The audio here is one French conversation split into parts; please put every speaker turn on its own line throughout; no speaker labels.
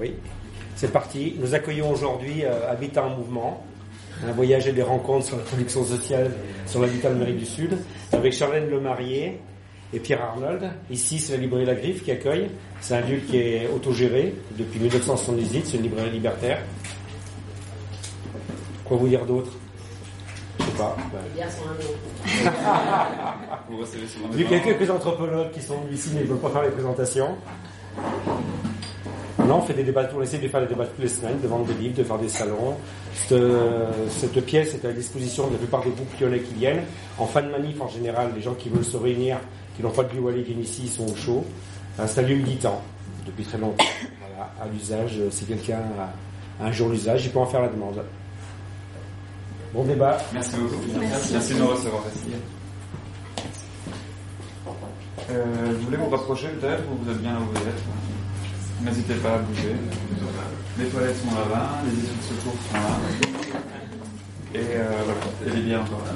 Oui, c'est parti. Nous accueillons aujourd'hui euh, Habitat en Mouvement, un voyage et des rencontres sur la production sociale sur l'habitat d'Amérique du Sud, avec Charlène Lemarié et Pierre Arnold. Ici, c'est la librairie La Griffe qui accueille. C'est un lieu qui est autogéré depuis 1978, c'est une librairie libertaire. Quoi vous dire d'autre? Je sais pas. Il y a quelques anthropologues qui sont ici mais ils ne veulent pas faire les présentations. Non, on fait des débats, on essaie de faire des débats toutes les semaines, de vendre des livres, de faire des salons. Cette, cette pièce est à la disposition de la plupart des groupes lyonnais qui viennent. En fin de manif, en général, les gens qui veulent se réunir, qui n'ont pas de bureau viennent ici, ils sont au chaud. C'est un lieu militant, depuis très longtemps. Voilà, à l'usage, si quelqu'un a un jour l'usage, il peut en faire la demande. Bon débat.
Merci beaucoup. Merci, de nous recevoir ici. Euh, vous voulez vous rapprocher peut-être ou vous êtes bien là où vous êtes N'hésitez pas à bouger. Les toilettes sont là-bas, les issues de secours sont là. Et, euh, voilà. les bières encore là.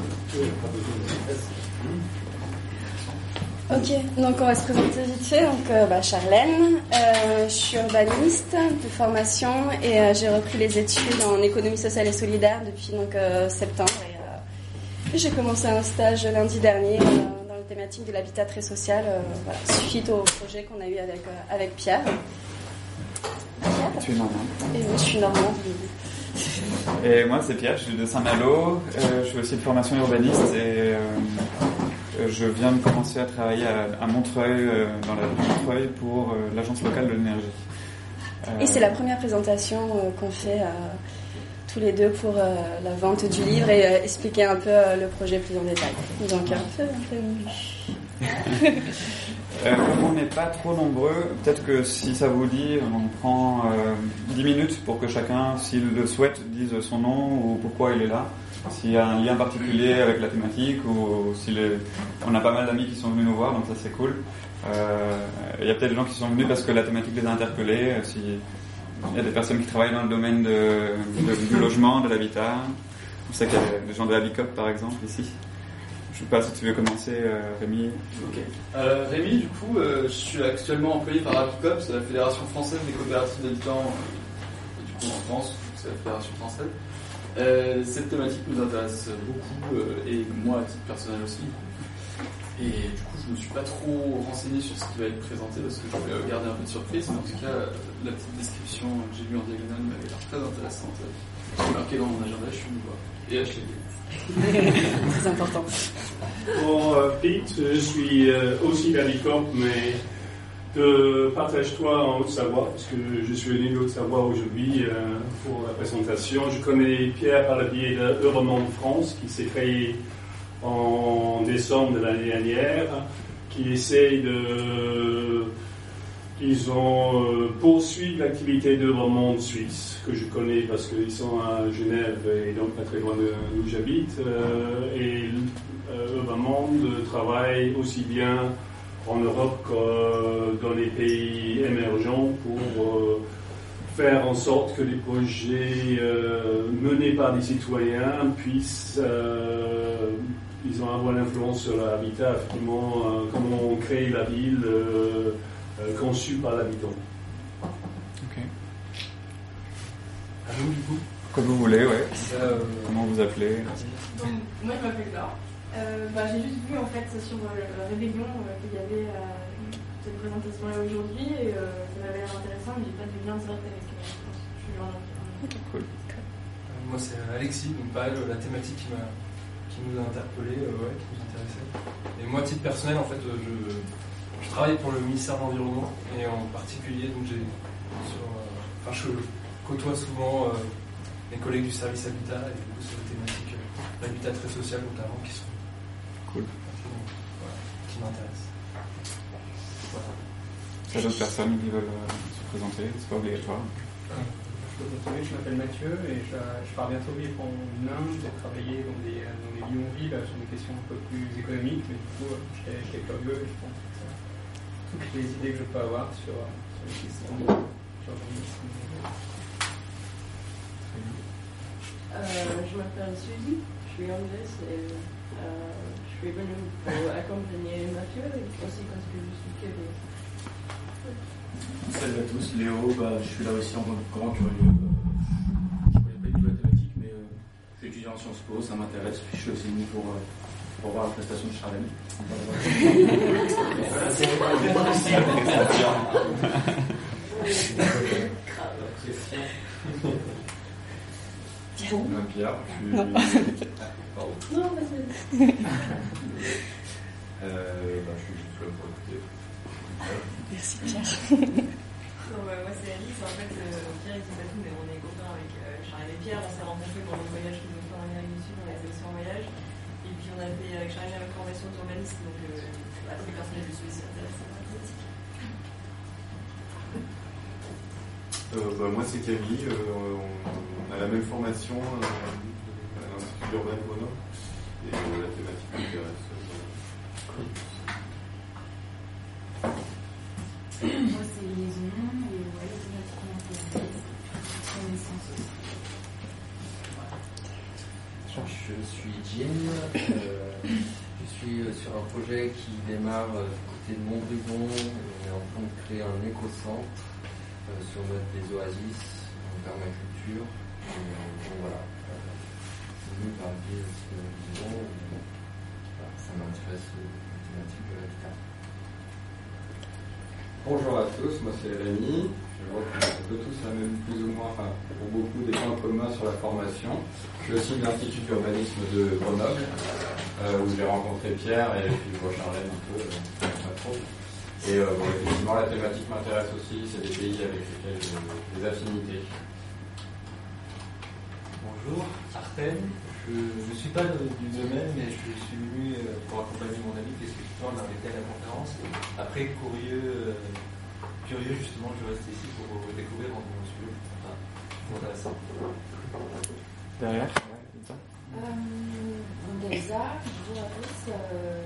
Ok, donc on va se présenter vite fait. Donc, euh, bah, Charlène, euh, je suis urbaniste de formation et j'ai repris les études en économie sociale et solidaire depuis donc septembre. J'ai commencé un stage lundi dernier dans la thématique de l'habitat très social, suite au projet qu'on a eu avec, avec Pierre.
Tu es normand.
Et moi, je suis normande.
Et moi, c'est Pierre, je suis de Saint-Malo. je suis aussi de formation urbaniste et je viens de commencer à travailler à, Montreuil, dans la ville de Montreuil, pour l'agence locale de l'énergie.
Et c'est la première présentation qu'on fait tous les deux pour la vente du livre et expliquer un peu le projet plus en détail. Donc, un peu, un peu.
Euh, on n'est pas trop nombreux, peut-être que si ça vous dit, on prend euh, 10 minutes pour que chacun, s'il le souhaite, dise son nom ou pourquoi il est là. S'il y a un lien particulier avec la thématique ou si on a pas mal d'amis qui sont venus nous voir, donc ça c'est cool. Euh, il y a peut-être des gens qui sont venus parce que la thématique les a interpellés. Si, il y a des personnes qui travaillent dans le domaine du logement, de l'habitat. Je sais qu'il y a des gens de la BICOP par exemple ici. Je sais pas si tu veux commencer, euh, Rémi.
Euh, Rémi, du coup, euh, je suis actuellement employé par APICOP, c'est la Fédération française des coopératives d'habitants, du coup en France, c'est la Fédération française. Cette thématique nous intéresse beaucoup, et moi à titre personnel aussi. Et du coup, je me suis pas trop renseigné sur ce qui va être présenté parce que je voulais garder un peu de surprise. Mais en tout cas, la petite description que j'ai lue en diagonale m'avait l'air très intéressante. J'ai marqué dans mon agenda, je suis. Et acheter
Très important.
Bon, euh, Pete, je suis euh, aussi d'Alicante, mais de Partage-toi en Haute-Savoie, parce que je suis venu de Haute-Savoie aujourd'hui euh, pour la présentation. Je connais Pierre par le biais d'Euromonde France, qui s'est créé en décembre de l'année dernière, qui essaye de ils ont euh, poursuivi l'activité de Suisse, que je connais parce qu'ils sont à Genève et donc pas très loin de où j'habite. Euh, et euh, travaille aussi bien en Europe que dans les pays émergents pour euh, faire en sorte que les projets euh, menés par des citoyens puissent euh, ils ont avoir l'influence sur l'habitat, effectivement, comment on crée la ville, euh, conçu par l'habitant.
Ok.
À vous, du coup
Comme vous voulez, ouais. Euh, Comment vous appelez
Donc, Moi, je m'appelle Laure. Euh, bah, J'ai juste vu en fait sur la rébellion qu'il y avait cette présentation-là aujourd'hui et ça m'avait l'air intéressant, mais j'ai pas de lien direct avec je suis en
Cool.
Moi, c'est Alexis, donc pareil, la thématique qui, qui nous a interpellés, ouais, qui nous intéressait. Et moi, à titre personnel, en fait, je, je travaille pour le ministère de l'Environnement et en particulier, donc j'ai sur, euh, enfin, je côtoie souvent euh, mes collègues du service habitat et du coup sur des thématiques euh, d'habitat très social notamment qui sont
cool,
voilà, qui m'intéressent.
Voilà. Il y a d'autres personnes qui veulent euh, se présenter, c'est pas obligatoire.
Je m'appelle Mathieu et je, je, pars bientôt vivre en Inde pour travailler dans des, dans des bidonvilles sur des questions un peu plus économiques, mais du coup, j'étais curieux et je pense toutes les idées que je peux avoir sur, sur les questions.
Euh, je m'appelle Suzy, je suis anglaise et euh, je suis venue pour accompagner Mathieu et aussi parce que je suis curieuse.
Salut à tous, Léo, bah, je suis là aussi en grand curieux. Euh, Je connais pas du tout la thématique, mais euh, je suis étudiant en Sciences Po, ça m'intéresse. Je suis aussi venu pour, euh, pour voir la prestation de Charlène.
Moi, Pierre, je suis. Pardon.
Non, vas-y.
Euh, bah, je suis juste là pour écouter.
Merci Pierre.
Non, bah, moi c'est Alice, en fait, euh, Pierre il tout, mais on est copains avec euh, Charles et Pierre, on s'est rencontrés pendant le voyage qu'ils ont fait en Amérique du Sud, on a fait aussi en voyage, on a fait avec Charles une formation d'urbanisme, donc euh, à tous les personnels je suis aussi intéressée par la thématique.
Euh, bah, moi, c'est Camille. euh, on, on a la même formation euh, à l'Institut urbain de Grenoble. Et euh, la thématique m'intéresse. euh,
Moi, c'est liaison, et ouais, la thématique m'intéresse. Connaissance aussi.
Je suis Jim, euh, je suis euh, sur un projet qui démarre euh, du côté de Montbrison. On est en train de créer un éco-centre sur notre des oasis en permaculture. Par le ça m'intéresse la thématique de l'habitat.
Bonjour à tous, moi c'est Rémi. Je vois un peu tous la même, plus ou moins, enfin pour beaucoup des points communs sur la formation. Je suis aussi de l'Institut d'urbanisme de Grenoble, euh, où j'ai rencontré Pierre et puis je vois Charlène un peu, euh, pas trop. Et euh, bon, effectivement, la thématique m'intéresse aussi, c'est des pays avec lesquels j'ai des affinités.
Bonjour, Artem. Je ne suis pas du domaine, mais je suis venu euh, pour accompagner mon ami qui est sculpteur, été à la conférence. Après, curieux, curieux justement, je reste ici pour découvrir en mon sujet. Enfin, c'est intéressant.
Derrière
Euh, Elsa, bonjour à tous. Euh,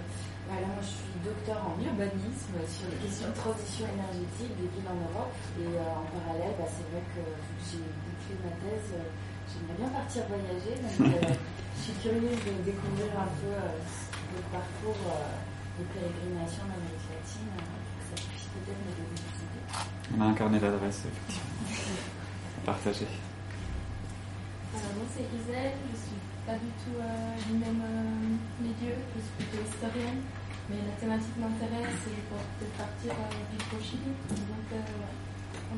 voilà, moi je suis docteur en urbanisme sur les questions de transition énergétique des villes en Europe. Et euh, en parallèle, bah, c'est vrai que que j'ai bouclé ma thèse, euh, j'aimerais bien partir voyager. Donc euh, je suis curieuse de découvrir un peu euh, le parcours euh, de pérégrination en Amérique latine, euh, pour que ça puisse peut-être me donner.
On a un carnet d'adresses, effectivement. À partager.
Alors, moi, c'est Iselle, je suis pas du tout euh, du même euh, milieu, je suis plutôt historienne, mais la thématique m'intéresse et je pense peut-être partir euh, au Chili. Donc, euh, ouais, on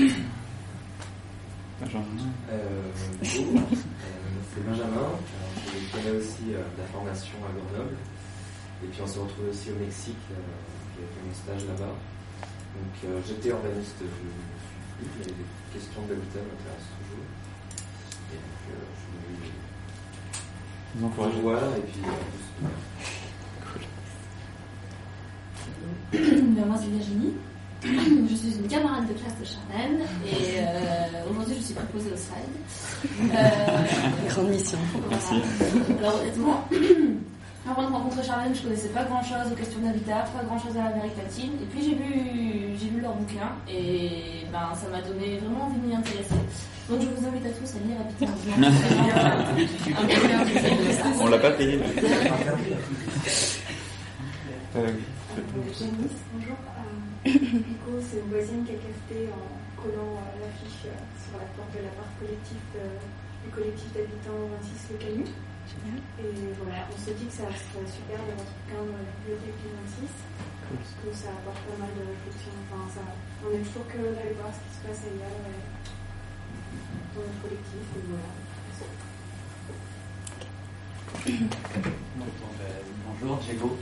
est.
Benjamin.
Euh, bonjour, euh, c'est Benjamin. Je connais aussi euh, de la formation à Grenoble. Et puis on s'est retrouvé aussi au Mexique. Euh, J'ai fait mon stage là-bas. Donc euh, j'étais urbaniste, je ne suis plus, mais les questions de l'habitat m'intéressent toujours. Et donc euh, je suis venu
Vous encouragez.
vous voir et puis euh, juste,
Ben, moi, c'est Virginie. Je suis une camarade de classe de Charlène et euh, aujourd'hui je suis préposée au slide. Euh,
Grande mission.
Merci.
Alors honnêtement, avant de rencontrer Charlène, je connaissais pas grand chose aux questions d'habitat, pas grand chose à l'Amérique latine. Et puis j'ai lu, j'ai lu leur bouquin et ben, ça m'a donné vraiment envie de m'y intéresser. Donc je vous invite à tous à lire Habitat.
On l'a pas payé. mais- Euh,
Janice, bonjour. Euh, Nico, c'est une voisine qui a cafeté en collant euh, l'affiche euh, sur la porte de l'appart collectif du collectif d'habitants 26 Le Et voilà, on se dit que ça serait super d'avoir ce bouquin dans la bibliothèque du 26, parce que ça apporte pas mal de réflexions. Enfin, ça, on est toujours curieux d'aller voir ce qui se passe ailleurs euh, dans notre collectif. Et voilà.
Donc, bonjour, Diego.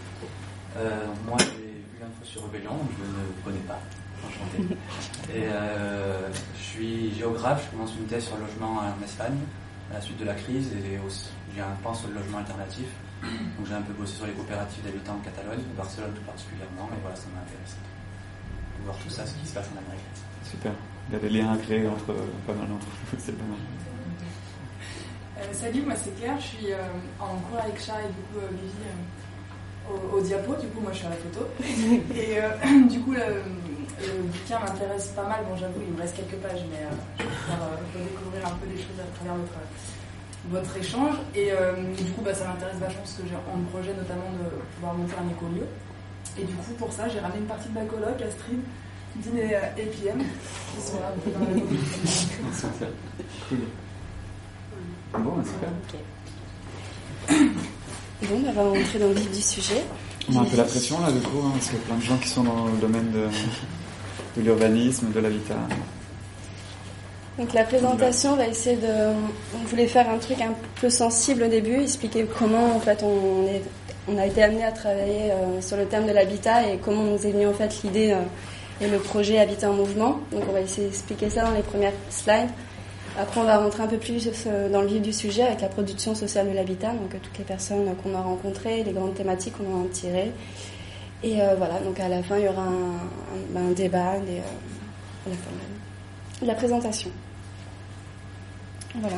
Euh, moi, j'ai vu l'info sur Rebellion, je ne connais pas. Enchanté. Et euh, je suis géographe, je commence une thèse sur le logement en Espagne à la suite de la crise et aussi, j'ai un pan sur le logement alternatif. Donc j'ai un peu bossé sur les coopératives d'habitants en Catalogne, Barcelone tout particulièrement, et voilà, ça m'intéresse de voir tout ça, ce qui se passe en Amérique.
Super. Il y a des liens à créer entre euh, pas mal d'entre vous, c'est pas mal.
Euh, salut, moi c'est Claire, je suis euh, en cours avec Chat et du coup euh, Vivi euh, au, au diapo, du coup moi je suis à la photo. et euh, du coup le, le bouquin m'intéresse pas mal, bon j'avoue il me reste quelques pages mais euh, je vais pouvoir euh, redécouvrir un peu des choses à travers votre, votre échange. Et euh, du coup bah, ça m'intéresse vachement parce que j'ai en projet notamment de pouvoir monter un écolieu. Et du coup, pour ça, j'ai ramené une partie de ma coloc, Astrid, Dîner et PM, qui sont là un peu dans la
Cool. Bon, bah, super.
Bon, bah, on va rentrer dans le vif du sujet.
On a un peu la pression là, du coup, hein, parce qu'il y a plein de gens qui sont dans le domaine de, de l'urbanisme, de l'habitat.
Donc la présentation, on va essayer de. On voulait faire un truc un peu sensible au début, expliquer comment en fait on, est, a été amené à travailler euh, sur le thème de l'habitat et comment nous est venue en fait l'idée euh, et le projet Habitat en mouvement. Donc on va essayer d'expliquer ça dans les premières slides. Après, on va rentrer un peu plus euh, dans le vif du sujet avec la production sociale de l'habitat, donc toutes les personnes qu'on a rencontrées, les grandes thématiques qu'on a tirées. Et voilà, donc à la fin, il y aura un, débat, la présentation. Voilà.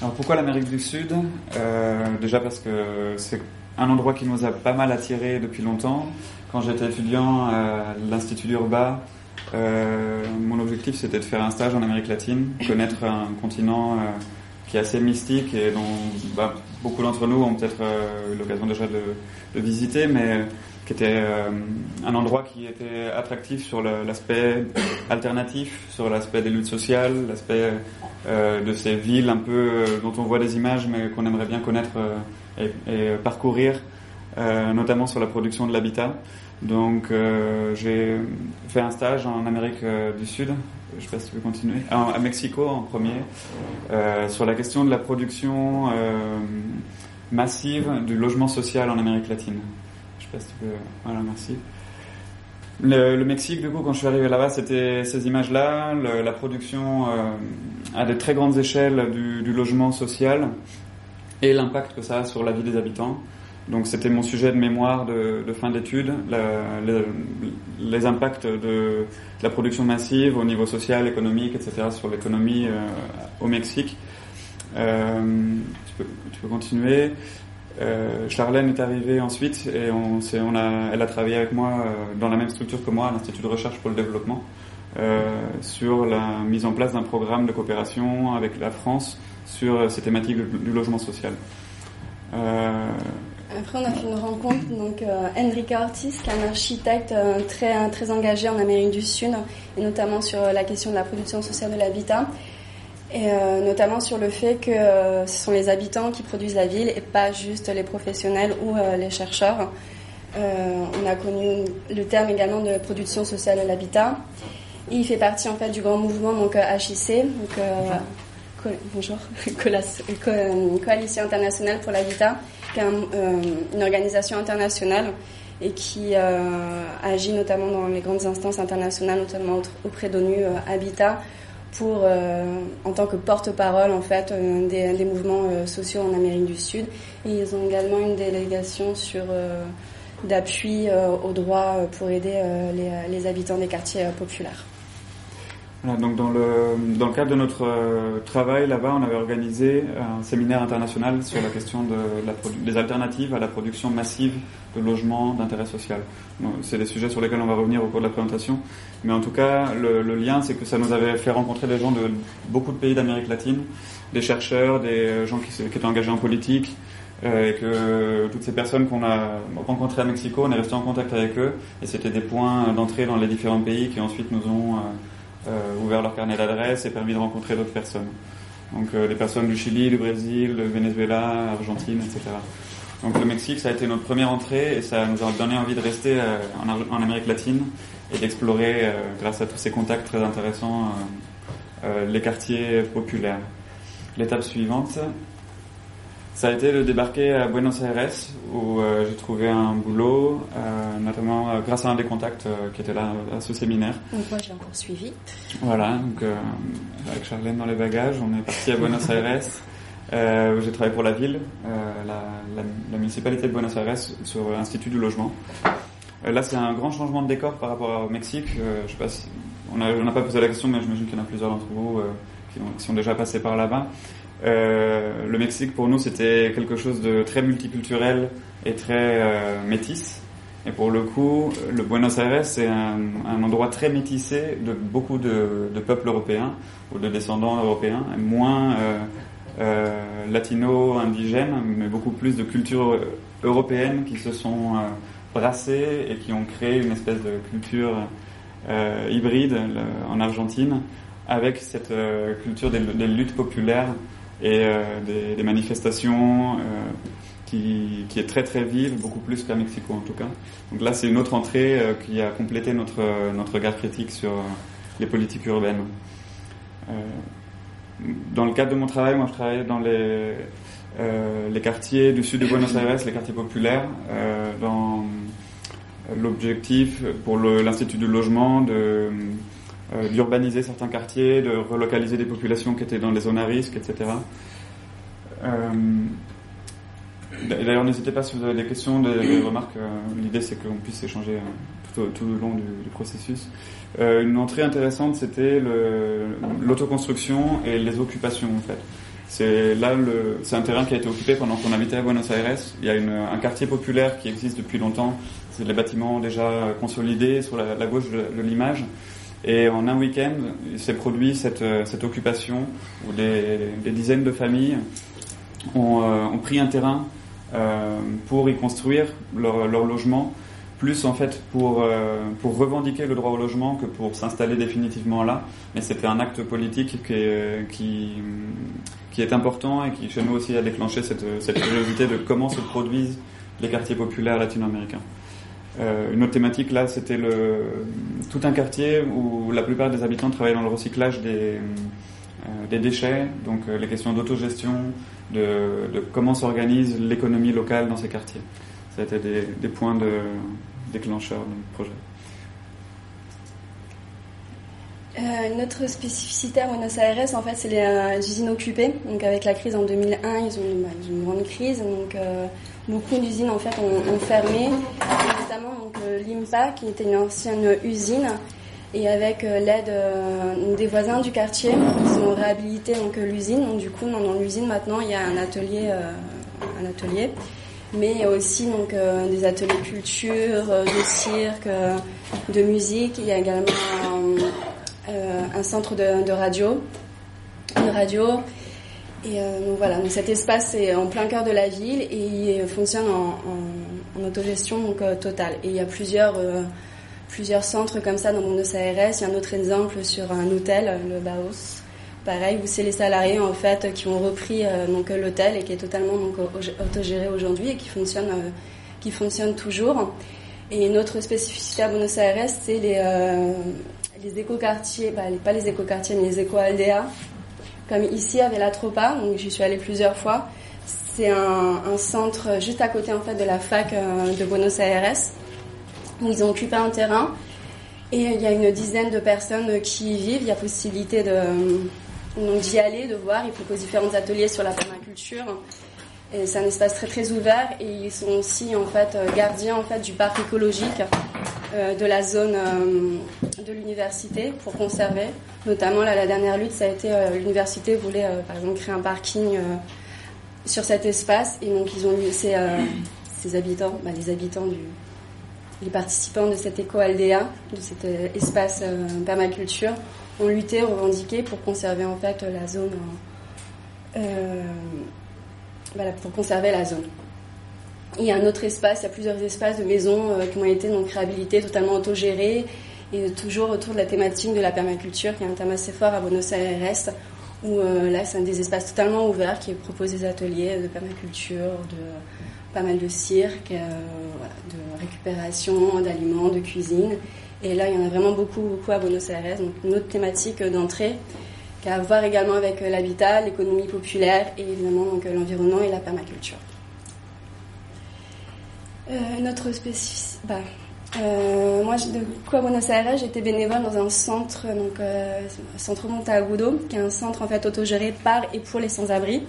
Alors pourquoi l'Amérique du Sud? Euh, Déjà parce que c'est un endroit qui nous a pas mal attiré depuis longtemps. Quand j'étais étudiant à l'Institut d'Urba, euh, mon objectif c'était de faire un stage en Amérique latine, connaître un continent euh, qui est assez mystique et dont bah, beaucoup d'entre nous ont peut-être eu l'occasion déjà de, de, visiter, mais qui était euh, un endroit qui était attractif sur l'aspect alternatif, sur l'aspect des luttes sociales, l'aspect euh, de ces villes un peu euh, dont on voit des images mais qu'on aimerait bien connaître et, parcourir, notamment sur la production de l'habitat. Donc j'ai fait un stage en Amérique du Sud, je sais pas si tu veux continuer, à, à Mexico en premier, sur la question de la production massive du logement social en Amérique latine. Voilà, merci. Le, Mexique, du coup, quand je suis arrivé là-bas, c'était ces images-là, la production euh, à de très grandes échelles du, logement social et l'impact que ça a sur la vie des habitants. Donc c'était mon sujet de mémoire de, fin d'études, les, impacts de, la production massive au niveau social, économique, etc. sur l'économie euh, au Mexique. Euh, tu peux continuer. Euh, Charlène est arrivée ensuite et on, a, elle a travaillé avec moi euh, dans la même structure que moi à l'Institut de recherche pour le développement euh, sur la mise en place d'un programme de coopération avec la France sur ces thématiques du, logement social.
Euh, Après, on a fait une rencontre, donc euh, Ortiz, qui est un architecte euh, très, très engagé en Amérique du Sud, et notamment sur la question de la production sociale de l'habitat et euh, notamment sur le fait que euh, ce sont les habitants qui produisent la ville et pas juste les professionnels ou euh, les chercheurs. on a connu le terme également de production sociale de l'habitat. Il fait partie en fait du grand mouvement donc HIC, donc co bonjour, Coalition internationale pour l'habitat, qui est un, une organisation internationale et qui agit notamment dans les grandes instances internationales, notamment auprès d'ONU Habitat, pour, euh, en tant que porte-parole en fait euh, des, mouvements euh, sociaux en Amérique du Sud. Et ils ont également une délégation sur d'appui aux droits pour aider les, habitants des quartiers populaires.
Voilà, donc dans le, dans le cadre de notre travail là-bas, on avait organisé un séminaire international sur la question la, des alternatives à la production massive de logements d'intérêt social. C'est des sujets sur lesquels on va revenir au cours de la présentation. Mais en tout cas, le, le lien, c'est que ça nous avait fait rencontrer des gens de beaucoup de pays d'Amérique latine, des chercheurs, des gens qui, étaient engagés en politique, euh, et que toutes ces personnes qu'on a rencontrées à Mexico, on est resté en contact avec eux, et c'était des points d'entrée dans les différents pays qui ensuite nous ont euh, euh, ouvert leur carnet d'adresses et permis de rencontrer d'autres personnes. Donc euh, les personnes du Chili, du Brésil, du Venezuela, Argentine, etc. Donc le Mexique, ça a été notre première entrée et ça nous a donné envie de rester euh, en, en, Amérique latine et d'explorer, euh, grâce à tous ces contacts très intéressants, euh, euh les quartiers populaires. L'étape suivante, ça a été de débarquer à Buenos Aires où euh, j'ai trouvé un boulot, notamment grâce à un des contacts qui était là à ce séminaire.
Donc moi j'ai encore suivi.
Voilà, donc avec Charlène dans les bagages, on est parti à Buenos Aires. Euh, j'ai travaillé pour la ville, euh, la, la, la, municipalité de Buenos Aires, sur l'Institut du logement. Euh, là, c'est un grand changement de décor par rapport au Mexique. Euh, je sais pas si, on n'a pas posé la question, mais j'imagine qu'il y en a plusieurs d'entre vous euh, qui, ont, qui, sont déjà passés par là-bas. Euh, le Mexique, pour nous, c'était quelque chose de très multiculturel et très métis. Et pour le coup, le Buenos Aires, c'est un, endroit très métissé de beaucoup de, de peuples européens ou de descendants européens, moins latino-indigènes, mais beaucoup plus de cultures européennes qui se sont brassées et qui ont créé une espèce de culture hybride en Argentine avec cette culture des, luttes populaires et des, des, manifestations qui, qui, est très très vive, beaucoup plus qu'à Mexico en tout cas. Donc là, c'est une autre entrée euh, qui a complété notre, euh, notre regard critique sur euh, les politiques urbaines. dans le cadre de mon travail, moi je travaille dans les, les quartiers du sud de Buenos Aires, les quartiers populaires, dans l'objectif pour l'Institut du logement de d'urbaniser certains quartiers, de relocaliser des populations qui étaient dans des zones à risque, etc. D'ailleurs, n'hésitez pas si vous avez des questions, des, remarques. Euh, l'idée, c'est qu'on puisse échanger euh, tout, le long du, processus. Euh, une entrée intéressante, c'était l'autoconstruction et les occupations, en fait. C'est là, c'est un terrain qui a été occupé pendant qu'on habitait à Buenos Aires. Il y a un quartier populaire qui existe depuis longtemps. C'est des bâtiments déjà consolidés sur la, gauche de, l'image. Et en un week-end, s'est produit cette, occupation où des, dizaines de familles ont, ont pris un terrain euh, pour y construire leur, logement, plus en fait pour, euh, pour revendiquer le droit au logement que pour s'installer définitivement là. Mais c'était un acte politique qui est, qui, qui est important et qui chez nous aussi a déclenché cette, cette curiosité de comment se produisent les quartiers populaires latino-américains. Euh, une autre thématique là, c'était tout un quartier où la plupart des habitants travaillaient dans le recyclage des, des déchets, donc les questions d'autogestion, de, comment s'organise l'économie locale dans ces quartiers. Ça a été des, points de déclencheur du projet.
Euh, notre spécificité à Buenos Aires, en fait, c'est les, euh, usines occupées. Donc, avec la crise en 2001, ils ont, bah, ils ont une grande crise. Donc, euh, beaucoup d'usines en fait ont, fermé, notamment donc, l'IMPA, qui était une ancienne usine et avec l'aide des voisins du quartier, ils ont réhabilité donc l'usine. Donc du coup, dans, l'usine maintenant, il y a un atelier, un atelier, mais il y a aussi donc des ateliers culture, de cirque, de musique. Il y a également un, centre de, radio, de radio. Et donc voilà, donc cet espace est en plein cœur de la ville et il fonctionne en, en, autogestion donc totale. Et il y a plusieurs plusieurs centres comme ça dans Buenos Aires. Il y a un autre exemple sur un hôtel, le Baos. Pareil, où c'est les salariés en fait qui ont repris euh, l'hôtel et qui est totalement donc autogéré aujourd'hui et qui fonctionne, euh, qui fonctionne toujours. Et une autre spécificité à Buenos Aires, c'est les, euh, les écoquartiers, bah, pas les écoquartiers, mais les éco-aldea. Comme ici à la Tropa, donc j'y suis allée plusieurs fois. C'est un, centre juste à côté en fait de la fac de Buenos Aires ils ont occupé un terrain et il y a une dizaine de personnes qui y vivent. Il y a possibilité d'y aller, de voir. Ils proposent différents ateliers sur la permaculture. C'est un espace très très ouvert et ils sont aussi en fait gardiens en fait du parc écologique euh, de la zone euh, de l'université pour conserver. Notamment là, la dernière lutte, ça a été euh, l'université voulait par exemple créer un parking sur cet espace et donc ils ont ces, ces habitants, bah, les habitants du, les participants de cette éco-aldea, de cet euh, espace euh, permaculture, ont lutté, revendiqué pour conserver en fait la zone, euh, voilà, pour conserver la zone. Il y a un autre espace, il y a plusieurs espaces de maisons qui ont été donc réhabilités, totalement autogérés, et toujours autour de la thématique de la permaculture, qui est un thème assez fort à Buenos Aires, où là c'est un des espaces totalement ouverts qui propose des ateliers de permaculture, de pas mal de cirque, euh, de récupération d'aliments, de cuisine. Et là, il y en a vraiment beaucoup, beaucoup à Buenos Aires. Donc, une autre thématique d'entrée qui a à voir également avec euh, l'habitat, l'économie populaire et évidemment donc, euh, l'environnement et la permaculture. notre spécificité. Bah, moi, de coup, à Buenos Aires, j'étais bénévole dans un centre, donc Centre Monteagudo, qui est un centre en fait autogéré par et pour les sans-abri.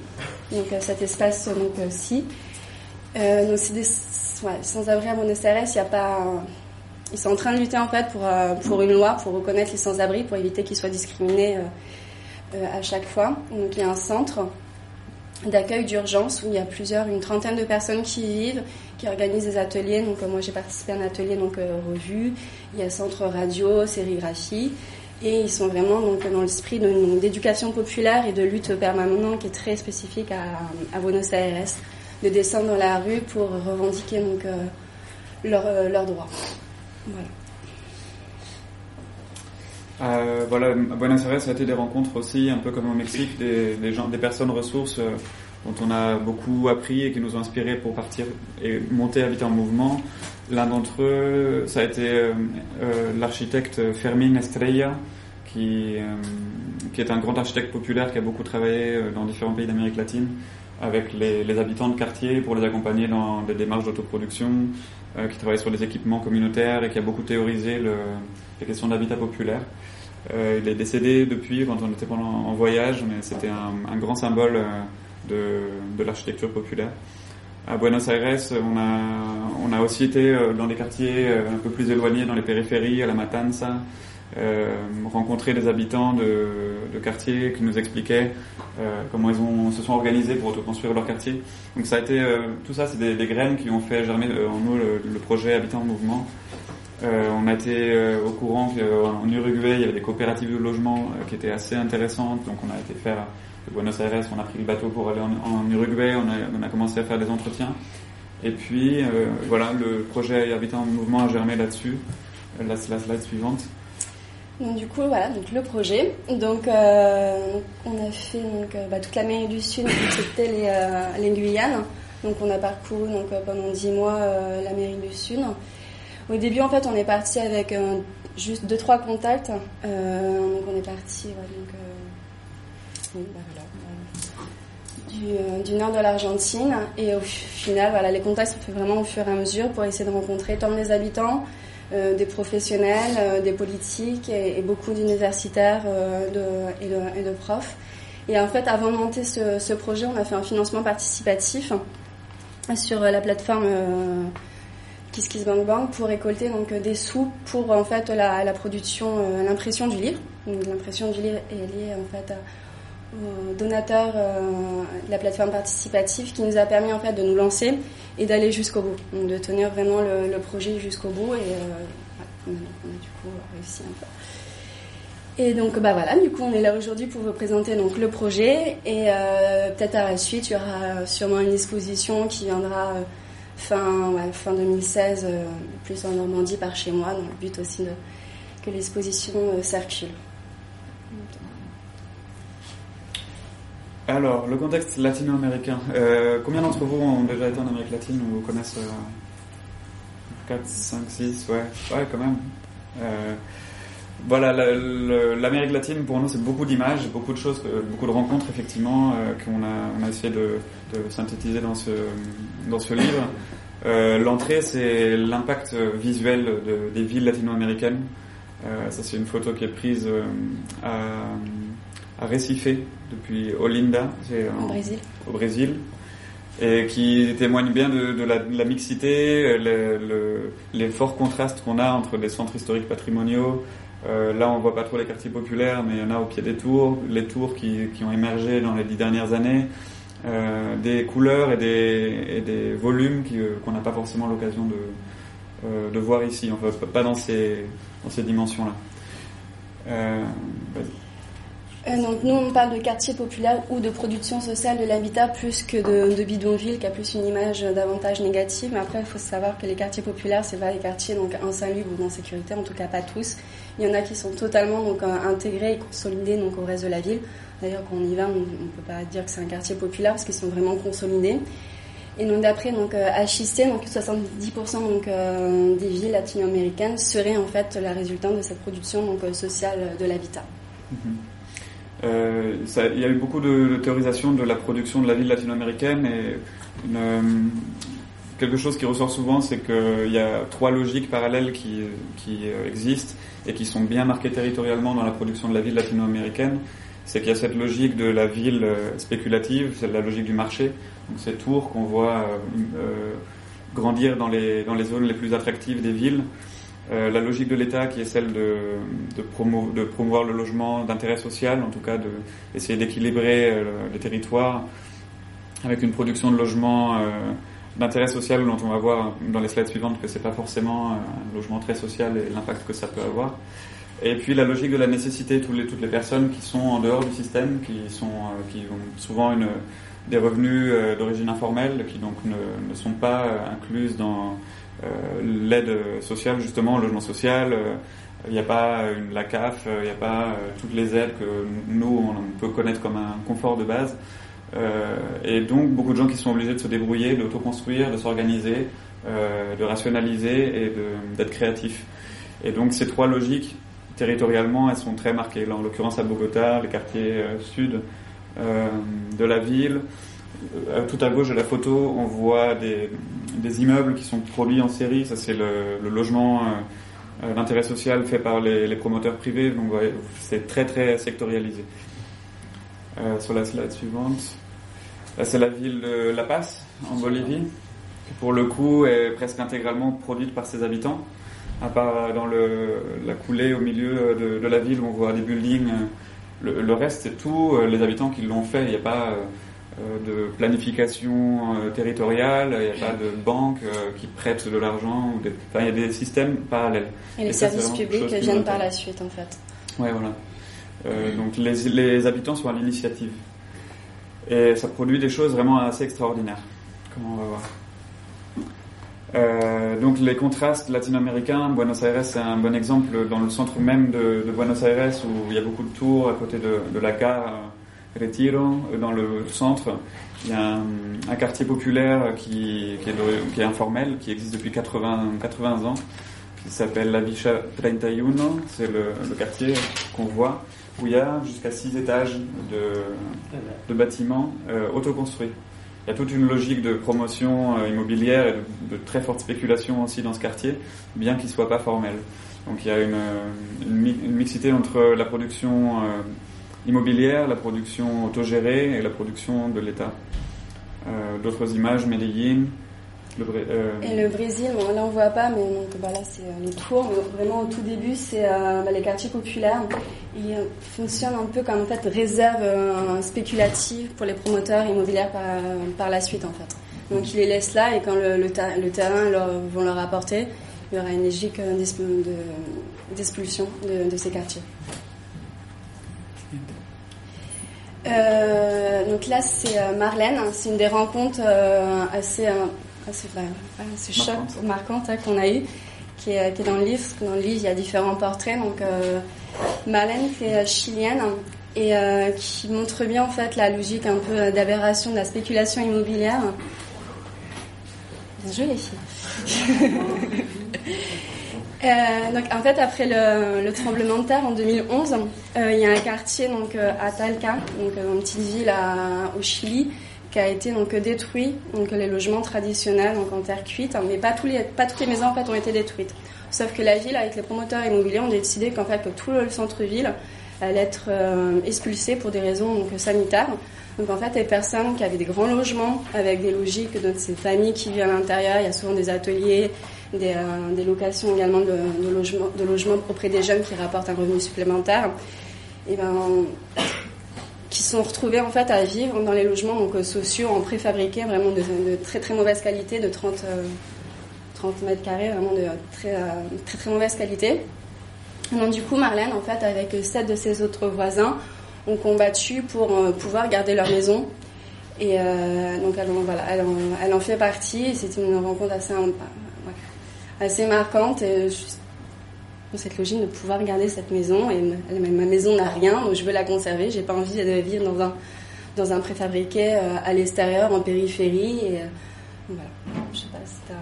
Donc cet espace donc euh, donc c'est des sans-abri à Buenos Aires, il y a pas. Ils sont en train de lutter en fait pour, euh, pour une loi pour reconnaître les sans-abri, pour éviter qu'ils soient discriminés euh, à chaque fois. Donc il y a un centre d'accueil d'urgence où il y a plusieurs, une trentaine de personnes qui y vivent, qui organisent des ateliers. Donc moi j'ai participé à un atelier donc revue. Il y a centre radio, sérigraphie. Et ils sont vraiment donc, dans l'esprit d'éducation populaire et de lutte permanente qui est très spécifique à, Buenos Aires, de descendre dans la rue pour revendiquer donc, euh, leurs euh, leurs droits. Voilà.
Euh, voilà, à Buenos Aires, ça a été des rencontres aussi, un peu comme au Mexique, des, des gens, des personnes ressources euh, dont on a beaucoup appris et qui nous ont inspirés pour partir et monter Habitat en Mouvement. L'un d'entre eux, ça a été euh, euh, l'architecte Fermín Estrella, qui, qui est un grand architecte populaire qui a beaucoup travaillé dans différents pays d'Amérique latine avec les, habitants de quartier pour les accompagner dans des démarches d'autoproduction, qui travaille sur les équipements communautaires et qui a beaucoup théorisé le, les questions d'habitat populaire. Euh, il est décédé depuis quand on était pendant, en voyage, mais c'était un, grand symbole euh, de, de l'architecture populaire. À Buenos Aires, on a, on a aussi été euh, dans des quartiers un peu plus éloignés, dans les périphéries, à la Matanza, rencontrer des habitants de, quartiers qui nous expliquaient comment ils ont, se sont organisés pour autoconstruire leur quartier. Donc ça a été, tout ça, c'est des, graines qui ont fait germer en nous le, projet Habitants en Mouvement. Euh, on a été euh, au courant qu'en Uruguay, il y avait des coopératives de logement euh, qui étaient assez intéressantes. Donc on a été faire de Buenos Aires, on a pris le bateau pour aller en, Uruguay, on a, commencé à faire des entretiens. Et puis euh, voilà, le projet Habitants en Mouvement a germé là-dessus. Euh, La, slide suivante.
Donc, du coup, voilà, donc le projet. Donc, euh, on a fait donc, euh, bah, toute l'Amérique du Sud, excepté les, euh, Guyanes. Donc, on a parcouru donc, euh, pendant 10 mois euh, l'Amérique du Sud. Au début, en fait, on est parti avec euh, juste 2-3 contacts. Euh, donc, on est parti euh, bah, du, nord de l'Argentine. Et au final, voilà, les contacts se fait vraiment au fur et à mesure pour essayer de rencontrer tant les habitants des professionnels, des politiques et, beaucoup d'universitaires et, de, profs. Et en fait, avant de monter ce projet, on a fait un financement participatif sur la plateforme euh, KissKissBankBank pour récolter donc euh, des sous pour en fait la, production, euh, l'impression du livre. L'impression du livre est liée en fait au donateur euh, de la plateforme participative qui nous a permis en fait de nous lancer et d'aller jusqu'au bout, de tenir vraiment le, projet jusqu'au bout et on, a, du coup réussi un peu. Et donc bah voilà, du coup on est là aujourd'hui pour vous présenter donc le projet et peut-être à la suite il y aura sûrement une exposition qui viendra fin ouais, fin 2016 euh, plus en Normandie par chez moi, dans le but aussi de, que l'exposition euh, circule.
Alors, le contexte latino-américain. Euh, combien d'entre vous ont déjà été en Amérique latine ou connaissent euh, 4, 5, 6 Ouais, ouais quand même. Voilà, l'Amérique latine pour nous c'est beaucoup d'images, beaucoup de choses, euh, beaucoup de rencontres effectivement euh, qu'on a, on a essayé de, de synthétiser dans ce, dans ce livre. Euh, L'entrée c'est l'impact visuel de- des villes latino-américaines. Euh, ça c'est une photo qui est prise à, à Recife depuis Olinda,
Au Brésil.
au Brésil, et qui témoigne bien de, de la, de la mixité, le- le- les forts contrastes qu'on a entre les centres historiques patrimoniaux. Euh, là, on voit pas trop les quartiers populaires, mais il y en a au pied des tours, les tours qui, ont émergé dans les dix dernières années, euh, des couleurs et des, et des volumes euh, qu'on n'a pas forcément l'occasion de, de voir ici, enfin pas dans ces, dans ces dimensions-là. Euh,
donc nous on parle de quartier populaire ou de production sociale de l'habitat plus que de, bidonville qui a plus une image davantage négative. Mais après il faut savoir que les quartiers populaires c'est pas les quartiers donc insalubres ou d'insécurité, en tout cas pas tous. Il y en a qui sont totalement donc euh, intégrés et consolidés donc au reste de la ville. D'ailleurs quand on y va on ne peut pas dire que c'est un quartier populaire parce qu'ils sont vraiment consolidés. Et donc d'après donc euh, donc 70% donc des villes latino-américaines seraient en fait la résultante de cette production donc sociale de l'habitat.
Mhm. Euh, il y a eu beaucoup de, de théorisation de la production de la ville latino-américaine et une, euh, quelque chose qui ressort souvent, c'est qu'il y a trois logiques parallèles qui, qui euh, existent et qui sont bien marquées territorialement dans la production de la ville latino-américaine. C'est qu'il y a cette logique de la ville euh, spéculative, c'est la logique du marché. Donc ces tours qu'on voit euh, euh, grandir dans les, dans les zones les plus attractives des villes. Euh, la logique de l'État qui est celle de, de, promo, de promouvoir le logement d'intérêt social, en tout cas d'essayer d'équilibrer euh, les territoires avec une production de logements euh, d'intérêt social dont on va voir dans les slides suivantes que c'est pas forcément un logement très social et l'impact que ça peut avoir. Et puis la logique de la nécessité, toutes les, toutes les personnes qui sont en dehors du système, qui, sont, euh, qui ont souvent une, des revenus euh, d'origine informelle, qui donc ne, sont pas euh, incluses dans euh, l'aide sociale, justement, le logement social. euh, Il n'y a pas la CAF, euh, il n'y a pas euh, toutes les aides que nous, on peut connaître comme un confort de base. Euh, et donc beaucoup de gens qui sont obligés de se débrouiller, d'autoconstruire, de s'organiser, euh, de rationaliser et d'être créatifs. Et donc ces trois logiques, territorialement, elles sont très marquées. Là, en l'occurrence à Bogota, les quartiers euh, sud euh, de la ville. Euh, tout à gauche de la photo, on voit des, immeubles qui sont produits en série. Ça, c'est le, logement euh, euh, d'intérêt social fait par les, promoteurs privés. Donc, ouais, c'est très très sectorialisé. Euh, sur la slide suivante, là, c'est la ville de La Paz, en Bolivie, qui pour le coup est presque intégralement produite par ses habitants. À part dans la coulée au milieu de, la ville où on voit des buildings, euh, le, reste c'est tout euh, les habitants qui l'ont fait. Il n'y a pas euh, euh, de planification euh, territoriale, il n'y a pas de banque euh, qui prête de l'argent. ou des- Enfin, il y a des systèmes parallèles.
Et les
ça,
services publics viennent par la suite, en fait.
Ouais, voilà. Euh, donc les, les habitants sont à l'initiative. Et ça produit des choses vraiment assez extraordinaires, comme on va voir. Euh, donc les contrastes latino-américains, Buenos Aires c'est un bon exemple dans le centre même de, de Buenos Aires où il y a beaucoup de tours à côté de, de la gare euh, Retiro, euh, dans le centre. Il y a un, quartier populaire qui, qui, est informel, qui existe depuis 80, 80 ans, qui s'appelle la Villa 31, c'est le, quartier qu'on voit, où il y a jusqu'à 6 étages de, de bâtiments euh, autoconstruits. Il y a toute une logique de promotion euh, immobilière et de, très forte spéculation aussi dans ce quartier, bien qu'il ne soit pas formel. Donc il y a une, une mixité entre la production euh, immobilière, la production autogérée et la production de l'État. Euh, D'autres images, Medellín, le, euh,
Et le Brésil, là on voit pas, mais donc bah, là c'est euh, les tours. Vraiment au tout début, c'est bah, les quartiers populaires. Ils fonctionnent un peu comme en fait réserve spéculative pour les promoteurs immobiliers par, la suite en fait. Donc ils les laissent là et quand le, le, ter- le terrain leur, vont leur apporter, il y aura une logique d'exp- de- d'expulsion de, de ces quartiers. Euh, donc là, c'est euh, Marlène. C'est une des rencontres euh, assez, euh, assez, bah, assez choc,
Marquante.
hein, qu'on a eues, qui est, qui est dans le livre. Parce que dans le livre, il y a différents portraits. Donc euh, Marlène, qui est euh, chilienne et qui montre bien en fait la logique un peu d'aberration de la spéculation immobilière. Bien joué les filles. Euh, donc en fait après le, le tremblement de terre en 2011, euh, il y a un quartier donc euh, à Talca, donc une petite ville au Chili, qui a été donc détruit, donc les logements traditionnels donc en terre cuite, mais pas tous les pas toutes les maisons en fait ont été détruites. Sauf que la ville avec les promoteurs immobiliers ont décidé qu'en fait que tout le centre-ville allait être expulsé pour des raisons donc sanitaires. Donc en fait les personnes qui avaient des grands logements avec des logiques de ces familles qui vivent à l'intérieur, il y a souvent des ateliers, des, euh, des locations également de, logements de logements auprès des jeunes qui rapportent un revenu supplémentaire. Et ben qui sont retrouvés en fait à vivre dans les logements donc euh, sociaux en préfabriqué vraiment de, très très mauvaise qualité de 30 euh, 30 mètres carrés vraiment de très euh, très très mauvaise qualité. Donc du coup Marlène en fait avec sept de ses autres voisins ont combattu pour euh, pouvoir garder leur maison et euh, donc elle, en- voilà, elle, en, elle en fait partie c'était une rencontre assez, assez marquante et juste dans cette logique de pouvoir garder cette maison et ma, ma maison n'a rien donc je veux la conserver. J'ai pas envie de vivre dans un dans un préfabriqué euh, à l'extérieur en périphérie et euh, voilà. Je sais pas si t'as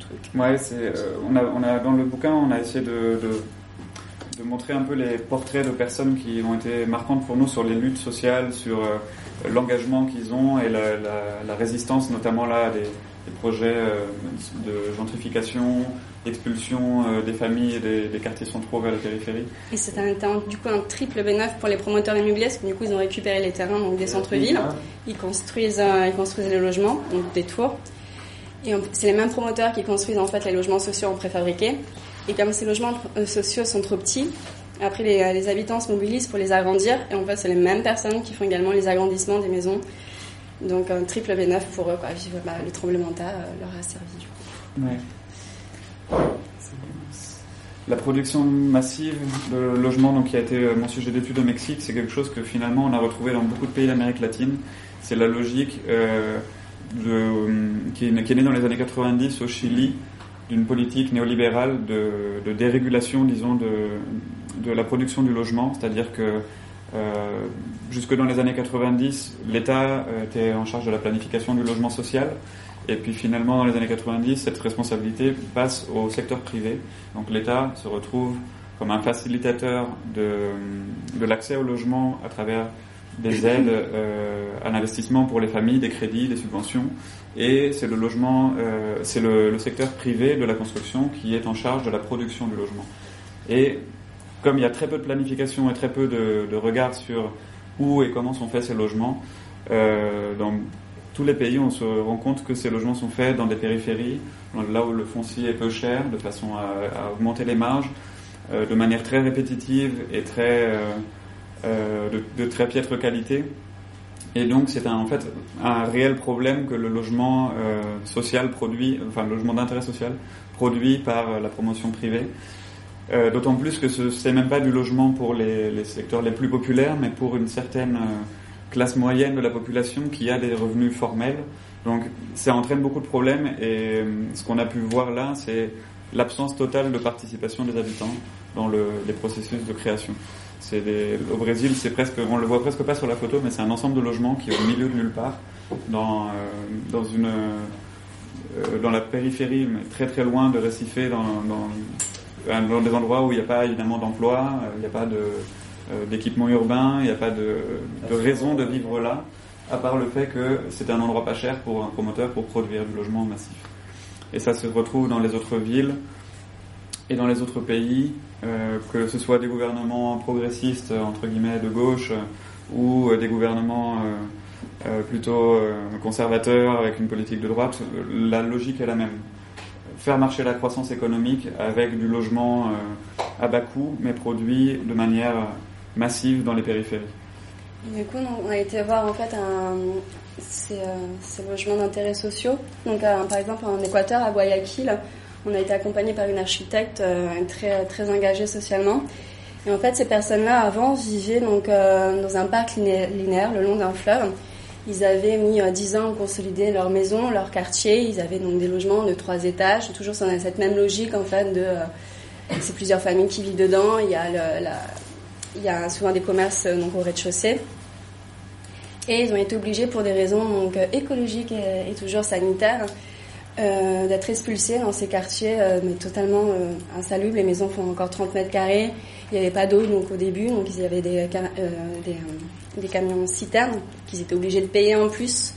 trucs.
Ouais, euh, on a, on a, dans le bouquin, on a essayé de, de, montrer un peu les portraits de personnes qui ont été marquantes pour nous sur les luttes sociales, sur euh, l'engagement qu'ils ont et la, la, la résistance, notamment là, des, des projets euh, de gentrification, d'expulsion euh, des familles et des, des quartiers centraux vers la périphérie.
Et c'est un, du coup un triple bénéfice pour les promoteurs immobiliers, parce que du coup ils ont récupéré les terrains donc des centres-villes, ils construisent, euh, ils construisent les logements, donc des tours. Et c'est les mêmes promoteurs qui construisent en fait les logements sociaux en préfabriqué. Et comme ces logements euh, sociaux sont trop petits, après les, euh, les habitants se mobilisent pour les agrandir. Et en fait c'est les mêmes personnes qui font également les agrandissements des maisons. Donc un triple bénéfice pour eux. Quoi. Bah, le tremblement de terre euh, leur a servi.
Ouais. la production massive de logements, donc, qui a été euh, mon sujet d'étude au Mexique, c'est quelque chose que finalement on a retrouvé dans beaucoup de pays d'Amérique latine. C'est la logique euh, qui, est, née dans les années 90 au Chili d'une politique néolibérale de, de, dérégulation, disons, de, de la production du logement, c'est-à-dire que euh, jusque dans les années 90, l'État euh, était en charge de la planification du logement social. Et puis finalement, dans les années 90, cette responsabilité passe au secteur privé. Donc l'État se retrouve comme un facilitateur de, de l'accès au logement à travers des aides euh, à l'investissement pour les familles, des crédits, des subventions. Et c'est le logement, euh, c'est le, le, secteur privé de la construction qui est en charge de la production du logement. Et comme il y a très peu de planification et très peu de, de regard sur où et comment sont faits ces logements, euh, dans tous les pays, on se rend compte que ces logements sont faits dans des périphéries, là où le foncier est peu cher, de façon à, à augmenter les marges, euh, de manière très répétitive et très, euh, euh de, de, très piètre qualité. Et donc c'est en fait un réel problème que le logement euh, social produit, enfin le logement d'intérêt social produit par la promotion privée. Euh, D'autant plus que ce n'est même pas du logement pour les, secteurs les plus populaires, mais pour une certaine euh, classe moyenne de la population qui a des revenus formels. Donc ça entraîne beaucoup de problèmes et euh, ce qu'on a pu voir là, c'est l'absence totale de participation des habitants dans le, les processus de création. Au Brésil, c'est presque, on le voit presque pas sur la photo, mais c'est un ensemble de logements qui est au milieu de nulle part, dans, dans une, dans la périphérie, mais très très loin de Recife, dans, dans des endroits où il n'y a pas évidemment d'emploi, il n'y a pas euh, d'équipement urbain, il n'y a pas de, raison de vivre là, à part le fait que c'est un endroit pas cher pour un promoteur pour produire du logement massif. Et ça se retrouve dans les autres villes et dans les autres pays, euh, que ce soit des gouvernements progressistes, entre guillemets, de gauche, ou des gouvernements euh, euh, plutôt conservateurs avec une politique de droite, la logique est la même. Faire marcher la croissance économique avec du logement à bas coût, mais produit de manière massive dans les périphéries.
Du coup, on a été voir en fait euh, ces logements d'intérêt sociaux. Donc, euh, par exemple, en Équateur, à Guayaquil, on a été accompagné par une architecte euh, très, très engagée socialement. Et en fait, ces personnes-là, avant, vivaient donc, dans un parc linéaire le long d'un fleuve. Ils avaient mis 10 ans à consolider leur maison, leur quartier. Ils avaient donc des logements de trois étages, toujours dans cette même logique en fait de c'est plusieurs familles qui vivent dedans. Il y a, souvent des commerces donc, au rez-de-chaussée. Et ils ont été obligés, pour des raisons donc, écologiques et, toujours sanitaires, euh, d'être expulsés dans ces quartiers, euh, mais totalement euh, insalubres. Les maisons font encore 30 mètres carrés. Il n'y avait pas d'eau donc au début, donc il y avait des, des, des camions citernes qu'ils étaient obligés de payer en plus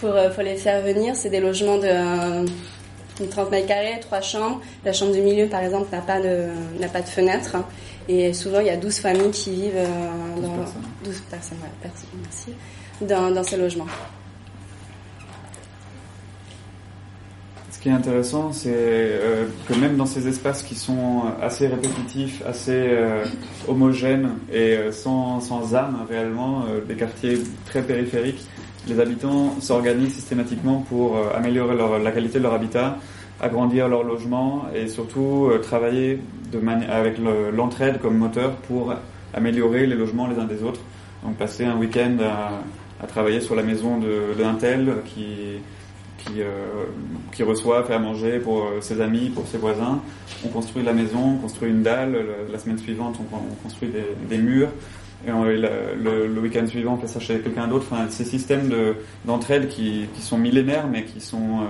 pour, pour les faire venir. C'est des logements de 30 mètres carrés, trois chambres. La chambre du milieu, par exemple, n'a pas de n'a pas de fenêtre. Et souvent, il y a 12 familles qui vivent euh, dans 12 personnes, ouais, merci, dans, dans ces logements.
Ce qui est intéressant, c'est euh, que même dans ces espaces qui sont assez répétitifs, assez euh, homogènes et euh, sans, sans âme réellement, des quartiers très périphériques, les habitants s'organisent systématiquement pour améliorer la qualité de leur habitat, agrandir leur logement et surtout travailler avec l'entraide le, comme moteur pour améliorer les logements les uns des autres. Donc passer un week-end à, à, travailler sur la maison d'un tel qui, qui, euh, qui, reçoit, fait à manger pour ses amis, pour ses voisins. On construit la maison, on construit une dalle. La, semaine suivante, on, on construit des, murs. Et le, week-end suivant, on fait ça chez quelqu'un d'autre. Enfin, ces systèmes d'entraide de, qui, qui, sont millénaires, mais qui sont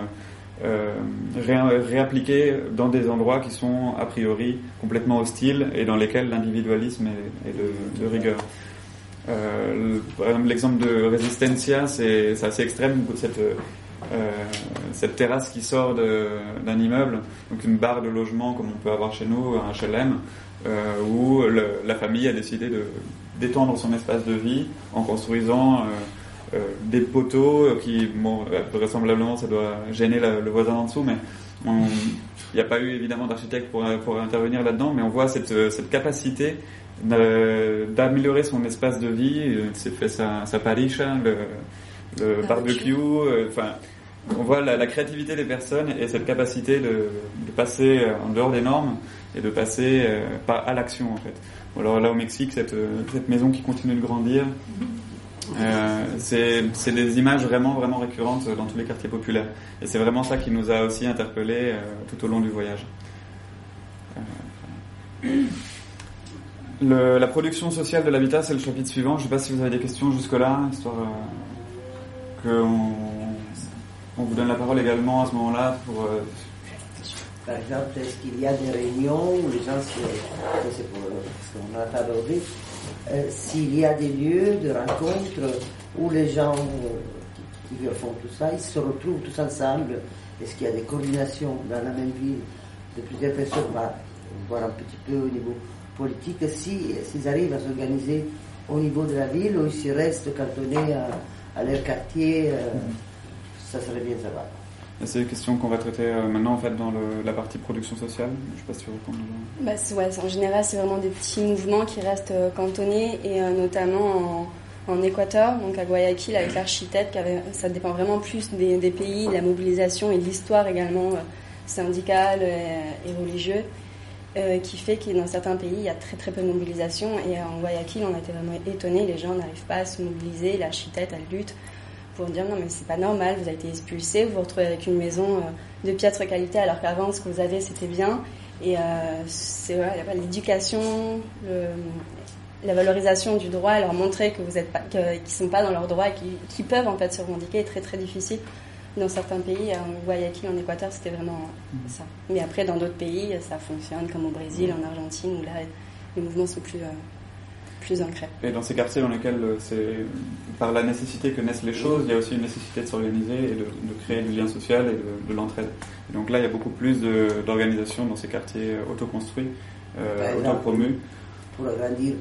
euh, ré, réappliqués dans des endroits qui sont a priori complètement hostiles et dans lesquels l'individualisme est, de, de, rigueur. Euh, l'exemple de Resistencia, c'est assez extrême, cette, euh, cette terrasse qui sort d'un immeuble, donc une barre de logement comme on peut avoir chez nous, un HLM, euh, où le, la famille a décidé d'étendre son espace de vie en construisant euh, des poteaux qui, bon, vraisemblablement, ça doit gêner la, le voisin en dessous, mais il n'y a pas eu évidemment d'architecte pour, pour intervenir là-dedans, mais on voit cette, cette capacité d'améliorer son espace de vie. C'est fait sa, sa paricha, le, le barbecue, enfin. On voit la, créativité des personnes et cette capacité de, passer euh, en dehors des normes et de passer euh, à l'action en fait. Alors là au Mexique, cette, euh, cette maison qui continue de grandir, c'est des images vraiment vraiment récurrentes dans tous les quartiers populaires. Et c'est vraiment ça qui nous a aussi interpellés tout au long du voyage. La production sociale de l'habitat, c'est le chapitre suivant. Je ne sais pas si vous avez des questions jusque-là, histoire qu'on on vous donne la parole également à ce moment-là pour euh,
Par exemple, est-ce qu'il y a des réunions où les gens se... ça, c'est pour- parce qu'on a pas abordé. Euh, S'il y a des lieux de rencontre où les gens euh, qui, qui font tout ça, ils se retrouvent tous ensemble. Est-ce qu'il y a des coordinations dans la même ville de plusieurs personnes? On va voir un petit peu au niveau politique. Si, s'ils arrivent à s'organiser au niveau de la ville ou s'ils restent cantonnés à, à leur quartier, euh, ça serait bien de savoir.
Et C'est des questions qu'on va traiter euh, maintenant en fait dans le- la partie production sociale. Je ne sais pas si tu réponds.
Bah, ouais, en général, c'est vraiment des petits mouvements qui restent euh, cantonnés et euh, notamment en, en Équateur, donc à Guayaquil avec l'architecte, ça dépend vraiment plus des, des pays, de la mobilisation et de l'histoire également euh, syndicale et religieuse, euh, qui fait que dans certains pays, il y a très très peu de mobilisation et euh, en Guayaquil, on a été vraiment étonnés, les gens n'arrivent pas à se mobiliser, l'architecte, elle lutte pour dire non mais c'est pas normal, vous avez été expulsé, vous vous retrouvez avec une maison euh, de piètre qualité alors qu'avant ce que vous avez c'était bien. Et euh, c'est l'éducation, la valorisation du droit, leur montrer que vous êtes pas, qu'ils sont pas dans leurs droits et qu'ils qu'ils peuvent en fait se revendiquer est très très difficile. Dans certains pays, en Guayaquil, en Équateur, c'était vraiment ça. Mais après, dans d'autres pays, ça fonctionne, comme au Brésil, en Argentine, où là, les mouvements sont plus, euh, plus.
Et dans ces quartiers dans lesquels euh, c'est par la nécessité que naissent les choses, il y a aussi une nécessité de s'organiser et de, de créer du lien social et de, de l'entraide. Et donc là, il y a beaucoup plus de- d'organisation dans ces quartiers euh, autoconstruits, euh,
exemple,
autopromus.
Pour agrandir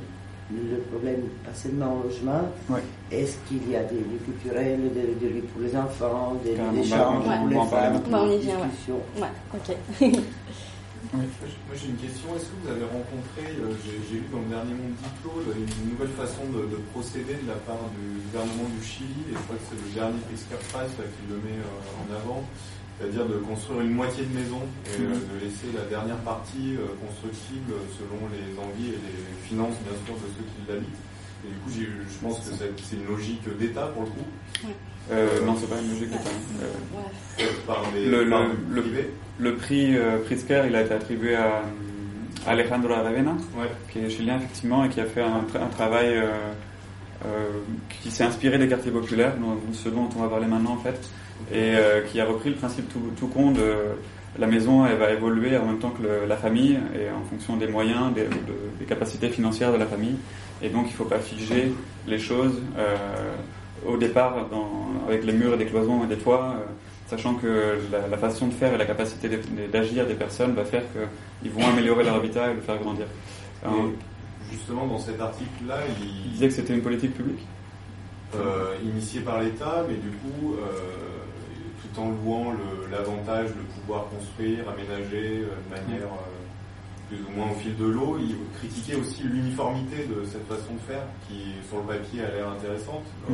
le problème, pas seulement au logement,
Ouais.
est-ce qu'il y a des lieux culturels, des, des lieux pour les enfants, des lieux
bah, va-
pour les femmes.
Bah, on y vient, ouais.
Moi j'ai une question, est-ce que vous avez rencontré, euh, j'ai lu dans le dernier Monde Diplôme, une nouvelle façon de, de procéder de la part du gouvernement du Chili, et je crois que c'est le dernier Pritzker Prize là, qui le met euh, en avant, c'est-à-dire de construire une moitié de maison et euh, de laisser la dernière partie euh, constructible selon les envies et les finances bien sûr de ceux qui l'habitent. Et du coup je pense que c'est une logique d'État pour le coup.
Euh, non, c'est pas une logique d'État. Euh,
par des
le,
par
le,
le
le,
privé.
Le prix euh, Pritzker, il a été attribué à, à Alejandro Aravena, qui est chilien effectivement et qui a fait un, un travail euh, euh, qui s'est inspiré des quartiers populaires, dont- ce dont on va parler maintenant en fait, et euh, qui a repris le principe tout, tout con de la maison, elle va évoluer en même temps que le- la famille et en fonction des moyens, des, de- des capacités financières de la famille, et donc il ne faut pas figer les choses. euh, au départ dans- avec les murs et des cloisons et des toits, euh, sachant que la, la façon de faire et la capacité d'agir des personnes va faire qu'ils vont améliorer leur habitat et le faire grandir.
Justement, dans cet article-là, il,
il disait que c'était une politique publique
euh, initié par l'État, mais du coup, euh, tout en louant l'avantage de pouvoir construire, aménager euh, de manière euh, plus ou moins au fil de l'eau, il critiquait aussi l'uniformité de cette façon de faire, qui sur le papier a l'air intéressante. Euh,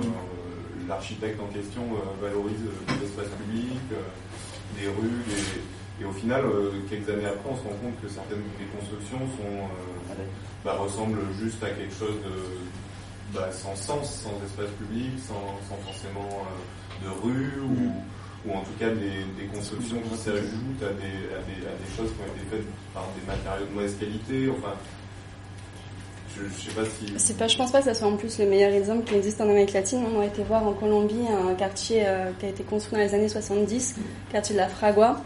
L'architecte en question euh, valorise euh, des espaces publics, euh, des rues, des- et au final, euh, quelques années après, on se rend compte que certaines des constructions sont, euh, bah, ressemblent juste à quelque chose de, bah, sans sens, sans espace public, sans, sans forcément euh, de rue ou, ou en tout cas des, des constructions qui s'ajoutent à des, à, des, à des choses qui ont été faites par des matériaux de mauvaise qualité. Enfin, je, je sais pas si.
C'est pas, je pense pas que ça soit en plus le meilleur exemple qui existe en Amérique latine. On a été voir en Colombie un quartier euh, qui a été construit dans les années 70, quartier de la Fragua.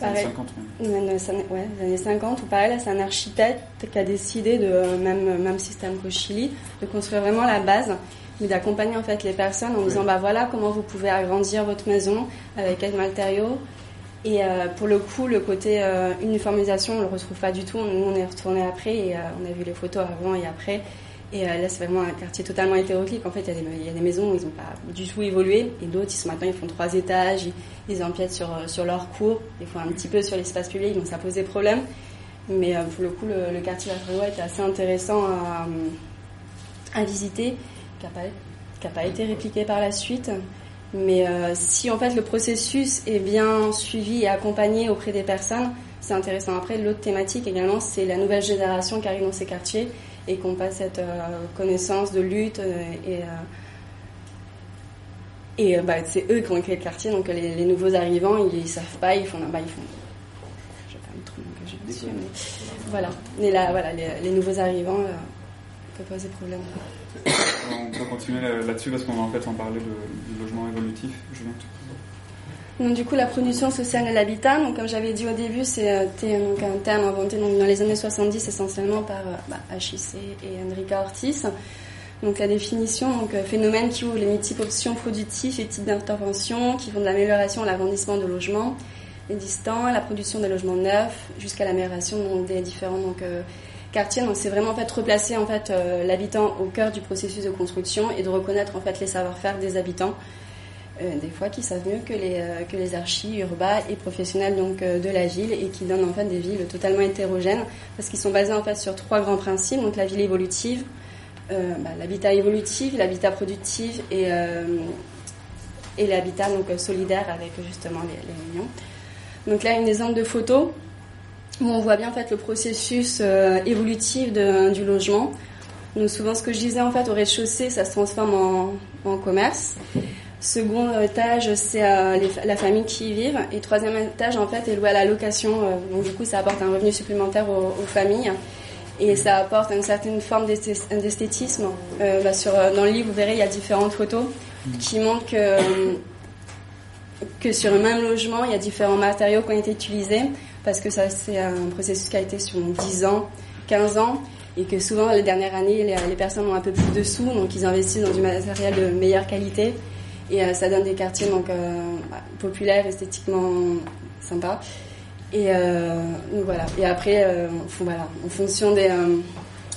Les années 50,
Ouais, dans les années- ouais, les années 50, où pareil, là, c'est un architecte qui a décidé de, euh, même, même système qu'au Chili, de construire vraiment la base, mais d'accompagner en fait les personnes en disant, bah voilà comment vous pouvez agrandir votre maison, avec quels matériaux. Et euh, pour le coup, le côté euh, uniformisation, on le retrouve pas du tout. Nous, on est retourné après et euh, on a vu les photos avant et après. Et là, c'est vraiment un quartier totalement hétéroclite. En fait, il y, a des- maisons où ils n'ont pas du tout évolué et d'autres, ils maintenant, ils font trois étages, ils, empiètent sur, sur leur cours, ils font un petit peu sur l'espace public, donc ça pose des problèmes. Mais pour le coup, le, le quartier de la Frégois était assez intéressant à, visiter, qui n'a pas, pas été répliqué par la suite. Mais euh, si en fait le processus est bien suivi et accompagné auprès des personnes, c'est intéressant. Après, l'autre thématique également, c'est la nouvelle génération qui arrive dans ces quartiers et qu'on passe cette euh, connaissance de lutte euh, et et bah, c'est eux qui ont créé le quartier, donc les, les nouveaux arrivants, ils, ils savent pas, ils font, bah, ils font, je vais pas me trop m'engager dessus, mais voilà. Mais là, voilà, les, les nouveaux arrivants peuvent poser problème.
On peut continuer là- là-dessus parce qu'on va en fait en parler de- du logement évolutif. Julien.
Donc du coup, la production sociale de l'habitat, donc comme j'avais dit au début, c'est euh, donc un terme inventé donc, dans les années 70 essentiellement par euh, bah, HIC et Enrica Ortiz. Donc la définition, donc euh, phénomène qui ouvre les multiples options productives et types d'intervention qui vont de l'amélioration à l'agrandissement de logements existants, à la production des logements neufs, jusqu'à l'amélioration donc, des différents donc, euh, quartiers. Donc c'est vraiment en fait replacer en fait euh, l'habitant au cœur du processus de construction et de reconnaître en fait les savoir-faire des habitants euh, des fois qui savent mieux que les, euh, que les archis urbains et professionnels donc, euh, de la ville et qui donnent en fait des villes totalement hétérogènes parce qu'ils sont basés en fait sur trois grands principes, donc la ville évolutive, bah, l'habitat évolutif, l'habitat productif et, et l'habitat donc solidaire avec justement les, les. Donc là, une exemple de photo où on voit bien en fait le processus euh, évolutif du logement. Donc souvent, ce que je disais en fait au rez-de-chaussée, ça se transforme en, commerce. Second étage, c'est euh, la famille qui y vivent. Et troisième étage, en fait, est loué à la location. euh, donc du coup, ça apporte un revenu supplémentaire aux, familles. Et ça apporte une certaine forme d'esthé- d'esthétisme. Bah, dans le livre, vous verrez, il y a différentes photos qui montrent que, sur un même logement, il y a différents matériaux qui ont été utilisés. Parce que ça, c'est un processus qui a été sur 10 ans, 15 ans. Et que souvent, les dernières années, les, personnes ont un peu plus de sous. Donc, ils investissent dans du matériel de meilleure qualité. Et euh, ça donne des quartiers donc, euh, bah, populaires, esthétiquement sympas. Et euh, voilà. Et après, en fonction des,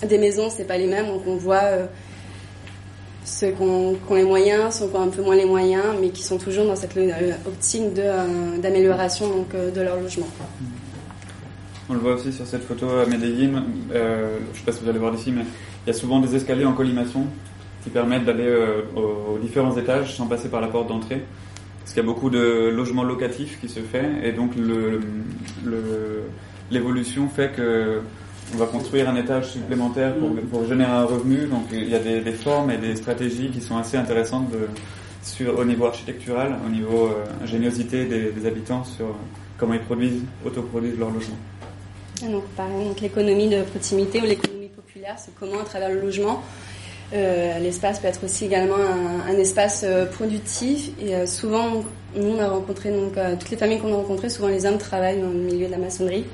des maisons, c'est pas les mêmes. Donc on voit ceux qui ont, les moyens, ceux qui ont un peu moins les moyens, mais qui sont toujours dans cette optique d'amélioration euh, de leur logement.
On le voit aussi sur cette photo à Medellin. Euh, je ne sais pas si vous allez voir d'ici, mais il y a souvent des escaliers en collimation qui permettent d'aller euh, aux, différents étages sans passer par la porte d'entrée. Parce qu'il y a beaucoup de logements locatifs qui se fait et donc l'évolution fait que on va construire un étage supplémentaire pour, générer un revenu. Donc il y a des, formes et des stratégies qui sont assez intéressantes au niveau architectural, au niveau euh, ingéniosité des habitants sur comment ils produisent, autoproduisent leur logement.
Donc, pareil, donc l'économie de proximité ou l'économie populaire, c'est comment, à travers le logement, euh, l'espace peut être aussi également un, espace euh, productif. Et euh, souvent, nous, on a rencontré, donc, euh, toutes les familles qu'on a rencontrées, souvent les hommes travaillent dans le milieu de la maçonnerie.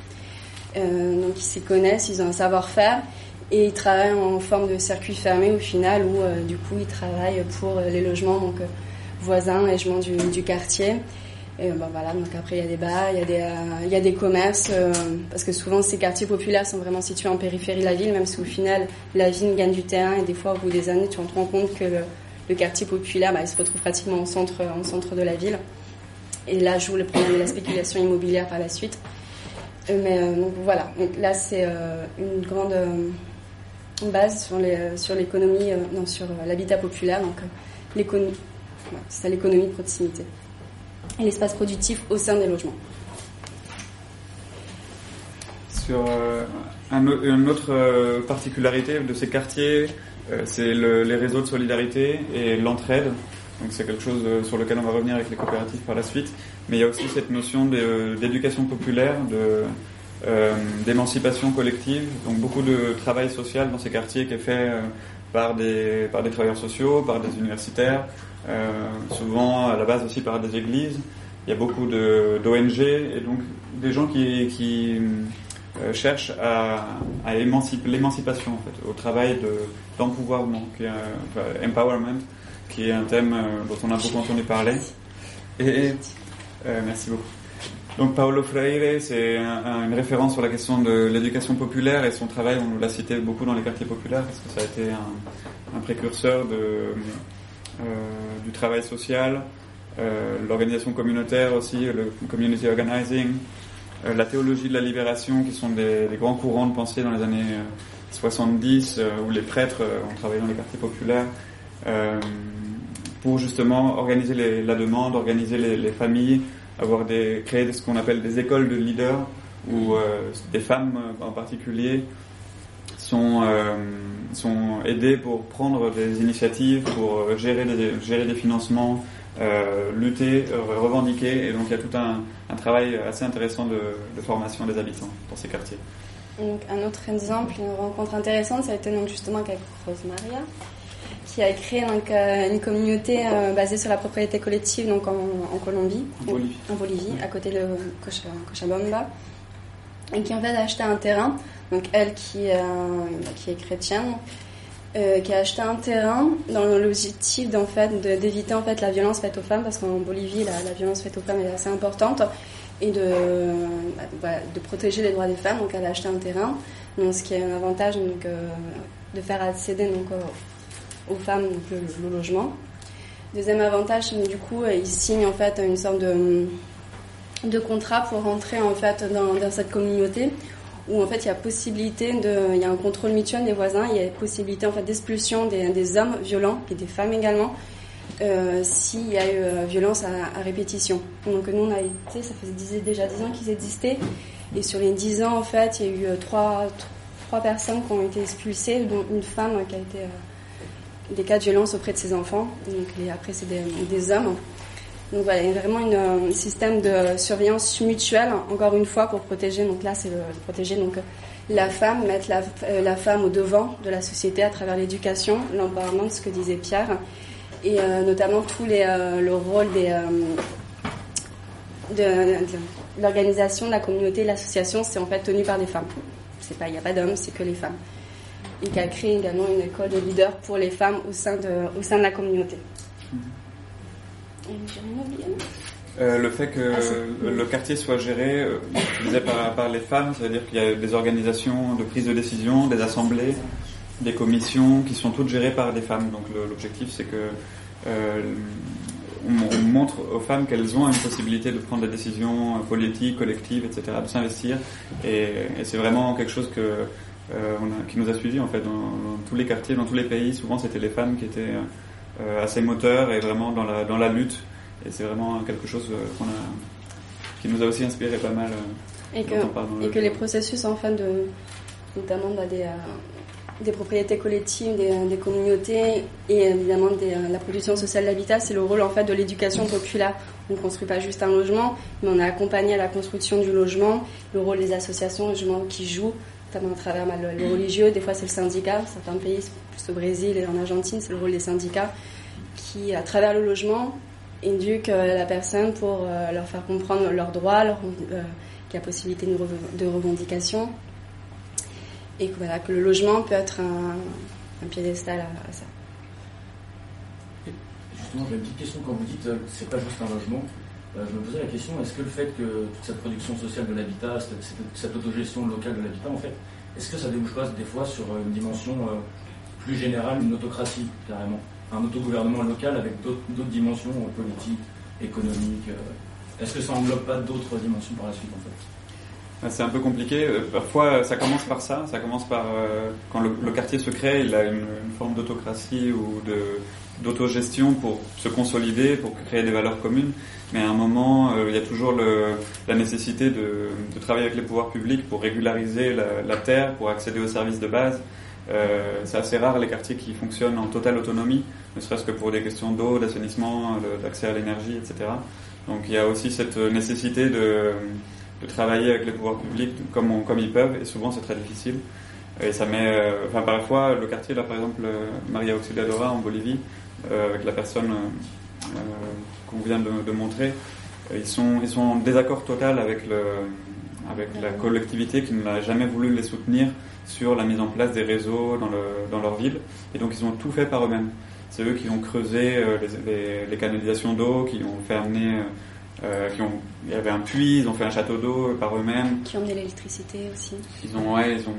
Donc, ils s'y connaissent, ils ont un savoir-faire. Et ils travaillent en forme de circuit fermé au final, où du coup, ils travaillent pour les logements donc, voisins, logements du, du quartier. Et ben voilà, donc après il y a des bars, il y a des, euh, y a des commerces, euh, parce que souvent ces quartiers populaires sont vraiment situés en périphérie de la ville, même si au final la ville gagne du terrain et des fois au bout des années tu te rends compte que le, quartier populaire bah, il se retrouve pratiquement au centre, en centre de la ville. Et là joue le problème de la spéculation immobilière par la suite. Mais donc voilà, donc là c'est une grande base sur les, sur l'économie, non sur l'habitat populaire, donc l'économie, ouais, c'est l'économie de proximité l'espace productif au sein des logements.
Sur euh, une autre euh, particularité de ces quartiers, euh, c'est le- les réseaux de solidarité et l'entraide. Donc c'est quelque chose sur lequel on va revenir avec les coopératives par la suite. Mais il y a aussi cette notion d'éducation populaire, d'émancipation collective. Donc beaucoup de travail social dans ces quartiers qui est fait par des par des travailleurs sociaux, par des universitaires, souvent à la base aussi par des églises. Il y a beaucoup d'ONG et donc des gens qui qui euh, cherchent à, l'émancipation en fait, au travail de d'empouvoirment, qui est un- thème euh, dont on a beaucoup entendu parler. Et euh, merci beaucoup. Donc Paulo Freire, c'est un- un- une référence sur la question de l'éducation populaire et son travail, on l'a cité beaucoup dans les quartiers populaires parce que ça a été un, précurseur de, euh, du travail social, euh, l'organisation communautaire aussi, le community organizing, euh, la théologie de la libération qui sont des, grands courants de pensée dans les années euh, 70 euh, où les prêtres euh, ont travaillé dans les quartiers populaires. Euh, pour justement organiser la demande, organiser les, les familles, avoir des, créer ce qu'on appelle des écoles de leaders où euh, des femmes euh, en particulier sont, euh, sont aidées pour prendre des initiatives, pour gérer des, gérer des financements, euh, lutter, euh, revendiquer. Et donc il y a tout un, un travail assez intéressant de, de formation des habitants dans ces quartiers.
Donc, un autre exemple, une rencontre intéressante, ça a été donc justement avec Rosemaria, qui a créé donc, euh, une communauté euh, basée sur la propriété collective donc en, en Colombie,
En Bolivie.
en Bolivie, à côté de Cocha- Cochabamba, et qui en fait a acheté un terrain. Donc elle qui, euh, est chrétienne, euh, qui a acheté un terrain dans l'objectif d'en fait d'éviter en fait la violence faite aux femmes parce qu'en Bolivie la, violence faite aux femmes est assez importante et de, bah, de protéger les droits des femmes. Donc elle a acheté un terrain, donc, ce qui est un avantage donc, euh, de faire accéder donc, aux, femmes donc, le, logement. Deuxième avantage, que, du coup, ils signent en fait une sorte de, de contrat pour rentrer en fait dans, cette communauté où en fait il y a possibilité de, il y a un contrôle mutuel des voisins, il y a possibilité en fait d'expulsion des, des hommes violents et des femmes également euh, s'il y a eu euh, violence à, répétition. Donc nous on a été, ça faisait déjà 10 ans qu'ils existaient et sur les 10 ans en fait il y a eu euh, trois, trois personnes qui ont été expulsées, dont une femme qui a été des cas de violence auprès de ses enfants. Donc les, après c'est des, des hommes. Donc voilà, vraiment euh, un système de surveillance mutuelle, encore une fois, pour protéger. Donc là, c'est protéger donc la femme, mettre la, euh, la femme au devant de la société à travers l'éducation, l'empowerment, ce que disait Pierre, et euh, notamment euh, le rôle des euh, de, l'organisation, de la communauté, l'association, c'est en fait tenu par des femmes. Il n'y a pas d'hommes, c'est que les femmes. Et qui a créé également une école de leaders pour les femmes au sein de, au sein de la communauté. Et j'ai rien oublié, non
Euh, le fait que
Ah,
le quartier soit géré, euh, disais par, par les femmes, c'est-à-dire qu'il y a des organisations de prise de décision, des assemblées, des commissions qui sont toutes gérées par des femmes. Donc l'objectif c'est que euh, on, on montre aux femmes qu'elles ont une possibilité de prendre des décisions politiques, collectives, etc., de s'investir. Et, et c'est vraiment quelque chose que euh, on a- qui nous a suivis en fait dans, dans tous les quartiers, dans tous les pays. Souvent c'était les femmes qui étaient euh, assez moteurs et vraiment dans la dans la lutte. Et c'est vraiment quelque chose euh, qu'on a, qui nous a aussi inspiré pas mal. euh,
et que, et
le
que les processus en fait de notamment bah, des, euh, des propriétés collectives, des, des communautés et évidemment des, la production sociale d'habitat, c'est le rôle en fait de l'éducation populaire. On ne construit pas juste un logement, mais on a accompagné à la construction du logement, le rôle des associations justement qui jouent, notamment à travers bah, le, religieux, des fois c'est le syndicat, certains pays, plus au Brésil et en Argentine, c'est le rôle des syndicats qui, à travers le logement, éduquent euh, la personne pour euh, leur faire comprendre leurs droits, leur, euh, qu'il y a possibilité de, rev- de revendication, et que, voilà, que le logement peut être un, piédestal à, à ça.
Justement, j'ai une petite question quand vous dites c'est pas juste un logement. Euh, je me posais la question est-ce que le fait que toute cette production sociale de l'habitat, cette, cette- cette autogestion locale de l'habitat, en fait, est-ce que ça débouche pas des fois sur euh, une dimension euh, plus générale, une autocratie carrément, un autogouvernement local avec d'autres dimensions politiques, économiques Est-ce que ça englobe pas d'autres dimensions par la suite en fait?
Ah, C'est un peu compliqué. Parfois, ça commence par ça. Ça commence par quand le, quartier se crée, il a une, une forme d'autocratie ou d'autogestion pour se consolider, pour créer des valeurs communes. Mais à un moment, euh, il y a toujours le, la nécessité de, de travailler avec les pouvoirs publics pour régulariser la, la terre, pour accéder aux services de base. Euh, c'est assez rare les quartiers qui fonctionnent en totale autonomie, ne serait-ce que pour des questions d'eau, d'assainissement, d'accès à l'énergie, etc. Donc il y a aussi cette nécessité de, de travailler avec les pouvoirs publics comme, on- comme ils peuvent, et souvent c'est très difficile. Et ça met, euh, enfin parfois le quartier là par exemple euh, Maria Auxiliadora en Bolivie, euh, avec la personne qu'on vient de, montrer, euh, ils sont ils sont en désaccord total avec le avec la collectivité qui n'a jamais voulu les soutenir sur la mise en place des réseaux dans, le, dans leur ville. Et donc ils ont tout fait par eux-mêmes. C'est eux qui ont creusé euh, les, canalisations d'eau, qui ont fait amener, euh, qui ont, il y avait un puits, ils ont fait un château d'eau par eux-mêmes.
Qui ont de l'électricité aussi.
Ils ont, ouais, ils ont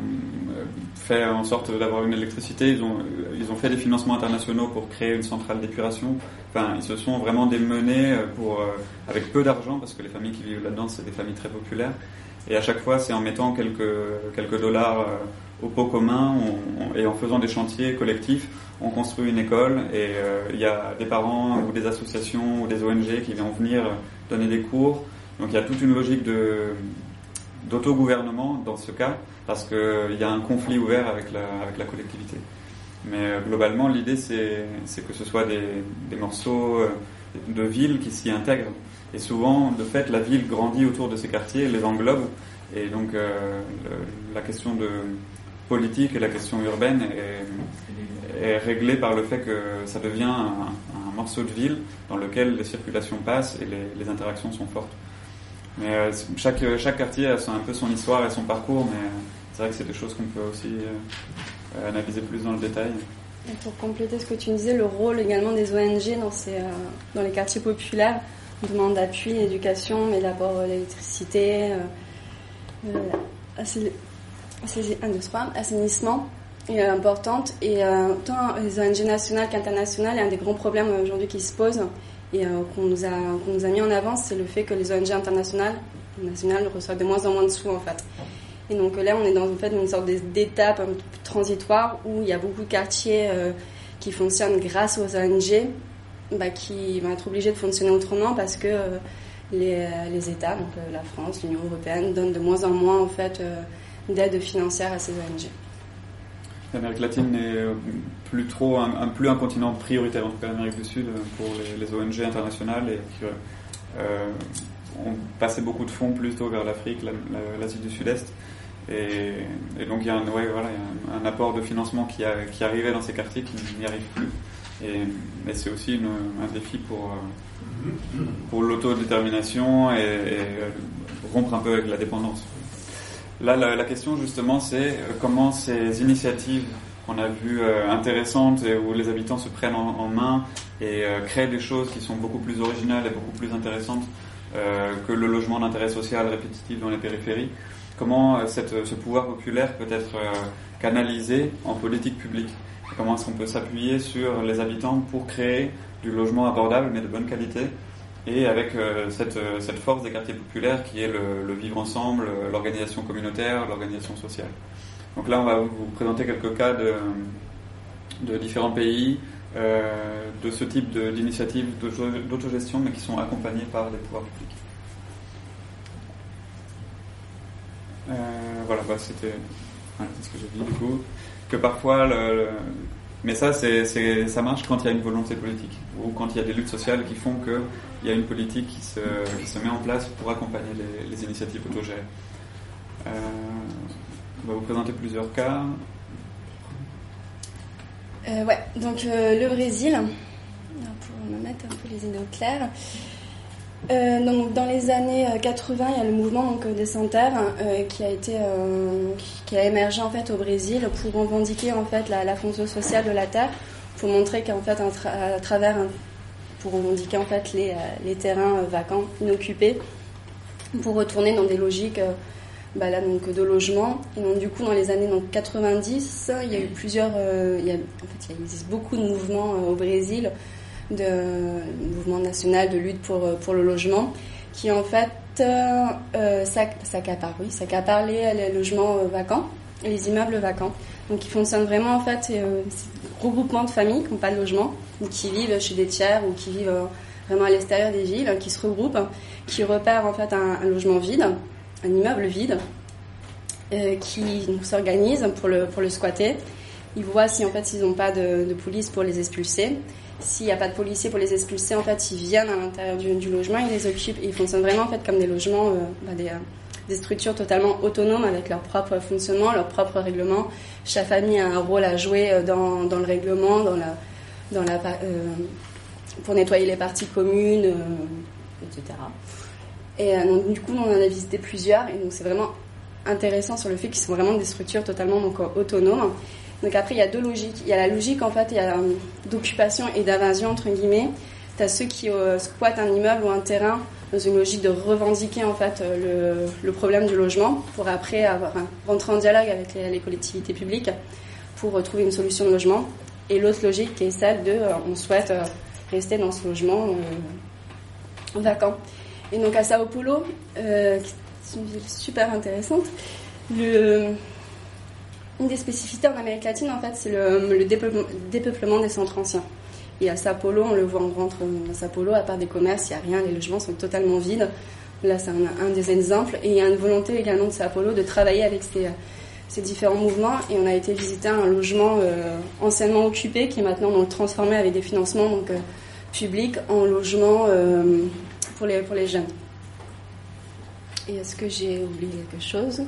euh, fait en sorte d'avoir une électricité. Ils ont, euh, ils ont fait des financements internationaux pour créer une centrale d'épuration. Enfin, ils se sont vraiment démenés euh, pour, euh, avec peu d'argent, parce que les familles qui vivent là-dedans, c'est des familles très populaires. Et à chaque fois, c'est en mettant quelques, quelques dollars euh, au pot commun on- on- et en faisant des chantiers collectifs, on construit une école et euh, il y a des parents ou des associations ou des ONG qui vont venir donner des cours. Donc il y a toute une logique de d'autogouvernement dans ce cas parce qu'il y a un conflit ouvert avec la, avec la collectivité. Mais euh, globalement, l'idée c'est que ce soit des, des morceaux euh, de villes qui s'y intègrent. Et souvent, de fait, la ville grandit autour de ces quartiers, les englobe. Et donc, euh, la question de politique et la question urbaine est, est réglée par le fait que ça devient un, morceau de ville dans lequel les circulations passent et les, interactions sont fortes. Mais euh, chaque, chaque quartier a un peu son histoire et son parcours, mais euh, c'est vrai que c'est des choses qu'on peut aussi euh, analyser plus dans le détail.
Et pour compléter ce que tu disais, le rôle également des ONG dans, ces, euh, dans les quartiers populaires, on demande d'appui, d'éducation, mais euh, euh, euh, un, deux, trois, assainissement est euh, importante. Et euh, tant les ONG nationales qu'internationales, un des grands problèmes euh, aujourd'hui qui se posent et euh, qu'on nous, a, qu'on nous a mis en avant, c'est le fait que les ONG internationales nationales reçoivent de moins en moins de sous en fait. Et donc là, on est dans en fait, une sorte d'étape un transitoire où il y a beaucoup de quartiers euh, qui fonctionnent grâce aux ONG, bah, qui vont être obligés de fonctionner autrement parce que euh, les, les États, donc euh, la France, l'Union européenne, donnent de moins en moins en fait euh, d'aide financière à ces ONG.
L'Amérique latine n'est plus trop un, plus un continent prioritaire, en tout cas l'Amérique du Sud, pour les, ONG internationales et qui euh, ont passé beaucoup de fonds plutôt vers l'Afrique, la- la- l'Asie du Sud-Est. Et, donc il y a, un, ouais, voilà, un, apport de financement qui, arrivait dans ces quartiers qui n'y arrive plus. Et, mais c'est aussi un défi pour, euh, pour l'autodétermination et, rompre un peu avec la dépendance. Là, la, question justement, c'est euh, comment ces initiatives qu'on a vues euh, intéressantes et où les habitants se prennent en, main et euh, créent des choses qui sont beaucoup plus originales et beaucoup plus intéressantes que le logement d'intérêt social répétitif dans les périphéries. Comment ce pouvoir populaire peut être canalisé en politique publique? Comment est-ce qu'on peut s'appuyer sur les habitants pour créer du logement abordable mais de bonne qualité et avec euh, cette, euh, cette force des quartiers populaires qui est le, vivre ensemble, euh, l'organisation communautaire, l'organisation sociale. Donc là, on va vous présenter quelques cas de, différents pays, de ce type d'initiatives d'auto- d'autogestion, mais qui sont accompagnées par les pouvoirs publics. Voilà, bah, c'était ce que j'ai dit du coup. Que parfois, le- mais ça, ça marche quand il y a une volonté politique ou quand il y a des luttes sociales qui font qu'il y a une politique qui se, met en place pour accompagner les, initiatives autogérées. Euh, on va vous présenter plusieurs cas.
Euh, ouais, donc euh, le Brésil, pour me mettre un peu les idées au clair. Euh, donc, dans les années euh, 80, il y a le mouvement euh, des Santerres euh, qui a été euh, qui- a émergé en fait au Brésil pour revendiquer en fait la, fonction sociale de la terre, pour montrer qu'en fait à travers pour revendiquer en fait les, euh, les terrains euh, vacants, inoccupés, pour retourner dans des logiques euh, bah donc, de logement. Donc, du coup, dans les années donc, 90, il y a eu plusieurs. euh, il y a, en fait, il existe beaucoup de mouvements euh, au Brésil, de mouvements nationaux de lutte pour, euh, pour le logement, qui en fait euh, euh, sac- s'accaparent, oui, les, les logements euh, vacants, les immeubles vacants. Donc, ils fonctionnent vraiment en fait, euh, regroupements de familles qui n'ont pas de logement, ou qui vivent chez des tiers, ou qui vivent vraiment à l'extérieur des villes, qui se regroupent, qui repèrent en fait un, logement vide, un immeuble vide, qui s'organisent pour le, pour le squatter. Ils voient si en fait ils n'ont pas de police pour les expulser. S'il n'y a pas de policier pour les expulser, en fait ils viennent à l'intérieur du, logement, ils les occupent et ils fonctionnent vraiment en fait comme des logements, euh, bah, des, euh, des structures totalement autonomes avec leur propre fonctionnement, leur propre règlement. Chaque famille a un rôle à jouer euh, dans, le règlement, pour nettoyer les parties communes, etc. Et donc, du coup, on en a visité plusieurs, et donc c'est vraiment intéressant sur le fait qu'ils sont vraiment des structures totalement donc, autonomes. Donc après, il y a deux logiques. Il y a la logique, en fait, euh, d'occupation et d'invasion, entre guillemets. Tu as ceux qui euh, squattent un immeuble ou un terrain dans une logique de revendiquer, en fait, euh, le, problème du logement pour après avoir, rentrer en dialogue avec les, collectivités publiques pour trouver une solution de logement. Et l'autre logique qui est celle de on souhaite rester dans ce logement vacant. Et donc à Sao Paulo, euh, qui est une ville super intéressante, une des spécificités en Amérique latine, en fait, c'est le, le dépeuplement, des centres anciens. Et à Sao Paulo, on le voit, on rentre à Sao Paulo, à part des commerces, il n'y a rien, les logements sont totalement vides. Là, c'est un, des exemples. Et il y a une volonté également de Sao Paulo de travailler avec ces, ces différents mouvements. Et on a été visiter un logement euh, anciennement occupé qui est maintenant donc, transformé avec des financements donc, euh, publics en logement euh, pour, les, pour les jeunes. Et est-ce que j'ai oublié quelque chose?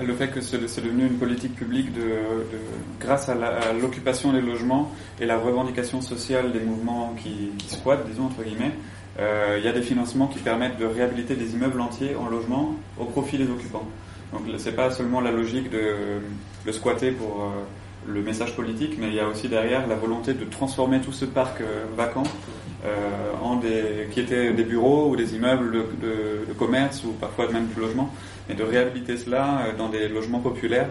Le fait que c'est devenu une politique publique de, de- grâce à l'occupation des logements et la revendication sociale des mouvements qui, squattent, disons entre guillemets, euh, il y a des financements qui permettent de réhabiliter des immeubles entiers en logement au profit des occupants. Donc c'est pas seulement la logique de, de squatter pour euh, le message politique, mais il y a aussi derrière la volonté de transformer tout ce parc euh, vacant en des, qui étaient des bureaux ou des immeubles de, de- de commerce ou parfois même du logement, et de réhabiliter cela euh, dans des logements populaires.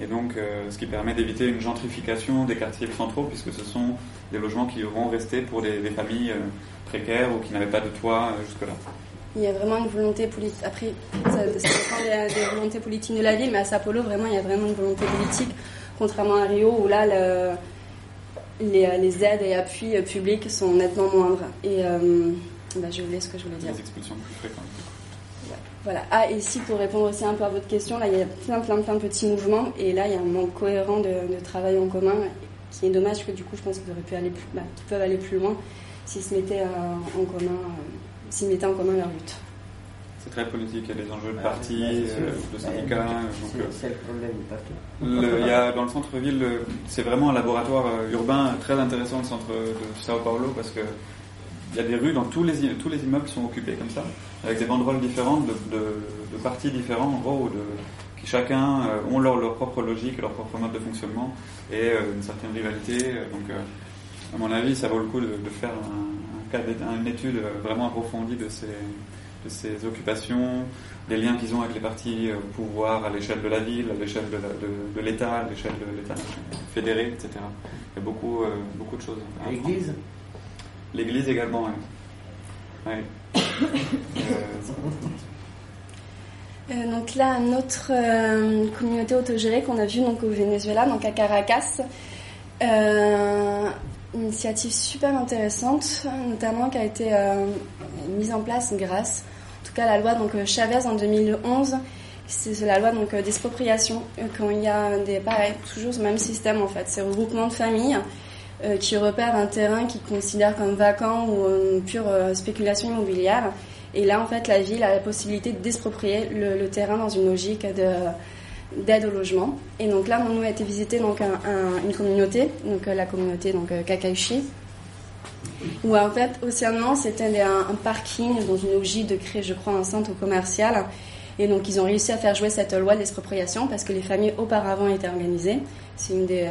Et donc, euh, ce qui permet d'éviter une gentrification des quartiers centraux, puisque ce sont des logements qui vont rester pour des, des familles euh, précaires ou qui n'avaient pas de toit jusque-là.
Il y a vraiment une volonté politique. Après, ça, dépend des, volontés politiques de la ville, mais à Sao Paulo, vraiment, il y a vraiment une volonté politique, contrairement à Rio, où là, le- les, les aides et appuis publics sont nettement moindres. Et euh, bah, ce que je voulais dire.
Des expulsions plus fréquentes.
Voilà. Ah, et ici, pour répondre aussi un peu à votre question, là, il y a plein, plein, plein de petits mouvements, et là, il y a un manque cohérent de, de travail en commun, qui est dommage que du coup, je pense qu'ils auraient pu aller plus, bah, qu'ils peuvent aller plus loin s'ils se mettaient euh, en commun, euh, s'ils mettaient en commun leur lutte.
C'est très politique, il y a des enjeux de
ouais, c'est sûr.
euh, de syndicats. donc,
C'est- C'est le problème partout.
Le- il y a, dans le centre-ville, le- c'est vraiment un laboratoire urbain très intéressant, le centre de Sao Paulo, parce que il y a des rues dans tous les, tous les immeubles sont occupés comme ça, avec des banderoles différentes, de, de, de partis différents, en gros, de, qui chacun euh, ont leur, leur propre logique, leur propre mode de fonctionnement et euh, une certaine rivalité. Donc, euh, à mon avis, ça vaut le coup de, de faire un, un une étude vraiment approfondie de ces, de ces occupations, des liens qu'ils ont avec les partis au pouvoir à l'échelle de la ville, à l'échelle de l'État, à l'échelle de l'État fédéré, etc. Il y a beaucoup, beaucoup de choses.
L'Église?
L'Église également, oui. Euh,
donc là, une autre euh, communauté autogérée qu'on a vue donc au Venezuela, donc à Caracas. Euh, initiative super intéressante, notamment qui a été euh, mise en place grâce, en tout cas, la loi donc Chavez en 2011. C'est la loi d'expropriation quand il y a des toujours ce même système en fait, c'est regroupement de familles qui repèrent un terrain qu'ils considèrent comme vacant ou une pure euh, spéculation immobilière. Et là, en fait, la ville a la possibilité d'exproprier le, le terrain dans une logique de d'aide au logement. Et donc là, nous a été visiter donc un- un- une communauté, donc euh, la communauté donc euh, Kakaishi, où en fait, anciennement, c'était un, un parking dans une logique de créer, je crois, un centre commercial. Et donc, ils ont réussi à faire jouer cette loi d'expropriation parce que les familles auparavant étaient organisées. C'est une des euh,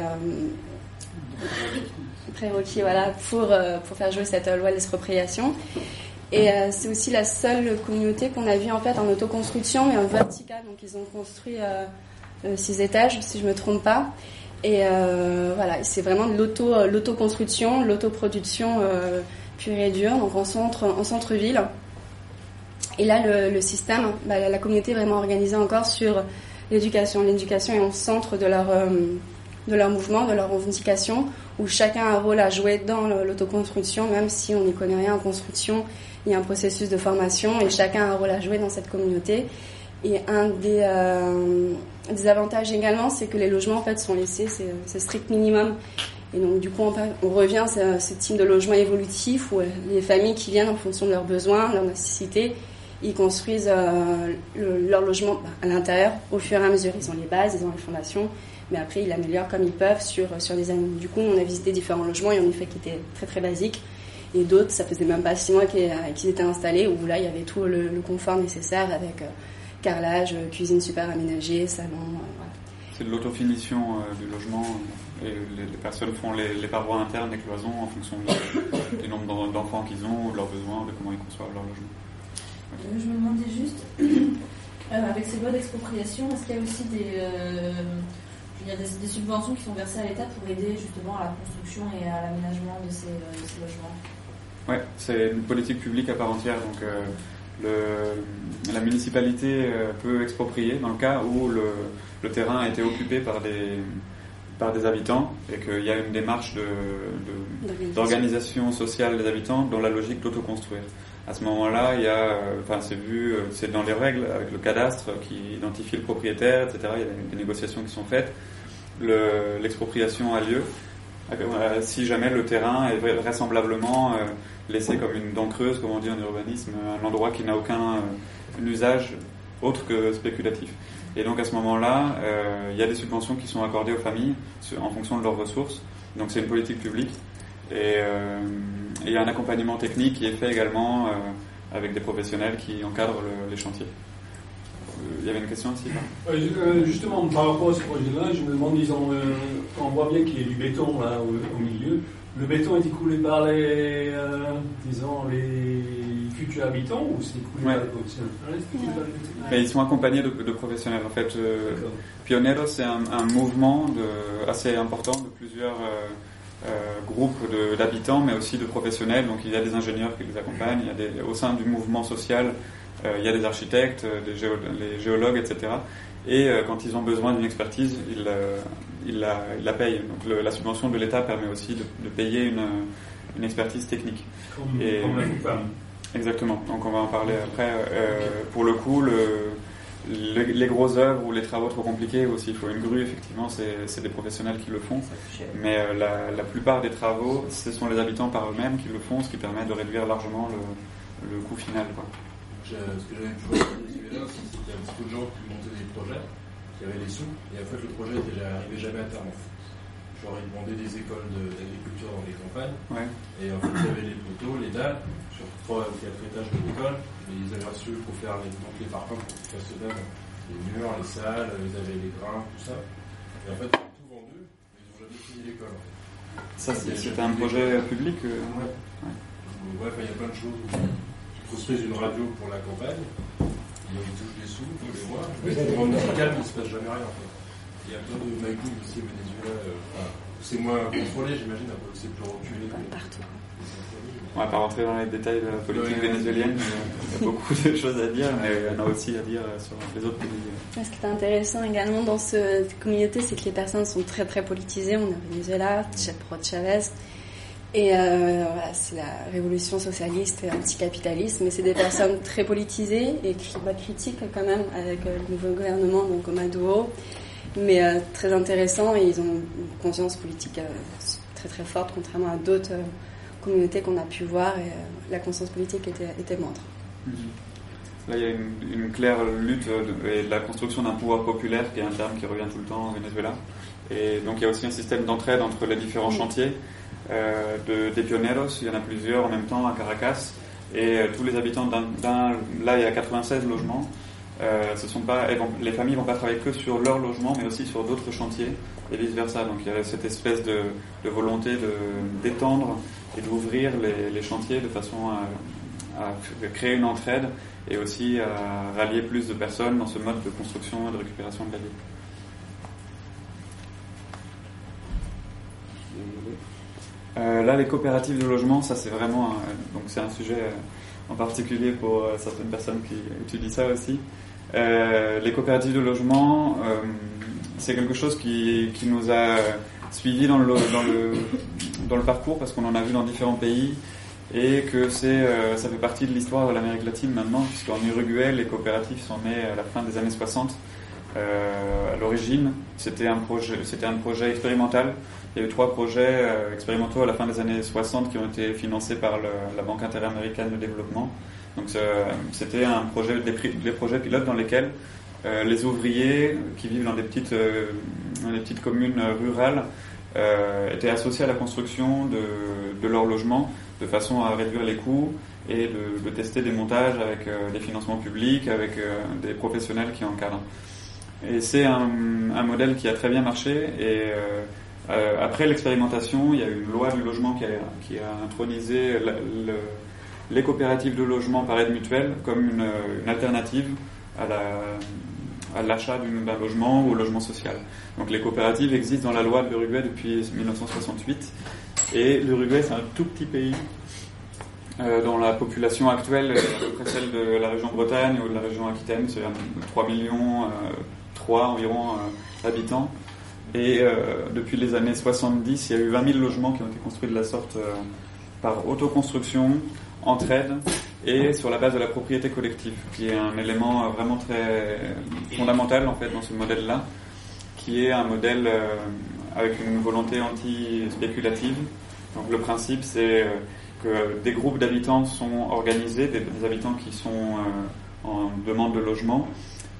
prérequis voilà, pour, euh, pour faire jouer cette loi d'expropriation. Et euh, c'est aussi la seule communauté qu'on a vue en fait en autoconstruction, mais en vertical. Donc ils ont construit euh, euh, six étages, si je me trompe pas. Et euh, voilà, c'est vraiment de l'auto, euh, l'autoconstruction, l'autoproduction euh, pure et dure, donc en centre, en centre-ville. Et là, le, système, bah, la, communauté est vraiment organisée encore sur l'éducation. L'éducation est au centre de leur, euh, de leur mouvement, de leur revendication, où chacun a un rôle à jouer dans l'autoconstruction, même si on n'y connaît rien en construction. Il y a un processus de formation et chacun a un rôle à jouer dans cette communauté. Et un des, euh, des avantages également, c'est que les logements en fait sont laissés, c'est c'est strict minimum. Et donc du coup, on, on revient à ce, type de logement évolutif où euh, les familles qui viennent en fonction de leurs besoins, leurs nécessités, ils construisent euh, le- leur logement bah, à l'intérieur au fur et à mesure. Ils ont les bases, ils ont les fondations, mais après ils l'améliorent comme ils peuvent sur, sur des années. Du coup, on a visité différents logements, et en effet qui étaient très très basiques, et d'autres, ça faisait même pas six mois qu'ils qu'ils étaient installés, où là il y avait tout le, le confort nécessaire avec euh, carrelage, euh, cuisine super aménagée, salon, euh, voilà.
C'est de l'autofinition euh, du logement et les, les personnes font les, les parois internes, les cloisons en fonction de- du nombre d'en- d'enfants qu'ils ont, de leurs besoins, de comment ils conçoivent leur logement.
Euh, je me demandais juste, euh, avec ces lois d'expropriation, est-ce qu'il y a aussi des, je veux dire, des, des subventions qui sont versées à l'État pour aider justement à la construction et à l'aménagement de ces, euh, de ces logements
Ouais, c'est une politique publique à part entière. Donc, euh, le- la municipalité euh, peut exproprier dans le cas où le, le terrain a été occupé par des, par des habitants et qu'il y a une démarche de- de-
D'organisation.
d'organisation sociale des habitants dans la logique d'autoconstruire. À ce moment-là, il y a, euh, enfin, c'est vu, euh, c'est dans les règles avec le cadastre qui identifie le propriétaire, etc. Il y a des, négociations qui sont faites. Le- L'expropriation a lieu euh, si jamais le terrain est vra- vraisemblablement laissé comme une dent creuse, comme on dit en urbanisme, un endroit qui n'a aucun usage autre que spéculatif. Et donc à ce moment-là, il y a des subventions qui sont accordées aux familles en fonction de leurs ressources. Donc c'est une politique publique. Et et il y a un accompagnement technique qui est fait également euh, avec des professionnels qui encadrent le- les chantiers. Euh, Il y avait une question aussi
euh, justement, par rapport à ce projet-là, je me demande, disons, euh, quand on voit bien qu'il y a du béton là au, au milieu, le béton est écoulé par les, euh, disons, les futurs habitants ou c'est écoulé
Ouais.
par les anciens Ah.
Mais ils sont accompagnés de, de professionnels. En fait, Pioneros, c'est un, un mouvement de, assez important de plusieurs groupes de- d'habitants, mais aussi de professionnels. Donc il y a des ingénieurs qui les accompagnent. Il y a des, au sein du mouvement social, euh, il y a des architectes, euh, des géo- les géologues, etc. Et euh, quand ils ont besoin d'une expertise, ils, euh, ils la, ils la payent. Donc le- la subvention de l'État permet aussi de, de payer une, une expertise technique.
Comme,
Et-
comme.
Exactement, donc on va en parler après. Euh, Pour le coup, le, le- les grosses œuvres ou les travaux trop compliqués, aussi il faut une grue, effectivement, c'est des professionnels qui le font. Mais euh, la, la plupart des travaux, ce sont les habitants par eux-mêmes qui le font, ce qui permet de réduire largement le, le coût final. Quoi.
Je- ce que j'avais pu voir dans les là aussi, c'est qu'il y a beaucoup de gens qui montaient des projets, qui avaient des sous, et en fait le projet n'arrivait jamais à terme. Genre ils demandaient des écoles de- d'agriculture dans les campagnes,
Ouais.
et en fait ils avaient les poteaux, les dalles, sur trois ou quatre étages de l'école, mais ils avaient reçu pour faire les, donc les parpaings pour qu'ils fassent dalle, les murs, les salles, ils avaient les grains, tout ça. Et en fait ils ont tout vendu, mais ils n'ont jamais fini l'école. en fait.
Ça, c'est-
Ils
c'était un projet public euh,
Ouais. Il y a plein de choses. Tu construis une radio pour la campagne, ils touchent des sous tous les mois, mais dans le musical, il ne se passe jamais rien. En fait. Il y a plein de magouilles aussi au Venezuela. euh, enfin, c'est moins contrôlé, j'imagine, un peu, c'est plus reculé. Partout.
On va pas rentrer dans les détails de la politique
Ouais.
vénézuélienne, mais il y a beaucoup de choses à dire, mais il y en a aussi à dire euh, sur les autres pays.
Ce qui est intéressant également dans ce- cette communauté, c'est que les personnes sont très très politisées. On est au Venezuela, Chavez. Et euh, voilà, c'est la révolution socialiste et anticapitaliste, mais c'est des personnes très politisées et qui bah, critiques quand même avec euh, le nouveau gouvernement, donc au Maduro, mais euh, très intéressant et ils ont une conscience politique euh, très très forte, contrairement à d'autres communautés qu'on a pu voir et euh, la conscience politique était, était moindre.
Là, il y a une, une claire lutte de- et de la construction d'un pouvoir populaire, qui est un terme qui revient tout le temps au Venezuela. Et donc, il y a aussi un système d'entraide entre les différents chantiers euh, de, des pioneros. Il y en a plusieurs en même temps à Caracas. Et euh, tous les habitants d'un, là, il y a 96 logements. Euh, ce sont pas, vont- les familles vont pas travailler que sur leur logement, mais aussi sur d'autres chantiers et vice versa. Donc, il y a cette espèce de, de volonté d'étendre et d'ouvrir les, chantiers de façon à, créer une entraide et aussi à rallier plus de personnes dans ce mode de construction et de récupération de la ville. Euh, là, les coopératives de logement, ça c'est vraiment donc c'est un sujet euh, en particulier pour euh, certaines personnes qui étudient ça aussi. Euh, les coopératives de logement, c'est quelque chose qui, qui nous a suivis dans le, dans le, dans le parcours parce qu'on en a vu dans différents pays et que c'est, euh, ça fait partie de l'histoire de l'Amérique latine maintenant, puisqu'en Uruguay, les coopératives sont nées à la fin des années 60. Euh, à l'origine, c'était un projet, c'était un projet expérimental. Il y a eu trois projets euh, expérimentaux à la fin des années 60 qui ont été financés par la Banque interaméricaine de développement. Donc c'était un projet, des projets pilotes dans lesquels euh, les ouvriers qui vivent dans des petites, euh, dans des petites communes rurales euh, étaient associés à la construction de, leur logement de façon à réduire les coûts et de, tester des montages avec des financements publics, avec des professionnels qui encadrent. Et c'est un, modèle qui a très bien marché. Et après l'expérimentation, il y a eu une loi du logement qui a, qui intronisé les coopératives de logement par aide mutuelle comme une alternative à la- à l'achat d'un logement ou au logement social. Donc les coopératives existent dans la loi de l'Uruguay depuis 1968. Et l'Uruguay, c'est un tout petit pays. Euh, dont la population actuelle est à peu près celle de la région Bretagne ou de la région Aquitaine, c'est 3 millions, euh, 3 environ euh, habitants. Et euh, depuis les années 70, il y a eu 20 000 logements qui ont été construits de la sorte euh, par autoconstruction, entraide et sur la base de la propriété collective, qui est un élément euh, vraiment très fondamental en fait dans ce modèle-là, qui est un modèle euh, avec une volonté anti-spéculative. Donc le principe c'est euh, que des groupes d'habitants sont organisés, des, habitants qui sont euh, en demande de logement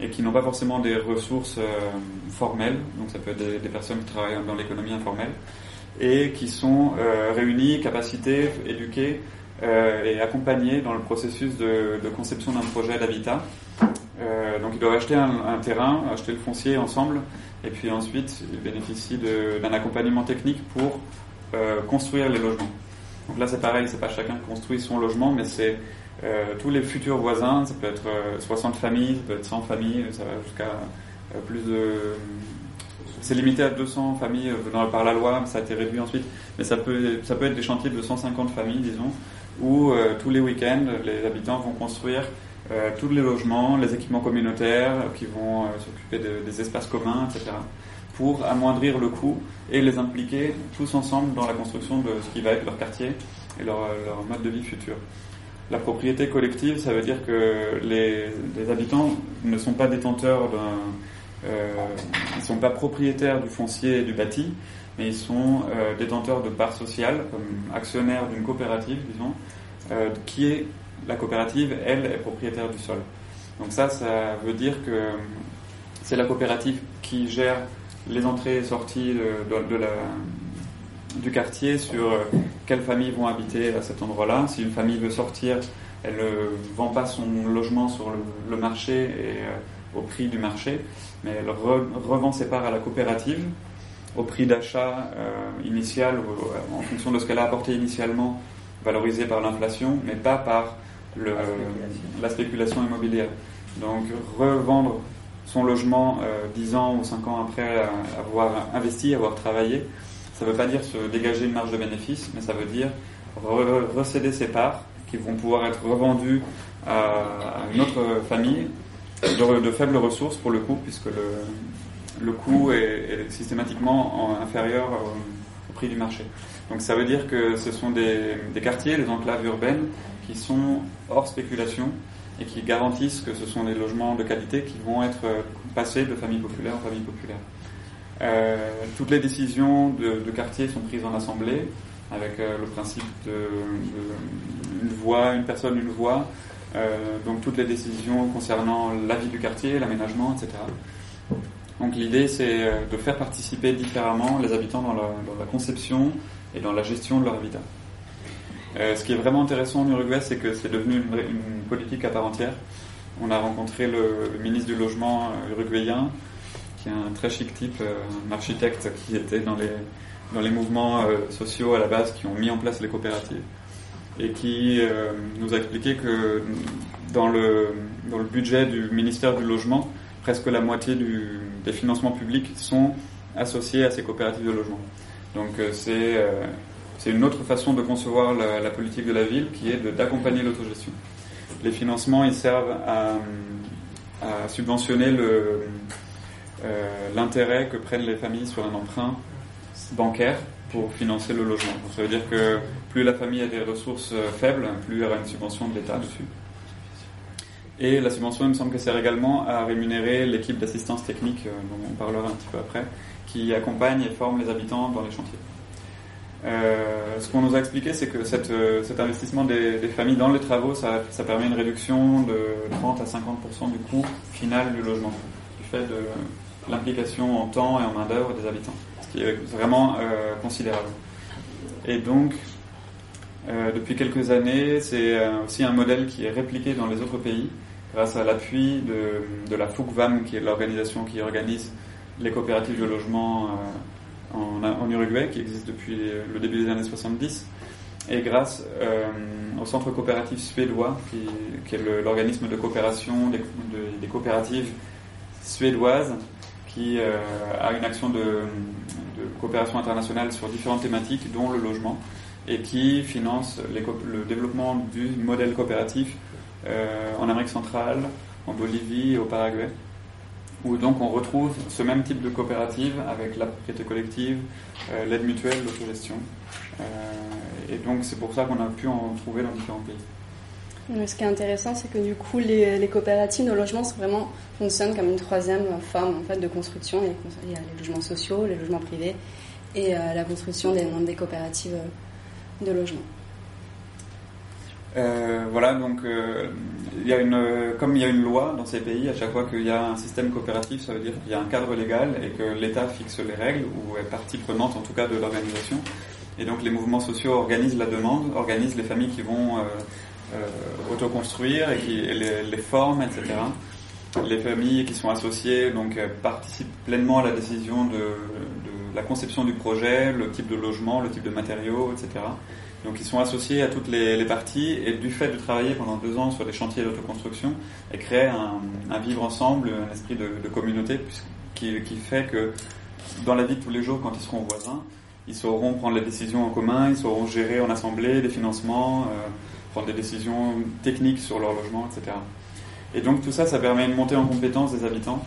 et qui n'ont pas forcément des ressources euh, formelles, donc ça peut être des, des personnes qui travaillent dans l'économie informelle, et qui sont euh, réunis, capacités, éduqués euh, et accompagnés dans le processus de, conception d'un projet d'habitat. Euh, donc ils doivent acheter un, terrain, acheter le foncier ensemble, et puis ensuite ils bénéficient d'un accompagnement technique pour euh, construire les logements. Donc là c'est pareil, c'est pas chacun qui construit son logement, mais c'est euh, tous les futurs voisins, ça peut être euh, 60 familles, ça peut être 100 familles, ça va jusqu'à euh, plus de... C'est limité à 200 familles euh, par la loi, ça a été réduit ensuite, mais ça peut, ça peut être des chantiers de 150 familles, disons, où euh, tous les week-ends, les habitants vont construire euh, tous les logements, les équipements communautaires euh, qui vont s'occuper de- des espaces communs, etc., pour amoindrir le coût et les impliquer tous ensemble dans la construction de ce qui va être leur quartier et leur, leur mode de vie futur. La propriété collective, ça veut dire que les, les habitants ne sont pas détenteurs d'un, euh, ils sont pas propriétaires du foncier et du bâti, mais ils sont euh, détenteurs de parts sociales, actionnaires d'une coopérative, disons, euh, qui est la coopérative, elle, est propriétaire du sol. Donc ça, ça veut dire que c'est la coopérative qui gère les entrées et sorties de, la, du quartier sur euh, quelles familles vont habiter à cet endroit-là. Si une famille veut sortir, elle ne vend pas son logement sur le, marché et euh, au prix du marché, mais elle re- revend ses parts à la coopérative au prix d'achat euh, initial ou euh, en fonction de ce qu'elle a apporté initialement, valorisé par l'inflation, mais pas par le, la spéculation immobilière. Donc revendre son logement euh, 10 ans ou 5 ans après euh, avoir investi, avoir travaillé, ça ne veut pas dire se dégager une marge de bénéfice, mais ça veut dire re- recéder ses parts qui vont pouvoir être revendues à, à une autre famille de, de faibles ressources pour le coup, puisque le, le coût est, systématiquement en- inférieur au, au prix du marché. Donc ça veut dire que ce sont des, quartiers, des enclaves urbaines qui sont hors spéculation et qui garantissent que ce sont des logements de qualité qui vont être euh, passés de famille populaire en famille populaire. Euh, toutes les décisions de, quartier sont prises en assemblée avec euh, le principe de, de une voix, une personne, une voix. Euh, donc toutes les décisions concernant la vie du quartier, l'aménagement, etc. Donc l'idée c'est euh, de faire participer différemment les habitants dans la, conception et dans la gestion de leur habitat. Euh, ce qui est vraiment intéressant en Uruguay, c'est que c'est devenu une, politique à part entière. On a rencontré le, ministre du logement euh, uruguayen, qui est un très chic type, un architecte qui était dans les, dans les mouvements sociaux à la base qui ont mis en place les coopératives et qui nous a expliqué que dans le, dans le budget du ministère du Logement, presque la moitié du, des financements publics sont associés à ces coopératives de logement. Donc euh, c'est euh, c'est une autre façon de concevoir la, politique de la ville qui est d'accompagner l'autogestion. Les financements, ils servent à, subventionner euh, l'intérêt que prennent les familles sur un emprunt bancaire pour financer le logement. Ça veut dire que plus la famille a des ressources faibles, plus il y aura une subvention de l'État dessus. Et la subvention, il me semble que sert également à rémunérer l'équipe d'assistance technique, euh, dont on parlera un petit peu après, qui accompagne et forme les habitants dans les chantiers. Euh, ce qu'on nous a expliqué, c'est que euh, cet investissement des, familles dans les travaux, ça, permet une réduction de 30 à 50% du coût final du logement, du fait de l'implication en temps et en main-d'œuvre des habitants, ce qui est vraiment considérable. Et donc, depuis quelques années, c'est aussi un modèle qui est répliqué dans les autres pays grâce à l'appui de, la FUCVAM, qui est l'organisation qui organise les coopératives de logement euh, en, Uruguay, qui existe depuis le début des années 70, et grâce euh, au centre coopératif suédois, qui, est l'organisme de coopération des, de- des coopératives suédoises, qui euh, a une action de, coopération internationale sur différentes thématiques, dont le logement, et qui finance le développement du modèle coopératif en Amérique centrale, en Bolivie au Paraguay, où donc on retrouve ce même type de coopérative avec la propriété collective, euh, l'aide mutuelle, l'autogestion. Euh, et donc c'est pour ça qu'on a pu en trouver dans différents pays.
Ce qui est intéressant, c'est que du coup, les, coopératives de logement fonctionnent comme une troisième forme de construction. Il y a, les logements sociaux, les logements privés et euh, la construction des, des coopératives euh, de logement.
Euh, voilà, donc euh, il y a une, comme il y a une loi dans ces pays, à chaque fois qu'il y a un système coopératif, ça veut dire qu'il y a un cadre légal et que l'État fixe les règles ou est partie prenante en tout cas de l'organisation. Et donc les mouvements sociaux organisent la demande, organisent les familles qui vont euh, euh, autoconstruire et qui et les, les forment, etc. Les familles qui sont associées donc euh, participent pleinement à la décision de, de la conception du projet, le type de logement, le type de matériaux, etc. Donc ils sont associés à toutes les, les parties et du fait de travailler pendant deux ans sur des chantiers d'autoconstruction et créer un, vivre ensemble, un esprit de, communauté qui, fait que dans la vie de tous les jours, quand ils seront voisins, ils sauront prendre les décisions en commun, ils sauront gérer en assemblée des financements, euh, prendre des décisions techniques sur leur logement, etc. Et donc tout ça, ça permet une montée en compétence des habitants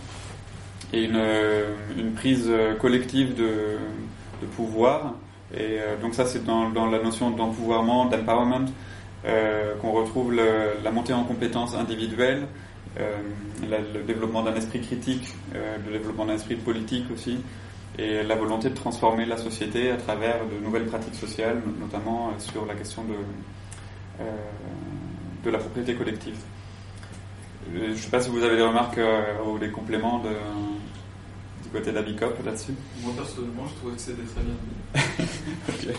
et une, prise collective de pouvoir. Et euh, donc ça, c'est dans, la notion d'empouvoirment, d'empowerment, euh, qu'on retrouve la montée en compétences individuelles, euh, le développement d'un esprit critique, le développement d'un esprit politique aussi, et la volonté de transformer la société à travers de nouvelles pratiques sociales, no- notamment sur la question de, de la propriété collective. Je ne sais pas si vous avez des remarques ou des compléments côté d'Abicop là-dessus.
Moi personnellement, je trouvais que c'était très bien.
Ok.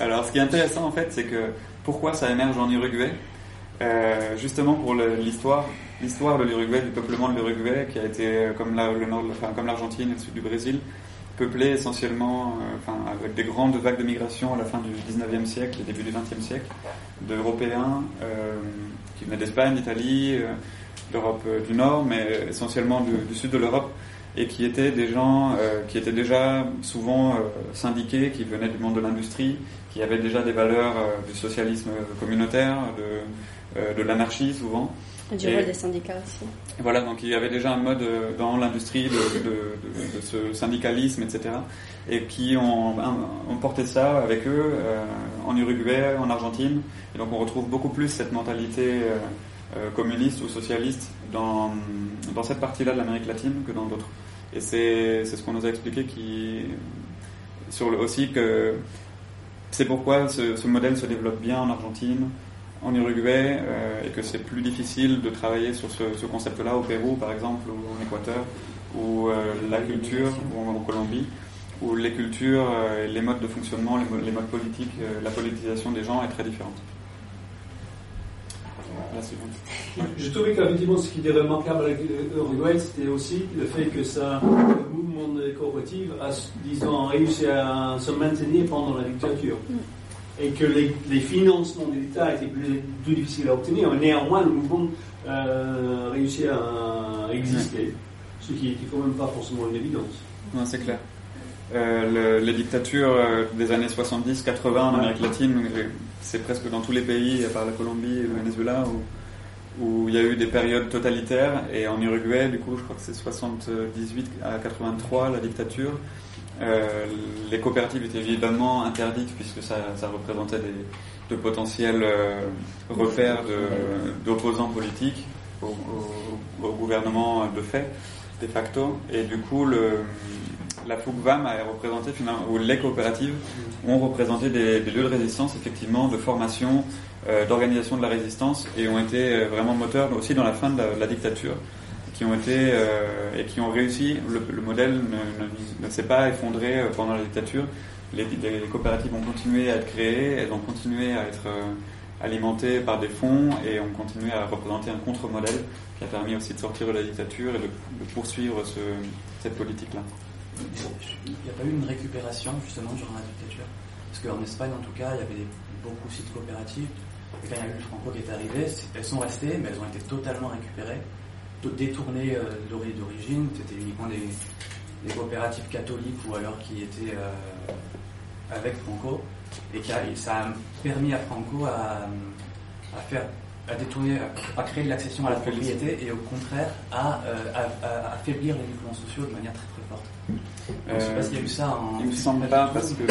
Alors, ce qui est intéressant en fait, c'est que pourquoi ça émerge en Uruguay Euh, Justement pour l'histoire, l'histoire de l'Uruguay, du peuplement de l'Uruguay, qui a été euh, comme la- le nord, enfin, comme l'Argentine et le sud du Brésil, peuplé essentiellement, euh, enfin, avec des grandes vagues de migration à la fin du 19e siècle et début du 20e siècle, d'Européens euh, qui venaient d'Espagne, d'Italie, euh, d'Europe du Nord, mais essentiellement du, du sud de l'Europe, et qui étaient des gens euh, qui étaient déjà souvent euh, syndiqués, qui venaient du monde de l'industrie, qui avaient déjà des valeurs euh, du socialisme communautaire, de, euh, de l'anarchie souvent.
Et du
Et-
rôle des syndicats aussi.
voilà, donc il y avait déjà un mode dans l'industrie de, de- de- ce syndicalisme, etc. Et qui ont, ont porté ça avec eux euh, en Uruguay, en Argentine. Et donc on retrouve beaucoup plus cette mentalité communiste ou socialiste dans, dans cette partie-là de l'Amérique latine que dans d'autres. Et c'est ce qu'on nous a expliqué qui, sur le, aussi que c'est pourquoi ce, modèle se développe bien en Argentine, en Uruguay, euh, et que c'est plus difficile de travailler sur ce, ce concept-là au Pérou, par exemple, ou en Équateur, ou euh, la culture, ou en, Colombie, où les cultures, euh, les modes de fonctionnement, les, les modes politiques, la politisation des gens est très différente.
Je trouvais qu'effectivement, ce qui était remarquable avec l'Uruguay, c'était aussi le fait que ça, le mouvement de coopérative a, disons, réussi à se maintenir pendant la dictature. Et que les, les financements de l'État étaient plus, plus difficiles à obtenir, mais néanmoins, le mouvement euh, réussit à exister, ce qui n'était quand même pas forcément une évidence.
Non, c'est clair. Euh, le- les dictatures euh, des années 70-80 en Amérique latine, euh, c'est presque dans tous les pays, à part la Colombie et le Venezuela, où, il y a eu des périodes totalitaires. Et en Uruguay, du coup, je crois que c'est 78 à 83 la dictature. Euh, les coopératives étaient évidemment interdites puisque ça, représentait des, de potentiels euh, d'opposants politiques au, gouvernement de fait, de facto. Et du coup, la FUGVAM a représenté ou les coopératives ont représenté des, lieux de résistance, effectivement, de formation, euh, d'organisation de la résistance, et ont été euh, vraiment moteurs aussi dans la fin de la, de la dictature, qui ont été euh, et qui ont réussi. Le, le modèle ne, ne- s'est pas effondré pendant la dictature. Les, coopératives ont continué à être créées, elles ont continué à être alimentées par des fonds et ont continué à représenter un contre-modèle qui a permis aussi de sortir de la dictature et de, poursuivre ce, cette politique-là.
Il n'y a pas eu une récupération justement durant la dictature? Parce qu'en Espagne en tout cas, il y avait beaucoup de coopératives. Et quand il y a eu le Franco qui est arrivé, elles sont restées, mais elles ont été totalement récupérées, to- détournées euh, de d'origine. C'était uniquement des, des coopératives catholiques ou alors qui étaient euh, avec Franco. et qui a, ça a permis à Franco à, à faire à détourner, à créer de l'accession à la propriété et au contraire à, euh, à- à affaiblir les mouvements sociaux de manière très forte. Je ne sais pas s'il y a eu ça en.
Il me semble pas parce que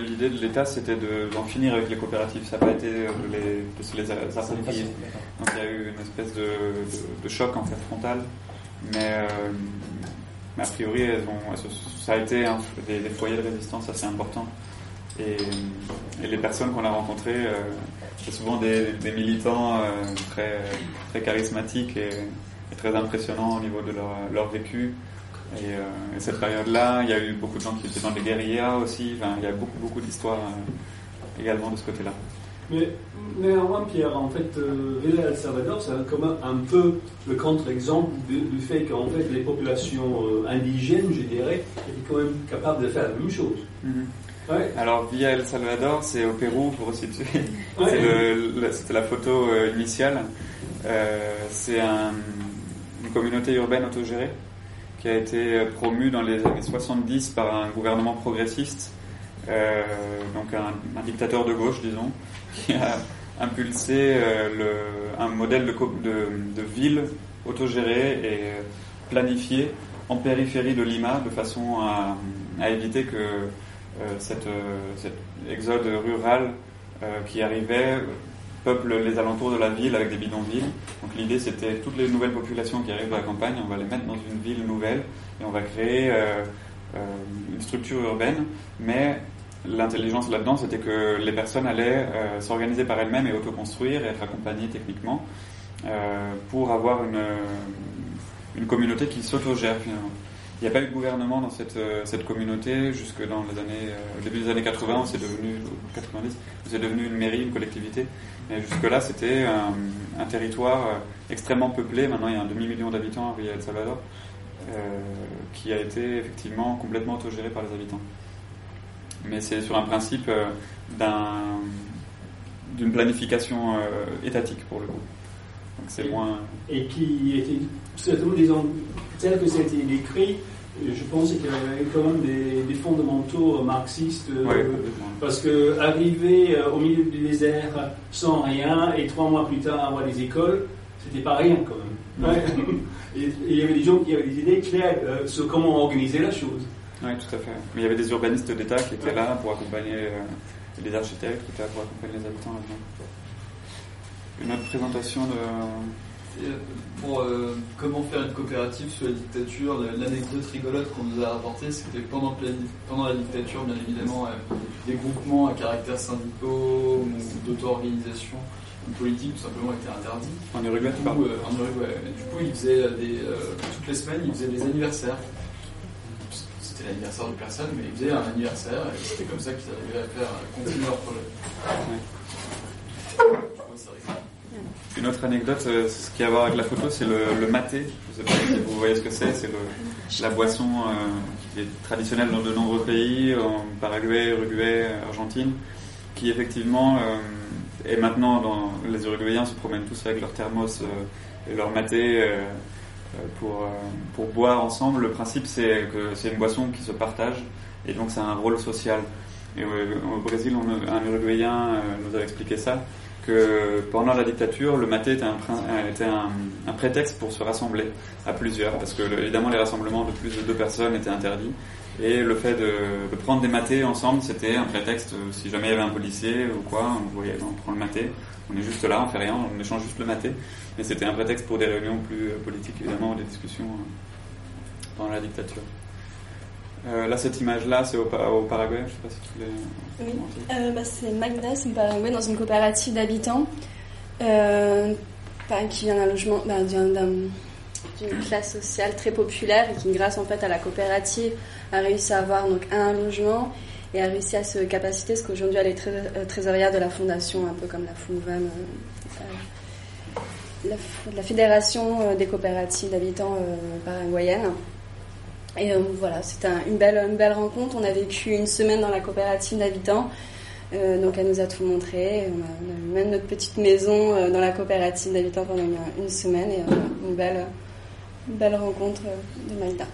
l'idée- de l'État c'était de- d'en finir avec les coopératives. Ça n'a pas été euh, de les, de se les a- s'approprier. Donc il y a eu une espèce de, de- de choc en fait frontal. Mais, euh, mais a priori elles ont, elles ça a été des, des foyers de résistance assez importants. Et, et les personnes qu'on a rencontrées, euh, c'est souvent des, des militants euh, très, très charismatiques et, et très impressionnants au niveau de leur, leur vécu. Et, euh, et cette période-là, il y a eu beaucoup de gens qui étaient dans les guérillas aussi. Enfin, il y a beaucoup, beaucoup d'histoires euh, également de ce côté-là.
Mais néanmoins, Pierre, en fait, euh, Villa El Salvador, c'est même un peu le contre-exemple du, fait qu'en fait, les populations euh, indigènes, je dirais, étaient quand même capables de faire la même chose. Ouais.
Alors, Villa El Salvador, c'est au Pérou, pour resituer.
Ouais.
C'était la photo initiale. C'est un- une communauté urbaine autogérée qui a été euh, promue dans les années 70 par un gouvernement progressiste, euh, donc un, dictateur de gauche, disons, qui a impulsé euh, un modèle de, ville autogérée et euh, planifiée en périphérie de Lima de façon à, éviter que cette, cet exode rural qui arrivait peuple les alentours de la ville avec des bidonvilles. Donc l'idée c'était toutes les nouvelles populations qui arrivent de la campagne, on va les mettre dans une ville nouvelle et on va créer euh, euh, une structure urbaine, mais l'intelligence là-dedans c'était que les personnes allaient euh, s'organiser par elles-mêmes et autoconstruire et être accompagnées techniquement pour avoir une, une communauté qui s'autogère finalement. Il n'y a pas eu de gouvernement dans cette, euh, cette communauté jusque dans les années, euh, au début des années 80, où c'est devenu, ou 90, où c'est devenu une mairie, une collectivité. Mais jusque-là, c'était un, un territoire euh, extrêmement peuplé. Maintenant, il y a un demi-million d'habitants à Villa El Salvador, euh, qui a été effectivement complètement autogéré par les habitants. Mais c'est sur un principe euh, d'un- d'une planification euh, étatique pour le coup. Donc c'est moins.
Et qui était certainement, disons, tel que c'était décrit, euh, je pense qu'il y avait quand même des, des fondamentaux marxistes. euh, parce que arriver euh, au milieu du désert sans rien et trois mois plus tard avoir des écoles, c'était pas rien quand même. Ouais. et, et il y avait des gens qui avaient des idées claires euh, sur comment organiser la chose.
Oui, tout à fait. Mais il y avait des urbanistes d'État qui étaient là pour accompagner des architectes qui étaient là pour accompagner les habitants là-dedans. Une autre présentation de.
Pour euh, comment faire une coopérative sous la dictature, l'anecdote rigolote qu'on nous a rapportée, c'est que pendant, pendant la dictature, bien évidemment, euh, des groupements à caractère syndicaux ou d'auto-organisation politique tout simplement étaient interdits.
En Uruguay,
Du coup, euh, En Uruguay. Du coup, ils faisaient euh, des, euh, toutes les semaines, ils faisaient des anniversaires. C'était l'anniversaire de personne, mais ils faisaient un anniversaire et c'était comme ça qu'ils arrivaient à faire continuer leur projet.
Une autre anecdote, euh, ce qui a à voir avec la photo, c'est le, maté. Je ne sais pas si vous voyez ce que c'est. C'est la boisson euh, qui est traditionnelle dans de nombreux pays, en Paraguay, Uruguay, Argentine, qui effectivement euh, est maintenant dans les Uruguayens se promènent tous avec leur thermos euh, et leur maté pour pour boire ensemble. Le principe c'est que c'est une boisson qui se partage et donc c'est un rôle social. Et au Brésil, un Uruguayen nous a expliqué ça que pendant la dictature, le maté était euh, un, prétexte pour se rassembler à plusieurs, parce que évidemment les rassemblements de plus de deux personnes étaient interdits, et le fait de, prendre des matés ensemble, c'était un prétexte, euh, si jamais il y avait un policier ou quoi, on voyait, on prend le maté, on est juste là, on fait rien, on échange juste le maté, mais c'était un prétexte pour des réunions plus euh, politiques évidemment, ou des discussions pendant la dictature. Euh, là, cette image-là, c'est au, au Paraguay, je sais pas si tu voulais
Oui. Euh, bah, c'est Magda, c'est une Paraguay dans une coopérative d'habitants euh, bah, qui vient d'un logement, bah, d'un- d'un- d'une classe sociale très populaire et qui, grâce en fait à la coopérative, a réussi à avoir donc un logement et a réussi à se capaciter, parce qu'aujourd'hui elle est très, euh, trésorière de la fondation, un peu comme la FUNVAM, la, la fédération des coopératives d'habitants paraguayennes. Et euh, voilà, c'était un- une, belle, une belle rencontre. On a vécu une semaine dans la coopérative d'habitants. Euh, donc elle nous a tout montré. On a, on même notre petite maison euh, dans la coopérative d'habitants pendant une, semaine. Et une, belle, belle rencontre de Malta.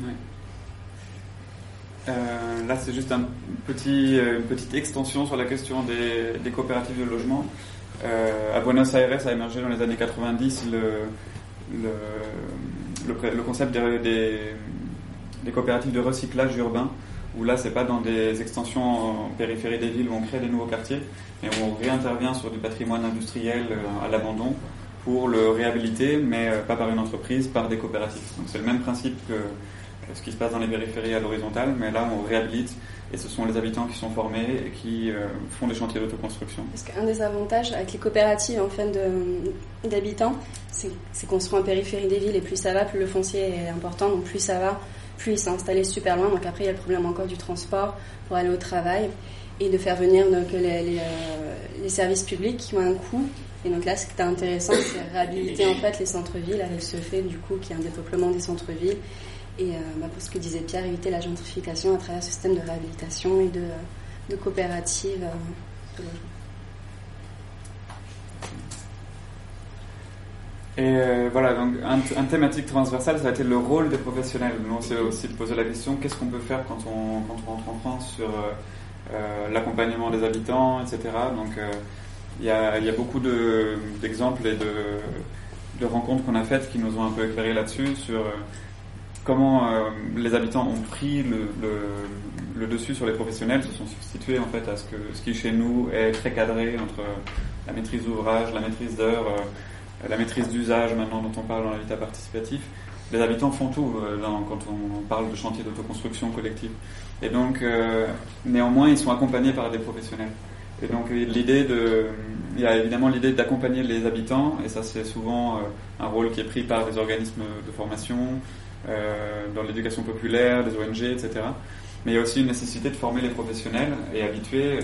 Ouais. Là, c'est juste une petite extension sur la question des, coopératives de logement. À Buenos Aires a émergé dans les années 90 le, le, le, concept des, coopératives de recyclage urbain, où là, c'est pas dans des extensions en périphérie des villes où on crée des nouveaux quartiers, mais on réintervient sur du patrimoine industriel à l'abandon pour le réhabiliter, mais pas par une entreprise, par des coopératives. Donc c'est le même principe que ce qui se passe dans les périphéries à l'horizontale, mais là on réhabilite et ce sont les habitants qui sont formés et qui euh, font des chantiers d'autoconstruction.
Parce qu'un des avantages avec les coopératives en fait d'habitants, c'est qu'on se rend en périphérie des villes et plus ça va, plus le foncier est important, donc plus ça va, plus il s'est installé super loin. Donc après il y a le problème encore du transport pour aller au travail et de faire venir donc, les, les, euh, les services publics qui ont un coût et donc là, ce qui est intéressant, c'est réhabiliter en fait les centres-villes avec ce fait du coup qu'il y a un développement des centres-villes et euh, bah, pour ce que disait Pierre, éviter la gentrification à travers ce système de réhabilitation et de, de coopératives euh.
Et euh, voilà, donc un, thématique transversale, ça a été le rôle des professionnels. Nous, on s'est aussi posé la question qu'est-ce qu'on peut faire quand on, quand on rentre en France sur euh, euh, l'accompagnement des habitants, etc. Donc, il y, a, y, a, beaucoup d'exemples et de, de rencontres qu'on a faites qui nous ont un peu éclairé là-dessus sur comment euh, les habitants ont pris le, le, le, dessus sur les professionnels, se sont substitués en fait à ce, que, ce qui chez nous est très cadré entre la maîtrise d'ouvrage, la maîtrise d'heure, euh, la maîtrise d'usage maintenant dont on parle dans l'habitat participatif. Les habitants font tout euh, quand on parle de chantier d'autoconstruction collective. Et donc, euh, néanmoins, ils sont accompagnés par des professionnels. Et donc, l'idée de, il y a évidemment l'idée d'accompagner les habitants, et ça c'est souvent un rôle qui est pris par des organismes de formation, euh, dans l'éducation populaire, des ONG, etc. Mais il y a aussi une nécessité de former les professionnels et habituer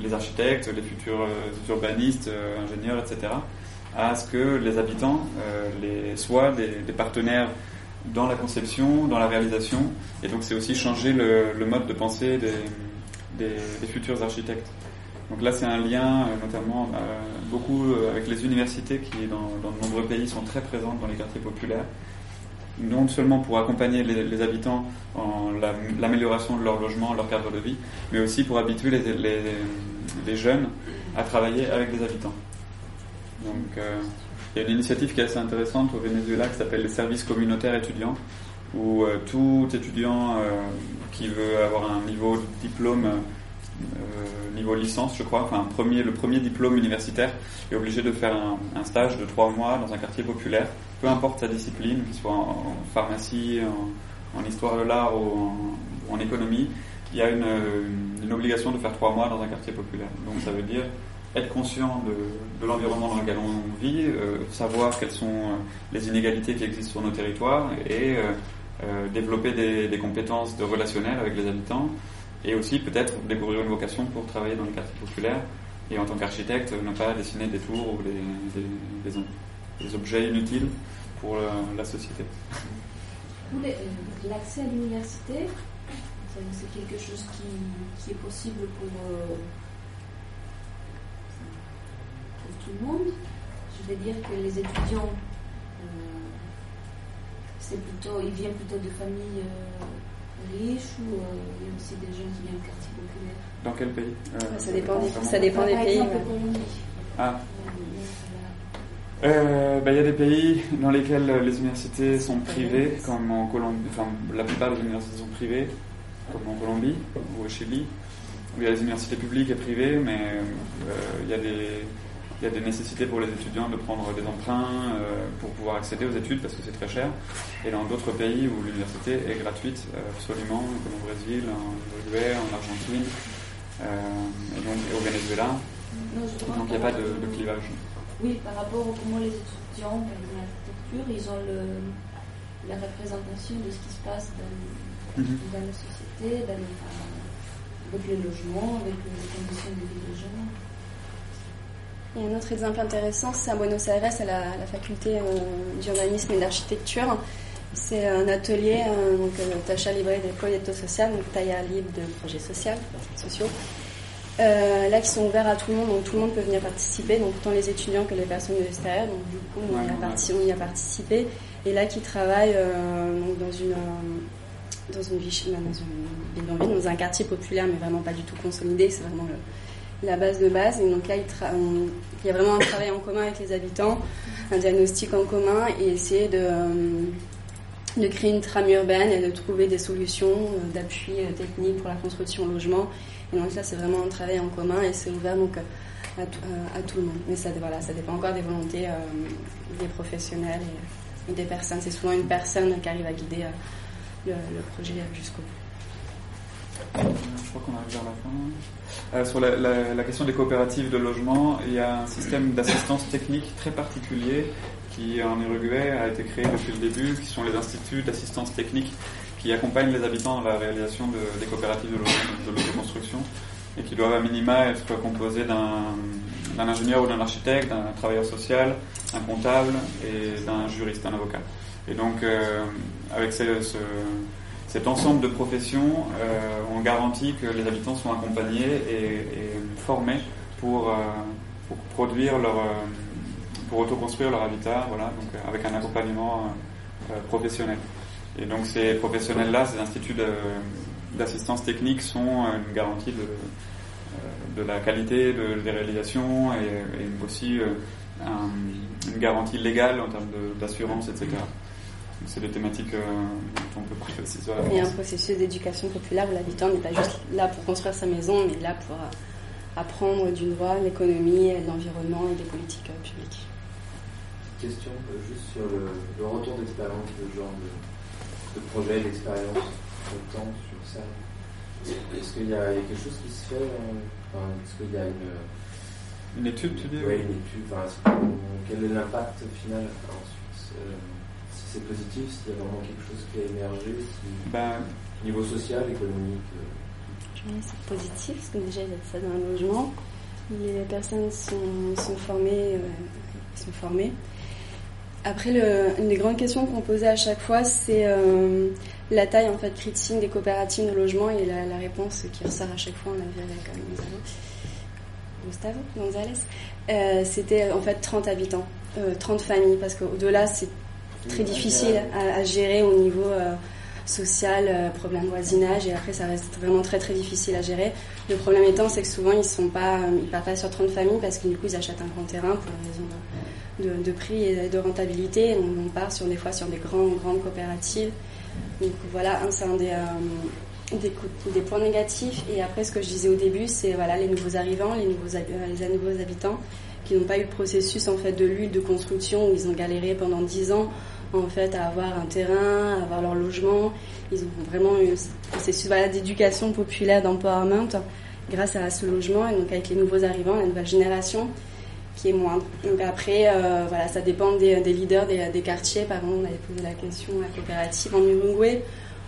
les architectes, les futurs euh, urbanistes, euh, ingénieurs, etc., à ce que les habitants les, soient des, partenaires dans la conception, dans la réalisation. Et donc c'est aussi changer le, le, mode de pensée des, des, futurs architectes. Donc là, c'est un lien, notamment beaucoup avec les universités qui, dans, dans, de nombreux pays, sont très présentes dans les quartiers populaires non seulement pour accompagner les, habitants en l'amélioration de leur logement, leur cadre de vie, mais aussi pour habituer les, jeunes à travailler avec les habitants. Donc, euh, il y a une initiative qui est assez intéressante au Venezuela qui s'appelle les services communautaires étudiants, où euh, tout étudiant euh, qui veut avoir un niveau de diplôme niveau licence, je crois, enfin le premier diplôme universitaire, est obligé de faire un, stage de trois mois dans un quartier populaire, peu importe sa discipline, qu'il soit en, pharmacie, en, histoire de l'art ou, en, économie, il y a une, obligation de faire trois mois dans un quartier populaire. Donc ça veut dire être conscient de, l'environnement dans lequel on vit, euh, savoir quelles sont euh, les inégalités qui existent sur nos territoires et euh, euh, développer des, des compétences de relationnel avec les habitants et aussi peut-être découvrir une vocation pour travailler dans les quartiers populaires et en tant qu'architecte ne pas dessiner des tours ou des, objets inutiles pour la, société.
L'accès à l'université, c'est quelque chose qui, est possible pour, euh, pour tout le monde. Je vais dire que les étudiants, euh, plutôt, ils viennent plutôt de familles euh, riches ou il y a aussi des gens qui viennent de quartiers populaires?
Dans quel pays?
Euh, Ça dépend des, ça dépend des pays.
Colombie.
Ah. Il euh, bah, y a des pays dans lesquels les universités sont privées, comme en Colombie, enfin la plupart des universités sont privées, comme en Colombie ou au Chili, où il y a des universités publiques et privées, mais il y a des il y a des nécessités pour les étudiants de prendre des emprunts euh, pour pouvoir accéder aux études parce que c'est très cher. Et dans d'autres pays où l'université est gratuite, euh, absolument, comme au Brésil, en Uruguay, en Argentine, euh, et donc et au Venezuela.
Non,
donc il n'y a pas de, de, clivage.
Oui, par rapport à comment les étudiants, exemple, l'architecture, ils ont le, la représentation de ce qui se passe dans, mm -hmm. dans la société, dans avec les logements, avec les conditions de vie des gens.
Et un autre exemple intéressant, c'est à Buenos Aires, à la, la faculté euh, d'urbanisme et d'architecture. C'est un atelier, euh, donc euh, Tacha Libre de Proyecto Social, donc tailleur libre de projets sociaux, sociaux. Euh, là qui sont ouverts à tout le monde, donc tout le monde peut venir participer, donc tant les étudiants que les personnes de l'extérieur, donc du coup on, y a parti, on y a participé, et là qui travaillent donc dans une dans une ville, dans dans un quartier populaire, mais vraiment pas du tout consolidé. C'est vraiment le- la base de base. Et donc là, il, y a vraiment un travail en commun avec les habitants, un diagnostic en commun et essayer de, euh, de créer une trame urbaine et de trouver des solutions euh, d'appui euh, technique pour la construction logement. Et donc là, c'est vraiment un travail en commun et c'est ouvert donc à, tout- à le monde. Mais ça, dépend encore des volontés des professionnels et, des personnes. C'est souvent une personne qui arrive à guider le, le projet jusqu'au bout.
Je crois qu'on arrive vers la fin. Euh, sur la, question des coopératives de logement, il y a un système d'assistance technique très particulier qui en Uruguay a été créé depuis le début, qui sont les instituts d'assistance technique qui accompagnent les habitants dans la réalisation de- des coopératives de, logement- de l'autoconstruction et qui doivent à minima être composés d'un d'un ingénieur ou d'un architecte, d'un travailleur social, un comptable et d'un juriste, un avocat. Et donc, euh, avec ce- cet ensemble de professions, euh, on garantit que les habitants sont accompagnés et, formés pour, euh, pour produire leur, euh, pour autoconstruire leur habitat, voilà, donc avec un accompagnement professionnel. Et donc ces professionnels-là, ces instituts d'assistance technique sont une garantie de, de la qualité de, des réalisations et, aussi un- une garantie légale en termes d'assurance, etc. C'est des thématiques euh, dont on peut parler aussi sur
Il y a un processus d'éducation populaire où l'habitant n'est pas juste là pour construire sa maison, mais là pour euh, apprendre du droit, l'économie, l'environnement et des politiques euh, publiques.
Question euh, juste sur le, le retour d'expérience, le genre de, de projet, d'expérience, de temps sur ça. Est-ce qu'il y, a il y a quelque chose qui se fait euh, enfin, Est-ce qu'il y a une.
Une étude, tu dis
Oui, une étude. Enfin, quel est l'impact final ensuite euh, c'est positif, s'il y a vraiment quelque chose qui a émergé, si,
Ben,
niveau social, économique. euh,
que c'est positif, parce que déjà il y a ça dans un logement. Les personnes sont, sont formées, euh, sont formées. Après, le, une des grandes questions qu'on posait à chaque fois, c'est euh, la taille en fait critique des coopératives de logement et la, la réponse qui ressort à chaque fois, on l'a vu avec euh, Gonzalo, Gustavo Gonzalez, euh, c'était en fait 30 habitants, euh, 30 familles, parce qu'au-delà c'est très difficile à, gérer au niveau euh, social, euh, problème de voisinage, et après ça reste vraiment très très difficile à gérer. Le problème étant, c'est que souvent ils sont pas, euh, ils partent pas sur 30 familles parce que du coup ils achètent un grand terrain pour une raison de, prix et de rentabilité. Et on, part sur des fois sur des grandes grandes coopératives. Donc voilà, c'est un des, des, points négatifs. Et après, ce que je disais au début, c'est voilà les nouveaux arrivants, les nouveaux, les nouveaux habitants qui n'ont pas eu le processus en fait de lutte, de construction où ils ont galéré pendant 10 ans en fait à avoir un terrain, à avoir leur logement. Ils ont vraiment eu ce processus d'éducation populaire, d'empowerment grâce à ce logement et donc avec les nouveaux arrivants, la nouvelle génération qui est moindre. Donc après, euh, voilà, ça dépend des, leaders des, quartiers. Par exemple, on avait posé la question à la coopérative en Uruguay,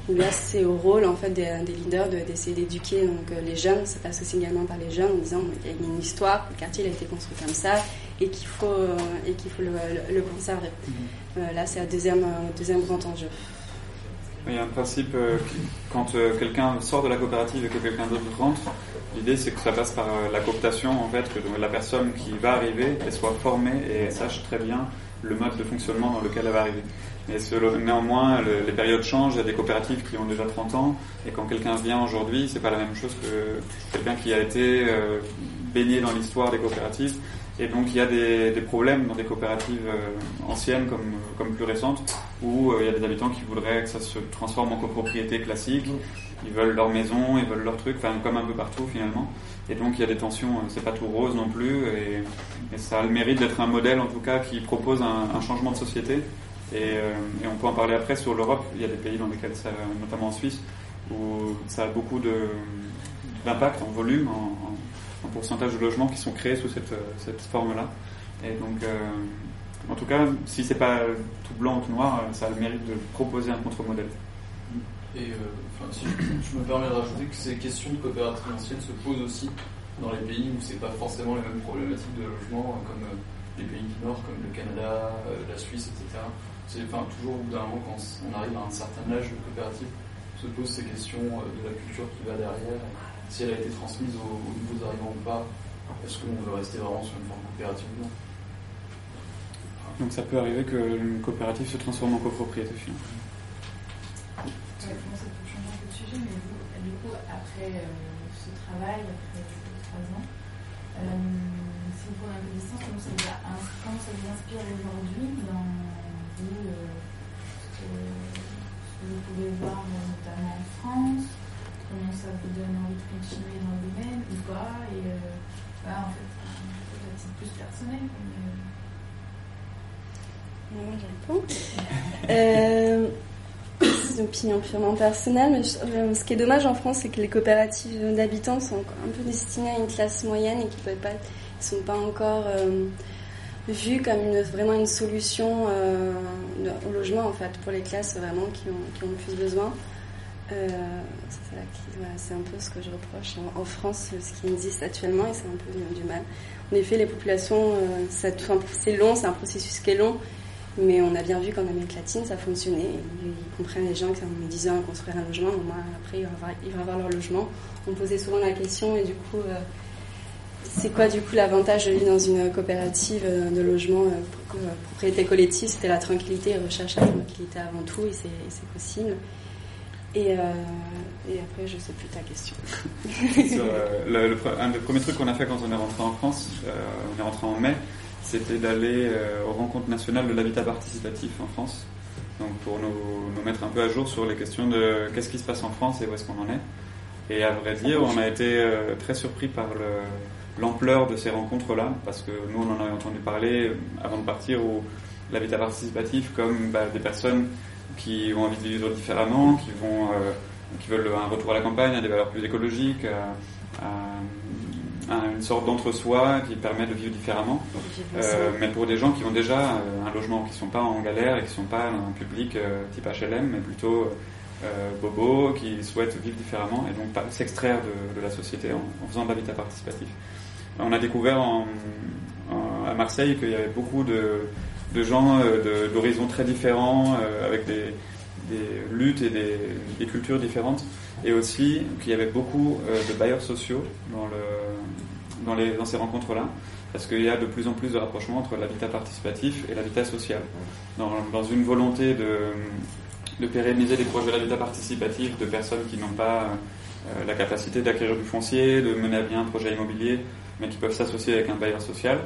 où là c'est au rôle en fait des, des leaders de- d'essayer d'éduquer donc euh, les jeunes. Ça passe aussi également par les jeunes en disant qu'il y a une histoire, le quartier a été construit comme ça et qu'il faut euh, et qu'il faut le, conserver. Euh, là, c'est un deuxième euh, deuxième grand enjeu.
Il y a un principe, euh, quand euh, quelqu'un sort de la coopérative et que quelqu'un d'autre rentre, l'idée c'est que ça passe par euh, la cooptation, en fait, que la personne qui va arriver, elle soit formée et sache très bien le mode de fonctionnement dans lequel elle va arriver. Ce- néanmoins, le- les périodes changent, il y a des coopératives qui ont déjà 30 ans, et quand quelqu'un vient aujourd'hui, c'est pas la même chose que quelqu'un qui a été euh, baigné dans l'histoire des coopératives. Et donc il y a des, des problèmes dans des coopératives euh, anciennes comme, comme plus récentes où euh, il y a des habitants qui voudraient que ça se transforme en copropriété classique. Ils veulent leur maison, ils veulent leur truc, enfin comme un peu partout finalement. Et donc il y a des tensions, euh, c'est pas tout rose non plus. Et, ça a le mérite d'être un modèle en tout cas qui propose un, changement de société. Et, on peut en parler après sur l'Europe. Il y a des pays dans lesquels ça, notamment en Suisse, où ça a beaucoup d'impact en volume, en pourcentage de logements qui sont créés sous cette, euh, cette forme-là. Et donc, euh, en tout cas, si c'est pas tout blanc ou tout noir, euh, ça a le mérite de proposer un contre-modèle.
Et enfin, si je, me permets de rajouter que ces questions de coopérative ancienne se posent aussi dans les pays où c'est pas forcément les mêmes problématiques de logement, euh, comme les pays du Nord, comme le Canada, la Suisse, etc. C'est enfin, toujours au bout d'un moment, quand on arrive à un certain âge de coopérative, se posent ces questions de la culture qui va derrière, si elle a été transmise aux, aux nouveaux arrivants ou pas, est-ce qu'on veut rester vraiment sur une forme coopérative ou non
Donc ça peut arriver qu'une coopérative se transforme en copropriété finalement.
Ouais, ça peut
après ce travail, après trois ans. si vous prenez un peu de distance, comment ça vous, comment ça vous inspire aujourd'hui dans vous, ce, que, vous pouvez voir notamment en France Comment ça vous donne envie de continuer dans le domaine ou pas Et bah, en fait, c'est plus personnel.
Moi, je réponds. Euh, c'est une opinion purement personnelle, mais ce qui est dommage en France, c'est que les coopératives d'habitants sont un peu destinées à une classe moyenne et qui ne sont pas encore euh, vues comme vraiment une solution euh, au logement en fait pour les classes vraiment qui ont le plus besoin. Euh, c'est un peu ce que je reproche en, France, ce qui existe actuellement, et c'est un peu du, mal. En effet, les populations, c'est long, c'est un processus qui est long, mais on a bien vu qu'en Amérique latine, ça fonctionnait. Ils comprennent les gens qui me disaient à construire un logement, moi, après, ils vont, avoir, leur logement. On posait souvent la question, et du coup, euh, c'est quoi du coup l'avantage de vivre dans une coopérative euh, de logement euh, propriété collective? C'était la tranquillité, recherche la tranquillité avant tout, et c'est possible. Et, après, je ne sais plus ta question.
un des premiers trucs qu'on a fait quand on est rentré en France, on est rentré en mai, c'était d'aller euh, aux rencontres nationales de l'habitat participatif en France. Donc pour nous, mettre un peu à jour sur les questions de qu'est-ce qui se passe en France et où est-ce qu'on en est. Et à vrai dire, on a été euh, très surpris par l'ampleur de ces rencontres-là, parce que nous, on en avait entendu parler avant de partir, où l'habitat participatif, comme bah, des personnes qui ont envie de vivre différemment, qui, vont, euh, qui veulent un retour à la campagne, à des valeurs plus écologiques, à, une sorte d'entre-soi qui permet de vivre différemment. Euh, mais pour des gens qui ont déjà euh, un logement, qui ne sont pas en galère et qui ne sont pas dans un public euh, type HLM, mais plutôt bobo, qui souhaitent vivre différemment et donc s'extraire de, la société en, faisant de l'habitat participatif. On a découvert à Marseille qu'il y avait beaucoup de, gens d'horizons très différents, avec des, luttes et des, cultures différentes, et aussi qu'il y avait beaucoup de bailleurs sociaux dans le, dans, les, dans ces rencontres-là, parce qu'il y a de plus en plus de rapprochement entre l'habitat participatif et l'habitat social. Dans, dans, une volonté de, de pérenniser des projets d'habitat participatif de personnes qui n'ont pas euh, la capacité d'acquérir du foncier, de mener à bien un projet immobilier, mais qui peuvent s'associer avec un bailleur social.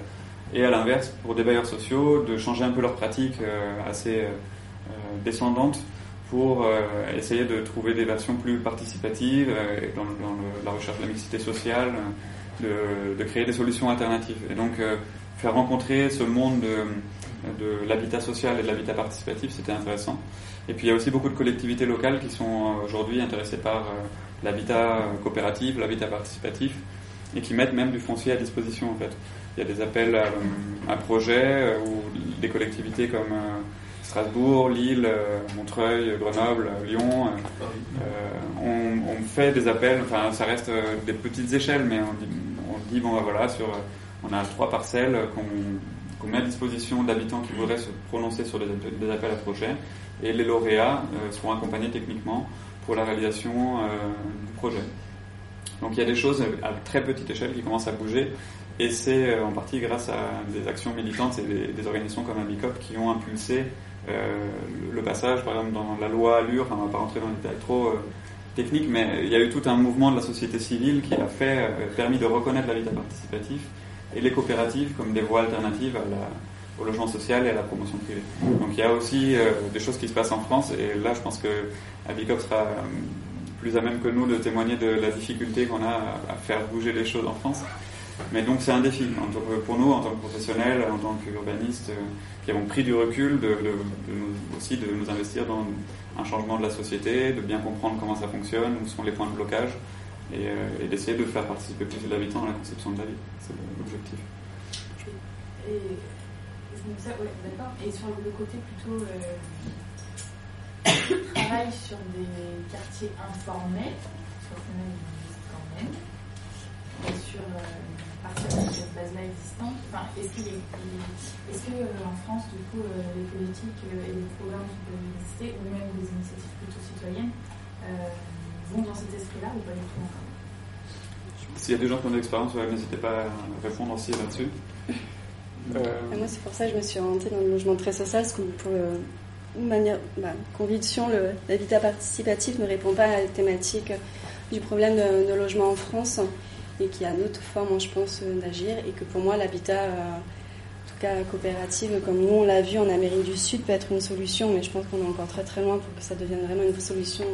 Et à l'inverse, pour des bailleurs sociaux, de changer un peu leurs pratiques euh, assez euh, descendantes pour essayer de trouver des versions plus participatives dans, dans la recherche de la mixité sociale, de, créer des solutions alternatives. Et donc, euh, faire rencontrer ce monde de, de l'habitat social et de l'habitat participatif, c'était intéressant. Et puis, il y a aussi beaucoup de collectivités locales qui sont euh, aujourd'hui intéressées par euh, l'habitat coopératif, l'habitat participatif, et qui mettent même du foncier à disposition, en fait. Il y a des appels à, projets où des collectivités comme Strasbourg, Lille, Montreuil, Grenoble, Lyon, on, fait des appels, enfin ça reste des petites échelles, mais on, bon, bah, voilà, euh, on a trois parcelles qu'on met à disposition d'habitants qui voudraient se prononcer sur des, appels à projets, et les lauréats euh, seront accompagnés techniquement pour la réalisation euh, du projet. Donc il y a des choses à très petite échelle qui commencent à bouger, et c'est en partie grâce à des actions militantes et des, organisations comme Abicop qui ont impulsé le passage, par exemple, dans la loi Allure, on ne va pas rentrer dans les détails trop technique, mais il y a eu tout un mouvement de la société civile qui a fait, euh, permis de reconnaître l'habitat participatif et les coopératives comme des voies alternatives au logement social et à la promotion privée. Donc il y a aussi euh, des choses qui se passent en France et là je pense que Abicop sera euh, plus à même que nous de témoigner de la difficulté qu'on a à, faire bouger les choses en France. Mais donc c'est un défi pour nous en tant que professionnels, en tant qu'urbanistes qui avons pris du recul, aussi de nous investir dans un changement de la société, de bien comprendre comment ça fonctionne, où sont les points de blocage, et, euh, d'essayer de faire participer plus d'habitants dans la conception de la vie. C'est l'objectif.
Et, d'accord. Et sur le côté plutôt euh, travail sur des quartiers informels, sur quand même, et sur euh, partir de cette base-là existante enfin, Est-ce qu est que euh, en France, du coup, euh, les politiques euh, et les programmes qui peuvent exister, ou même des initiatives plutôt citoyennes, vont dans cet esprit-là ou pas du tout encore?
S'il y a des gens qui ont de l'expérience, n'hésitez pas à répondre aussi là-dessus.
Moi, c'est pour ça que je me suis orientée dans le logement très social, parce que pour une manière, bah, conviction, l'habitat participatif ne répond pas à la thématique du problème de, de logement en France et qu'il y a d'autres formes, je pense, euh, d'agir et que pour moi, l'habitat, euh, en tout cas coopérative, comme nous on l'a vu en Amérique du Sud, peut être une solution, mais je pense qu'on est encore très très loin pour que ça devienne vraiment une solution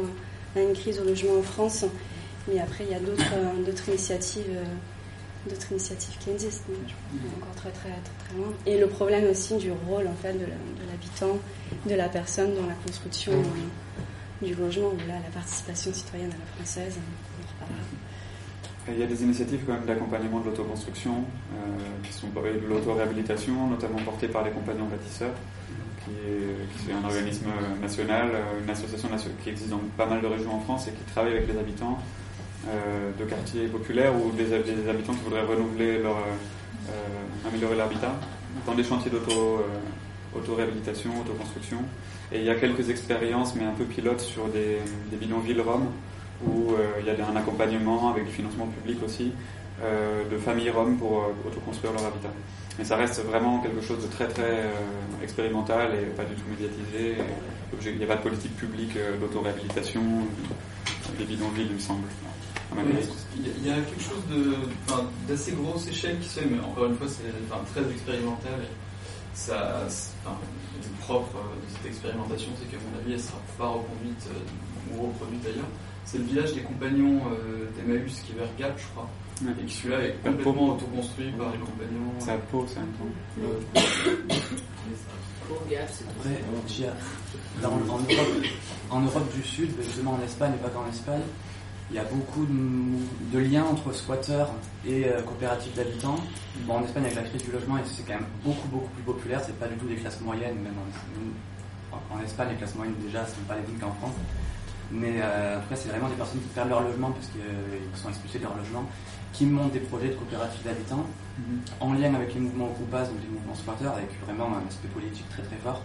à une crise au logement en France. Mais après, il y a d'autres euh, initiatives. euh, d'autres initiatives qui existent, mais je pense qu'on est encore très, très très loin. Et le problème aussi du rôle en fait de l'habitant, de la personne dans la construction euh, du logement, où là la participation citoyenne à la française, on reparlera.
Il y a des initiatives quand même d'accompagnement de l'autoconstruction, euh, qui sont de l'auto-réhabilitation, notamment portées par les compagnons bâtisseurs, qui est, un organisme national, une association qui existe dans pas mal de régions en France et qui travaille avec les habitants euh, de quartiers populaires ou des, habitants qui voudraient renouveler leur, euh, améliorer l'habitat dans des chantiers d'auto, auto-réhabilitation, autoconstruction. Et il y a quelques expériences, mais un peu pilotes, sur des, des bidonvilles roms, où euh, il y a un accompagnement avec du financement public aussi, euh, de familles roms pour euh, autoconstruire leur habitat. Mais ça reste vraiment quelque chose de très très expérimental et pas du tout médiatisé. Il n'y a pas de politique publique d'auto-réhabilitation des bidonvilles, il me semble.
Il y a- quelque chose d'assez grosse échelle qui se fait, mais encore une fois, c'est très expérimental. Et ça, le propre de cette expérimentation, c'est qu'à mon avis, elle ne sera pas reconduite ou reproduite ailleurs. C'est le village des compagnons euh, d'Emmaüs qui est vers Gap, je crois. Et qui celui-là est complètement autoconstruit par les compagnons.
C'est à Pau, c'est un peu.
Après, en, Europe, en Europe du Sud, justement en Espagne et pas qu'en Espagne, il y a beaucoup de, de liens entre squatteurs et euh, coopératives d'habitants. Bon, en Espagne, avec la crise du logement, c'est quand même beaucoup, beaucoup plus populaire. C'est pas du tout des classes moyennes, même en, en- en Espagne, les classes moyennes déjà, ce sont pas les mêmes qu'en France. Mais euh, en tout cas, c'est vraiment des personnes qui perdent leur logement parce qu'ils sont expulsés de leur logement, qui montent des projets de coopératives d'habitants en lien avec les mouvements Occupaz, donc les mouvements squatteurs, avec vraiment un aspect politique très très fort.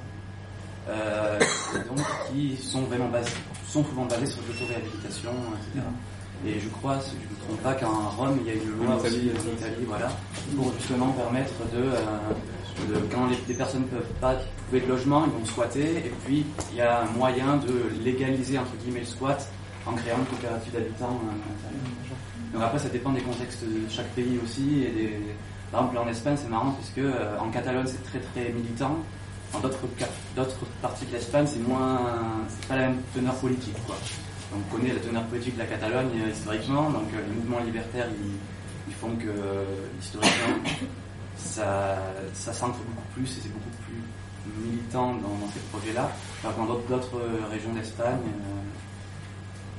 Euh, et donc, qui sont vraiment basés, sont souvent basés sur l'autoréhabilitation, etc. Et je crois, si je ne me trompe pas, qu'en Rome, il y a une loi
En Italie,
aussi, en Italie, voilà, pour justement permettre de, euh, quand les, les personnes ne peuvent pas trouver de logement, ils vont squatter, et puis il y a un moyen de légaliser entre guillemets le squat en créant une coopérative d'habitants euh, à l'intérieur. Donc après, ça dépend des contextes de chaque pays aussi. Et des... Par exemple, en Espagne, c'est marrant parce que euh, en Catalogne, c'est très très militant. Dans d'autres parties de l'Espagne, c'est moins, c'est pas la même teneur politique, quoi. Donc, on connaît la teneur politique de la Catalogne euh, historiquement. Donc, euh, les mouvements libertaires, ils, ils font que historiquement, ça, ça beaucoup plus et c'est beaucoup plus militant dans, ces projets-là. Alors que dans d'autres euh, régions d'Espagne. euh,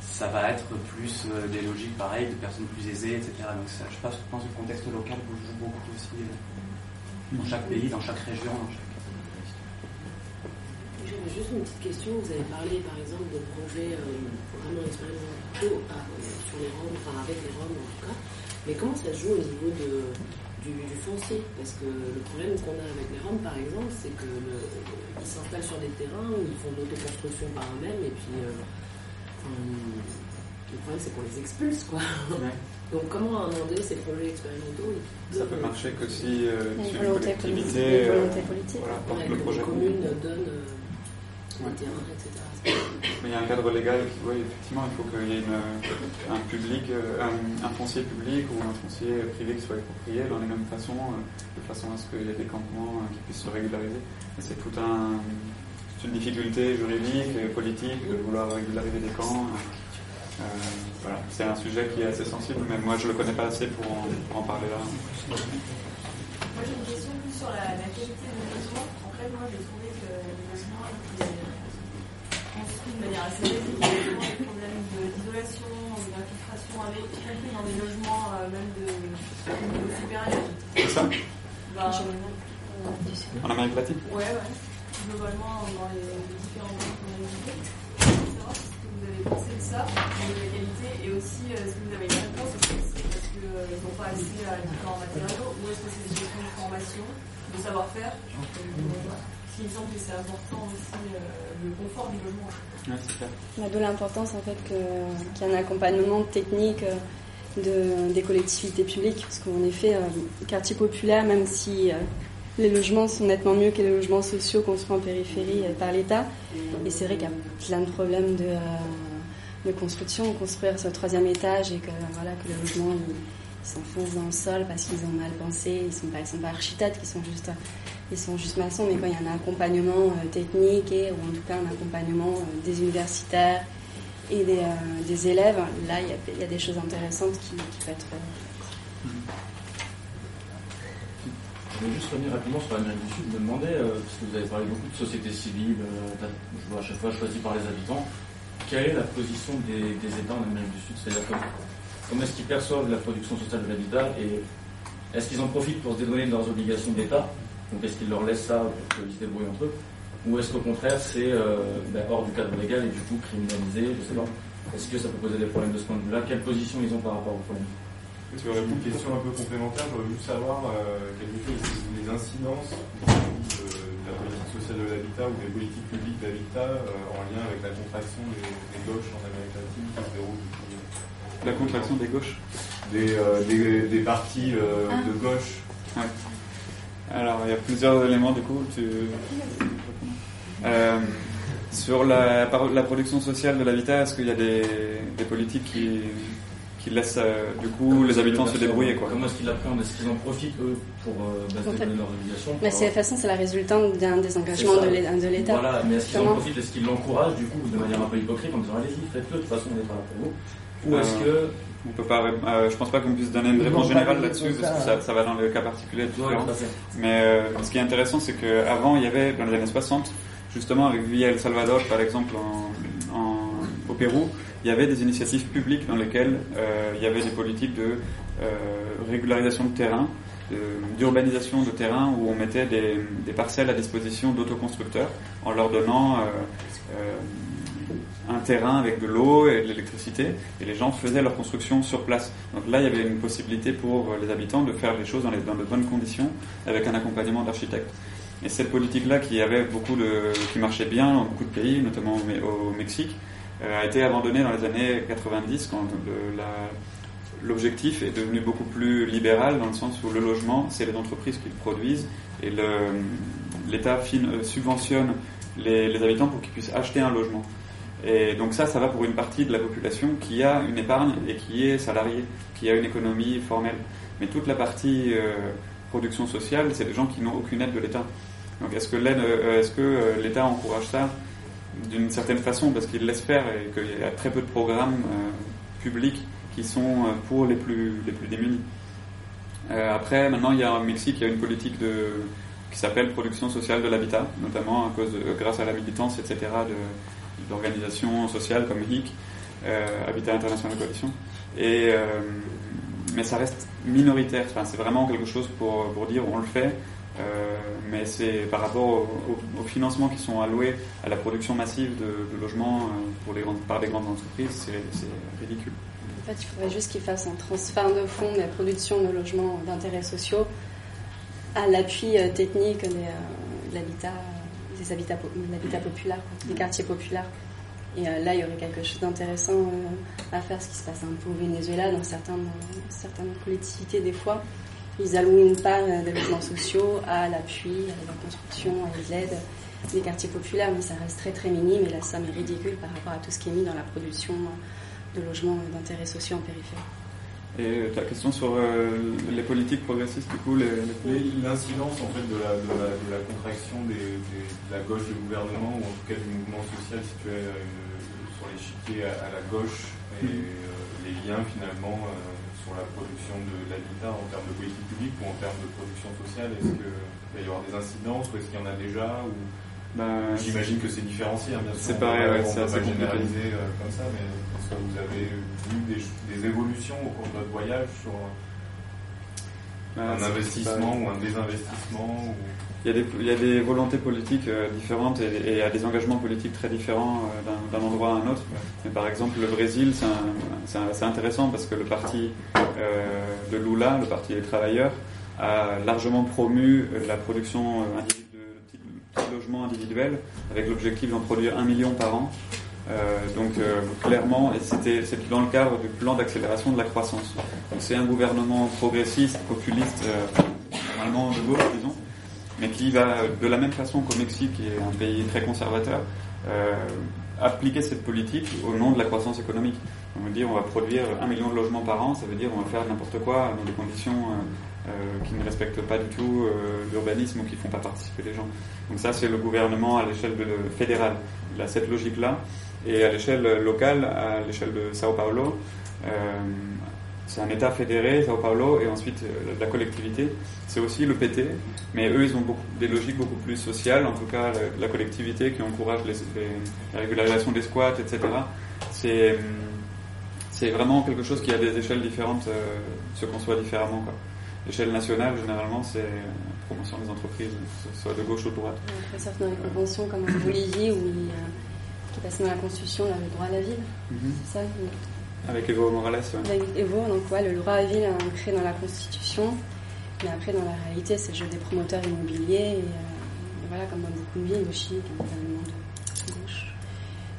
ça va être plus euh, des logiques pareilles, de personnes plus aisées, etc. Donc je pense, que le contexte local joue beaucoup aussi dans chaque pays, dans chaque région, dans chaque...
Juste une petite question. Vous avez parlé par exemple de projets vraiment expérimentaux sur les Roms, enfin avec les Roms en tout cas. Mais comment ça se joue au niveau de, du, du foncier Parce que le problème qu'on a avec les Roms par exemple, c'est que le- ils s'installent sur des terrains où ils font de l'autoconstruction par eux-mêmes et puis euh, le problème c'est qu'on les expulse quoi. Donc comment amender ces projets expérimentaux
Ça peut marcher que si, euh,
Une
si une
volonté
collectivité
politique, une
euh,
volonté politique.
voilà, porte
Ouais,
le
que
projet.
les communes donnent euh,
Ouais.
des terrains, etc.
Il y a un cadre légal qui, oui, effectivement, il faut qu'il y ait un public, euh, un, foncier public ou un foncier privé qui soit exproprié dans les mêmes façons, euh, de façon à ce qu'il y ait des campements euh, qui puissent se régulariser. C'est toute une difficulté juridique et politique de vouloir régulariser des camps. Voilà, c'est un sujet qui est assez sensible, mais moi je le connais pas assez pour en parler là.
Moi j'ai une question plus sur la, la qualité du logement. En fait, moi j'ai trouvé que le logement était avait vraiment des problèmes de- d'isolation, d'infiltration, avec, y compris dans des logements euh, même de, de niveau supérieur.
C'est ça?
Bah,
En Amérique latine?
Ouais, ouais. Globalement, dans les, les différents pays qu'on a visités. Savoir ce que vous avez pensé de ça, de la qualité, et aussi euh, est-ce que vous avez une réponse Est-ce que c'est parce qu'ils n'ont pas accès à différents matériaux, ou est-ce que c'est des questions de formation, de savoir-faire? S'il me semble que c'est important aussi euh, le confort du logement.
Ouais, c'est clair.
Bah, D'où l'importance en fait que- qu'il y ait un accompagnement technique euh, de, des collectivités publiques, parce qu'en effet, euh, quartier populaire, même si euh, les logements sont nettement mieux que les logements sociaux construits en périphérie euh, par l'État, et c'est vrai qu'il y a plein de problèmes de, euh, de construction, construire ce troisième étage et que, voilà, que le logement il, il s'enfonce dans le sol parce qu'ils ont mal pensé, ils sont pas, ils sont pas architectes, ils sont juste, ils sont juste maçons, mais quand il y a un accompagnement euh, technique et, ou en tout cas un accompagnement euh, des universitaires et des, euh, des élèves, là il y, a, des choses intéressantes qui, peuvent être faites.
Je voulais juste revenir rapidement sur l'Amérique du Sud, me demander, euh, parce que vous avez parlé beaucoup de société civile, je vois à chaque fois choisi par les habitants, quelle est la position des, des États en Amérique du Sud? C'est-à-dire comment, comment est-ce qu'ils perçoivent la production sociale de l'habitat et est-ce qu'ils en profitent pour se dédouaner de leurs obligations d'État? Donc est-ce qu'ils leur laissent ça pour qu'ils se débrouillent entre eux Ou est-ce qu'au contraire c'est euh, ben, hors du cadre légal et du coup criminalisé Je sais pas. Est-ce que ça peut poser des problèmes de ce point de vue-là? Quelle position ils ont par rapport au problème
Tu aurais une question un peu complémentaire, j'aurais voulu savoir euh, quelque chose, les incidences de, de la politique sociale de l'habitat ou des politiques publiques d'habitat euh, en lien avec la contraction des, des gauches en Amérique latine qui se déroule.
La contraction des gauches?
Des, euh, des, des partis euh,
Ah.
de gauche.
Ouais. Alors, il y a plusieurs éléments, du coup. Tu... Euh, sur la, par- la production sociale de l'habitat, est-ce qu'il y a des, des politiques qui, qui laissent, euh, du coup, les habitants se débrouiller quoi?
Comment est-ce qu'ils l'appréhendent Est-ce qu'ils en profitent eux pour euh, ben, se
En fait,
dédouaner de
Mais toute façon, c'est la résultante d'un désengagement de l'État.
Voilà, mais est-ce qu'ils en profitent? Est-ce qu'ils l'encouragent du coup de manière un peu hypocrite en disant allez-y, faites-le, de toute façon on n'est pas là pour vous? Ou est-ce
Euh,
que.
On peut pas, euh, je pense pas qu'on puisse donner une réponse générale là-dessus, parce que
ça,
ça, va dans le cas particulier
fait.
Mais euh, ce qui est intéressant, c'est qu'avant, il y avait, dans les années 60, justement avec Villa El Salvador, par exemple, en, en- au Pérou, il y avait des initiatives publiques dans lesquelles euh, il y avait des politiques de euh, régularisation de terrain, de- d'urbanisation de terrain, où on mettait des, des parcelles à disposition d'autoconstructeurs en leur donnant euh, euh, un terrain avec de l'eau et de l'électricité, et les gens faisaient leur construction sur place. Donc là, il y avait une possibilité pour les habitants de faire les choses dans, de bonnes conditions, avec un accompagnement d'architectes. Et cette politique-là, qui avait beaucoup qui marchait bien dans beaucoup de pays, notamment au, Me- au Mexique, euh, a été abandonnée dans les années 90 quand l'objectif est devenu beaucoup plus libéral dans le sens où le logement, c'est les entreprises qui le produisent et l'État euh, subventionne les habitants pour qu'ils puissent acheter un logement. Et donc ça, ça va pour une partie de la population qui a une épargne et qui est salariée, qui a une économie formelle. Mais toute la partie euh, production sociale, c'est des gens qui n'ont aucune aide de l'État. Donc est-ce que euh, euh, l'État encourage ça d'une certaine façon parce qu'il laisse faire et qu'il y a très peu de programmes publics qui sont pour les plus les plus démunis. Après, maintenant, il y a au Mexique, il a une politique qui s'appelle production sociale de l'habitat, notamment à cause grâce à la militance, etc. d'organisations sociales comme HIC, euh, Habitat International Coalition. Et euh, mais ça reste minoritaire. Enfin, c'est vraiment quelque chose pour, pour dire on le fait, euh, mais c'est par rapport au- au- aux financements qui sont alloués à la production massive de, de logements pour les grandes, par des grandes entreprises, c'est ridicule.
En fait, il faudrait juste qu'ils fassent un transfert de fonds de la production de logements d'intérêts sociaux à l'appui technique de l'habitat, des habitats, po- de l'habitat populaire, quoi, des quartiers populaires. Et euh, là, il y aurait quelque chose d'intéressant euh, à faire, ce qui se passe un peu au Venezuela, dans certaines, collectivités, des fois. Ils allouent une part euh, des logements sociaux à l'appui, à la construction, à l'aide des quartiers populaires, mais ça reste très très minime et la somme est ridicule par rapport à tout ce qui est mis dans la production de logements d'intérêts sociaux en périphérie.
Et ta question sur euh, les politiques progressistes, du coup, les,
L'incidence en fait de la, de la, de la contraction des, des- de la gauche du gouvernement, ou en tout cas du mouvement social situé euh, sur l'échiquier à, à la gauche, et
Mhm.
euh, les liens finalement sur la production de l'habitat en termes de politique publique ou en termes de production sociale, est-ce qu'il va y avoir des incidences ou est-ce qu'il y en a déjà ou...
Bah,
J'imagine que c'est différencié, hein, bien sûr.
C'est pareil, ouais, c'est assez
généraliser euh, comme ça, mais est-ce que vous avez vu des, des évolutions au cours de votre voyage sur
Bah,
un investissement ou un désinvestissement ou...
Il y, a des, il y a des volontés politiques euh, différentes et, et il y a des engagements politiques très différents euh, d'un- endroit à un autre. Mais par exemple, le Brésil, c'est intéressant parce que le parti euh, de Lula, le parti des travailleurs, a largement promu euh, la production euh, individu- de petits, logements individuels avec l'objectif d'en produire un million par an. Euh, donc euh, clairement, c'était dans le cadre du plan d'accélération de la croissance. C'est un gouvernement progressiste, populiste, euh, normalement de gauche, disons, mais qui va de la même façon qu'au Mexique, qui est un pays très conservateur, appliquer cette politique au nom de la croissance économique. On veut dire on va produire un million de logements par an, ça veut dire on va faire n'importe quoi dans des conditions qui ne respectent pas du tout euh, l'urbanisme ou qui font pas participer les gens. Donc ça c'est le gouvernement à l'échelle fédérale. Il a cette logique-là. Et à l'échelle locale, à l'échelle de Sao Paulo, euh, c'est un État fédéré, Sao Paulo, et ensuite euh, la collectivité. C'est aussi le PT, mais eux, ils ont des logiques beaucoup plus sociales, en tout cas la, collectivité qui encourage la régularisation des squats, etc. C'est vraiment quelque chose qui a des échelles différentes, euh, se conçoit différemment. L'échelle nationale, généralement, c'est promotion des entreprises, que ce soit de gauche ou de droite.
Après, sauf dans les conventions comme en Bolivie où il, qui passe dans la Constitution, là, le droit à la ville.
Mhm.
C'est ça oui.
Avec Evo Morales, ouais.
Avec Evo, donc ouais, le droit à la ville est ancré dans la Constitution, mais après dans la réalité c'est le jeu des promoteurs immobiliers, et, euh, et voilà comme dans beaucoup de villes, le Chili qui est totalement de gauche.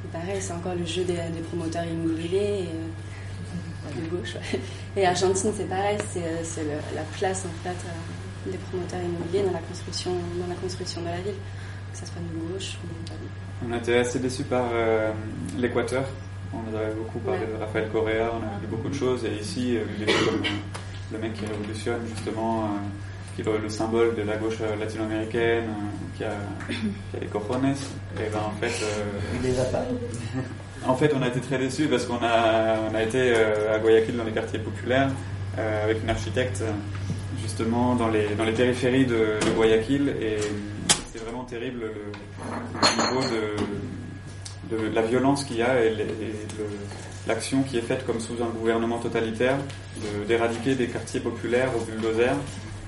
Et pareil, c'est encore le jeu des, des promoteurs immobiliers, et, euh, de gauche. ouais. Et Argentine c'est pareil, c'est euh, la place en fait euh, des promoteurs immobiliers dans la construction, dans la construction de la ville, que ça soit de gauche ou de
On a été assez déçus par euh, l'Équateur. On avait beaucoup parlé
Ouais.
de Raphaël Correa, on a vu beaucoup de choses. Et ici, comme le mec qui révolutionne justement, euh, qui est le, le symbole de la gauche latino-américaine, qui, a, qui a les cojones. Et ben en fait. euh,
Il les a pas.
En fait, on a été très déçus parce qu'on a, on a été euh, à Guayaquil dans les quartiers populaires euh, avec une architecte euh, justement dans les, dans les périphéries de, Guayaquil. Et c'est vraiment terrible le, niveau de, la violence qu'il y a et, les- l'action qui est faite comme sous un gouvernement totalitaire d'éradiquer des quartiers populaires au bulldozer,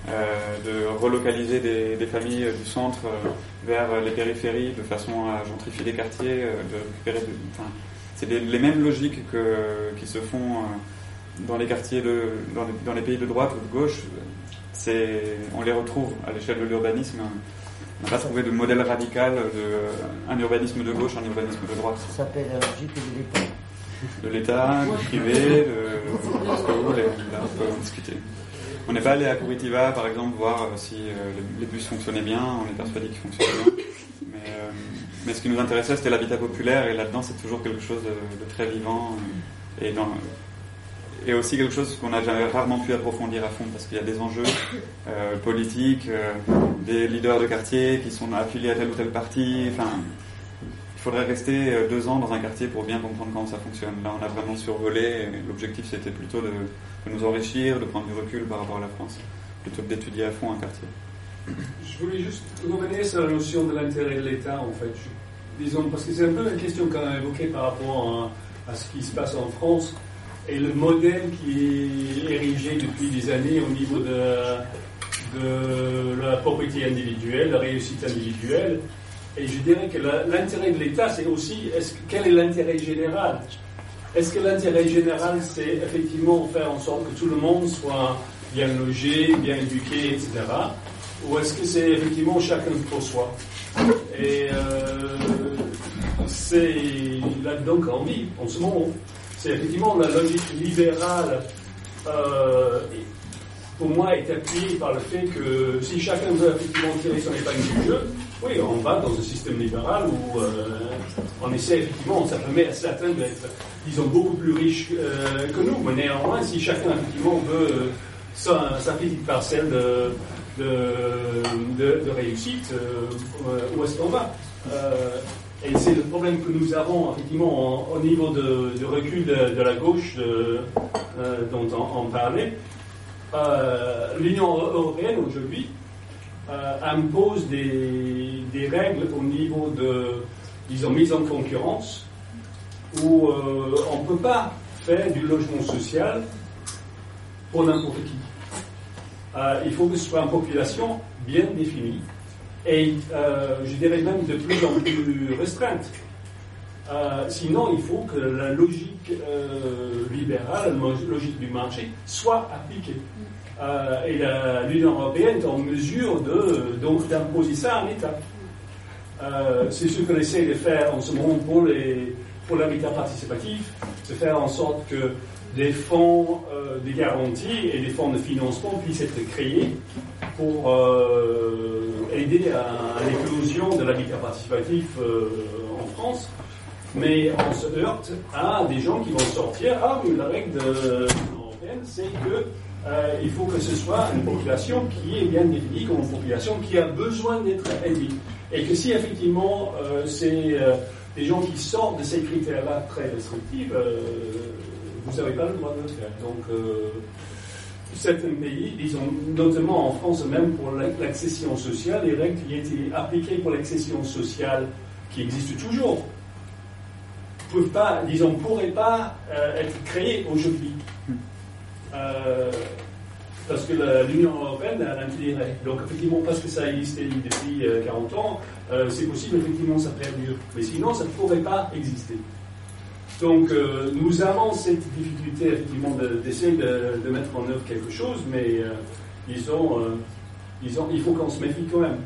euh, de relocaliser des, des familles euh, du centre euh, vers les périphéries de façon à gentrifier des quartiers, euh, de récupérer enfin, c'est les mêmes logiques que, qui se font euh, dans les quartiers de, dans, les, dans les pays de droite ou de gauche. On les retrouve à l'échelle de l'urbanisme. On n'a pas trouvé de modèle radical de un urbanisme de gauche, un urbanisme de droite.
Ça s'appelle un JT de l'État.
De l'État, du privé, de parce que vous, les- là, on peut en discuter. On n'est pas allé à Curitiba, par exemple, voir si euh, les, bus fonctionnaient bien. On est persuadé qu'ils fonctionnaient bien. Mais, euh, mais ce qui nous intéressait, c'était l'habitat populaire. Et là-dedans, c'est toujours quelque chose de, très vivant. Et, aussi quelque chose qu'on a rarement pu approfondir à fond, parce qu'il y a des enjeux euh, politiques, euh, des leaders de quartier qui sont affiliés à tel ou tel parti. Enfin, il faudrait rester euh, deux ans dans un quartier pour bien comprendre comment ça fonctionne. Là, on a vraiment survolé. L'objectif, c'était plutôt de, de nous enrichir, de prendre du recul par rapport à la France, plutôt que d'étudier à fond un quartier.
Je voulais juste revenir sur la notion de l'intérêt de l'État, en fait. Disons, parce que c'est un peu la question qu'on a évoquée par rapport à, ce qui se passe en France et le modèle qui est érigé depuis des années au niveau de, la propriété individuelle, la réussite individuelle. Et je dirais que l'intérêt de l'État, c'est aussi quel est l'intérêt général? Est-ce que l'intérêt général, c'est effectivement faire en sorte que tout le monde soit bien logé, bien éduqué, etc. Ou est-ce que c'est effectivement chacun pour soi Et euh, c'est là-dedans qu'on vit en ce moment. C'est effectivement la logique libérale, euh, pour moi, est appuyée par le fait que si chacun veut effectivement tirer son épingle du jeu, oui, on va dans un système libéral où euh, on essaie effectivement, ça permet à certains d'être, disons, beaucoup plus riches euh, que nous. Mais néanmoins, si chacun effectivement veut sa, petite parcelle de, réussite, euh, où est-ce qu'on va Euh, Et c'est le problème que nous avons effectivement en- au niveau de, recul de, la gauche euh, dont on, parlait. L'Union européenne aujourd'hui impose des, règles au niveau de, disons, mise en concurrence, où on ne peut pas faire du logement social pour n'importe qui. Euh, il faut que ce soit une population bien définie et euh, je dirais même de plus en plus restreinte. Euh, sinon, il faut que la logique libérale, la logique du marché soit appliquée. Et l'Union européenne est en mesure de, d'imposer ça à l'État. Euh, c'est ce qu'on essaie de faire en ce moment pour, les, pour l'habitat participatif, c'est faire en sorte que des fonds euh, de garantie et des fonds de financement puissent être créés pour euh, aider à, à l'éclosion de l'habitat participatif euh, en France. Mais on se heurte à des gens qui vont sortir. Ah la règle de européenne, c'est que euh, il faut que ce soit une population qui est bien définie comme une population qui a besoin d'être aidée. Et que si effectivement euh, c'est euh, des gens qui sortent de ces critères-là très restrictifs, euh, vous n'avez pas le droit de le faire. Donc, euh, certains pays, disons, notamment en France même pour l'accession sociale, les règles qui étaient appliquées pour l'accession sociale, qui existent toujours, peuvent pas, disons, pourraient pas euh, être créées aujourd'hui. Euh, parce que l'Union européenne a intérêt. Donc effectivement, parce que ça a existé depuis euh, 40 ans, c'est possible effectivement ça perdure. Mais sinon, ça ne pourrait pas exister. Donc euh, nous avons cette difficulté effectivement de- d'essayer de, mettre en œuvre quelque chose, mais euh, disons, euh, disons, il faut qu'on se méfie quand même.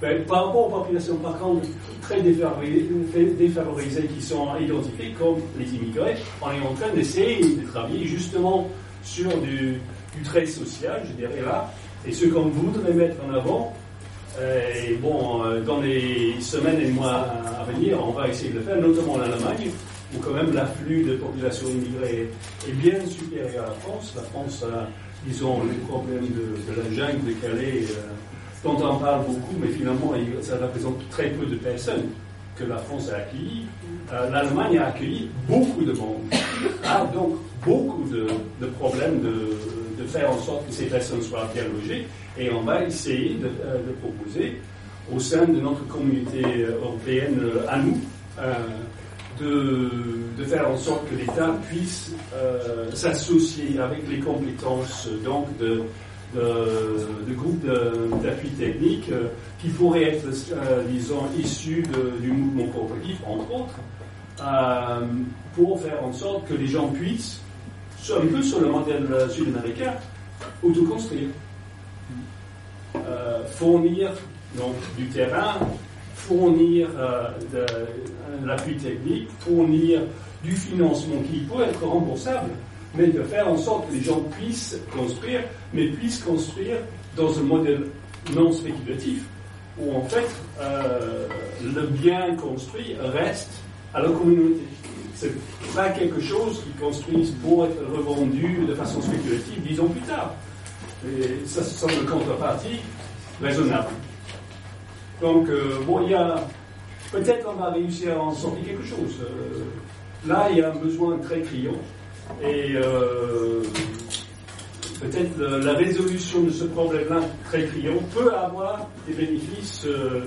Ben, par rapport aux populations, par contre, très défavorisées, qui sont identifiées comme les immigrés, on est en train d'essayer de travailler justement sur du, trait social, je dirais là, et ce qu'on voudrait mettre en avant. Et bon, dans les semaines et mois à venir, on va essayer de le faire, notamment en Allemagne, où quand même l'afflux de population immigrée est bien supérieur à la France. La France a, disons, les problèmes de, la jungle de Calais, euh, dont on parle beaucoup, mais finalement, ça représente très peu de personnes que la France a accueillies. Euh, L'Allemagne a accueilli beaucoup de monde, a donc beaucoup de, problèmes de, faire en sorte que ces personnes soient bien logées, et on va essayer de, euh, proposer au sein de notre communauté européenne à nous, de, faire en sorte que l'État puisse euh, s'associer avec les compétences euh, donc de, de, groupes de- d'appui technique euh, qui pourraient être, euh, disons, issus du mouvement coopératif, entre autres, euh, pour faire en sorte que les gens puissent, un peu sur le modèle euh, sud-américain, autoconstruire. Euh, fournir donc du terrain, fournir euh, un appui technique, fournir du financement qui peut être remboursable, mais de faire en sorte que les gens puissent construire, mais puissent construire dans un modèle non spéculatif, où en fait euh, le bien construit reste à la communauté. C'est pas quelque chose qu'ils construisent pour être revendu de façon spéculative dix ans plus tard. Et ça, ce sont une contrepartie raisonnable. Donc, euh, bon, il y a. Peut-être on va réussir à en sortir quelque chose. Euh, là, il y a un besoin très criant. Et euh, peut-être la résolution de ce problème-là très criant peut avoir des bénéfices euh,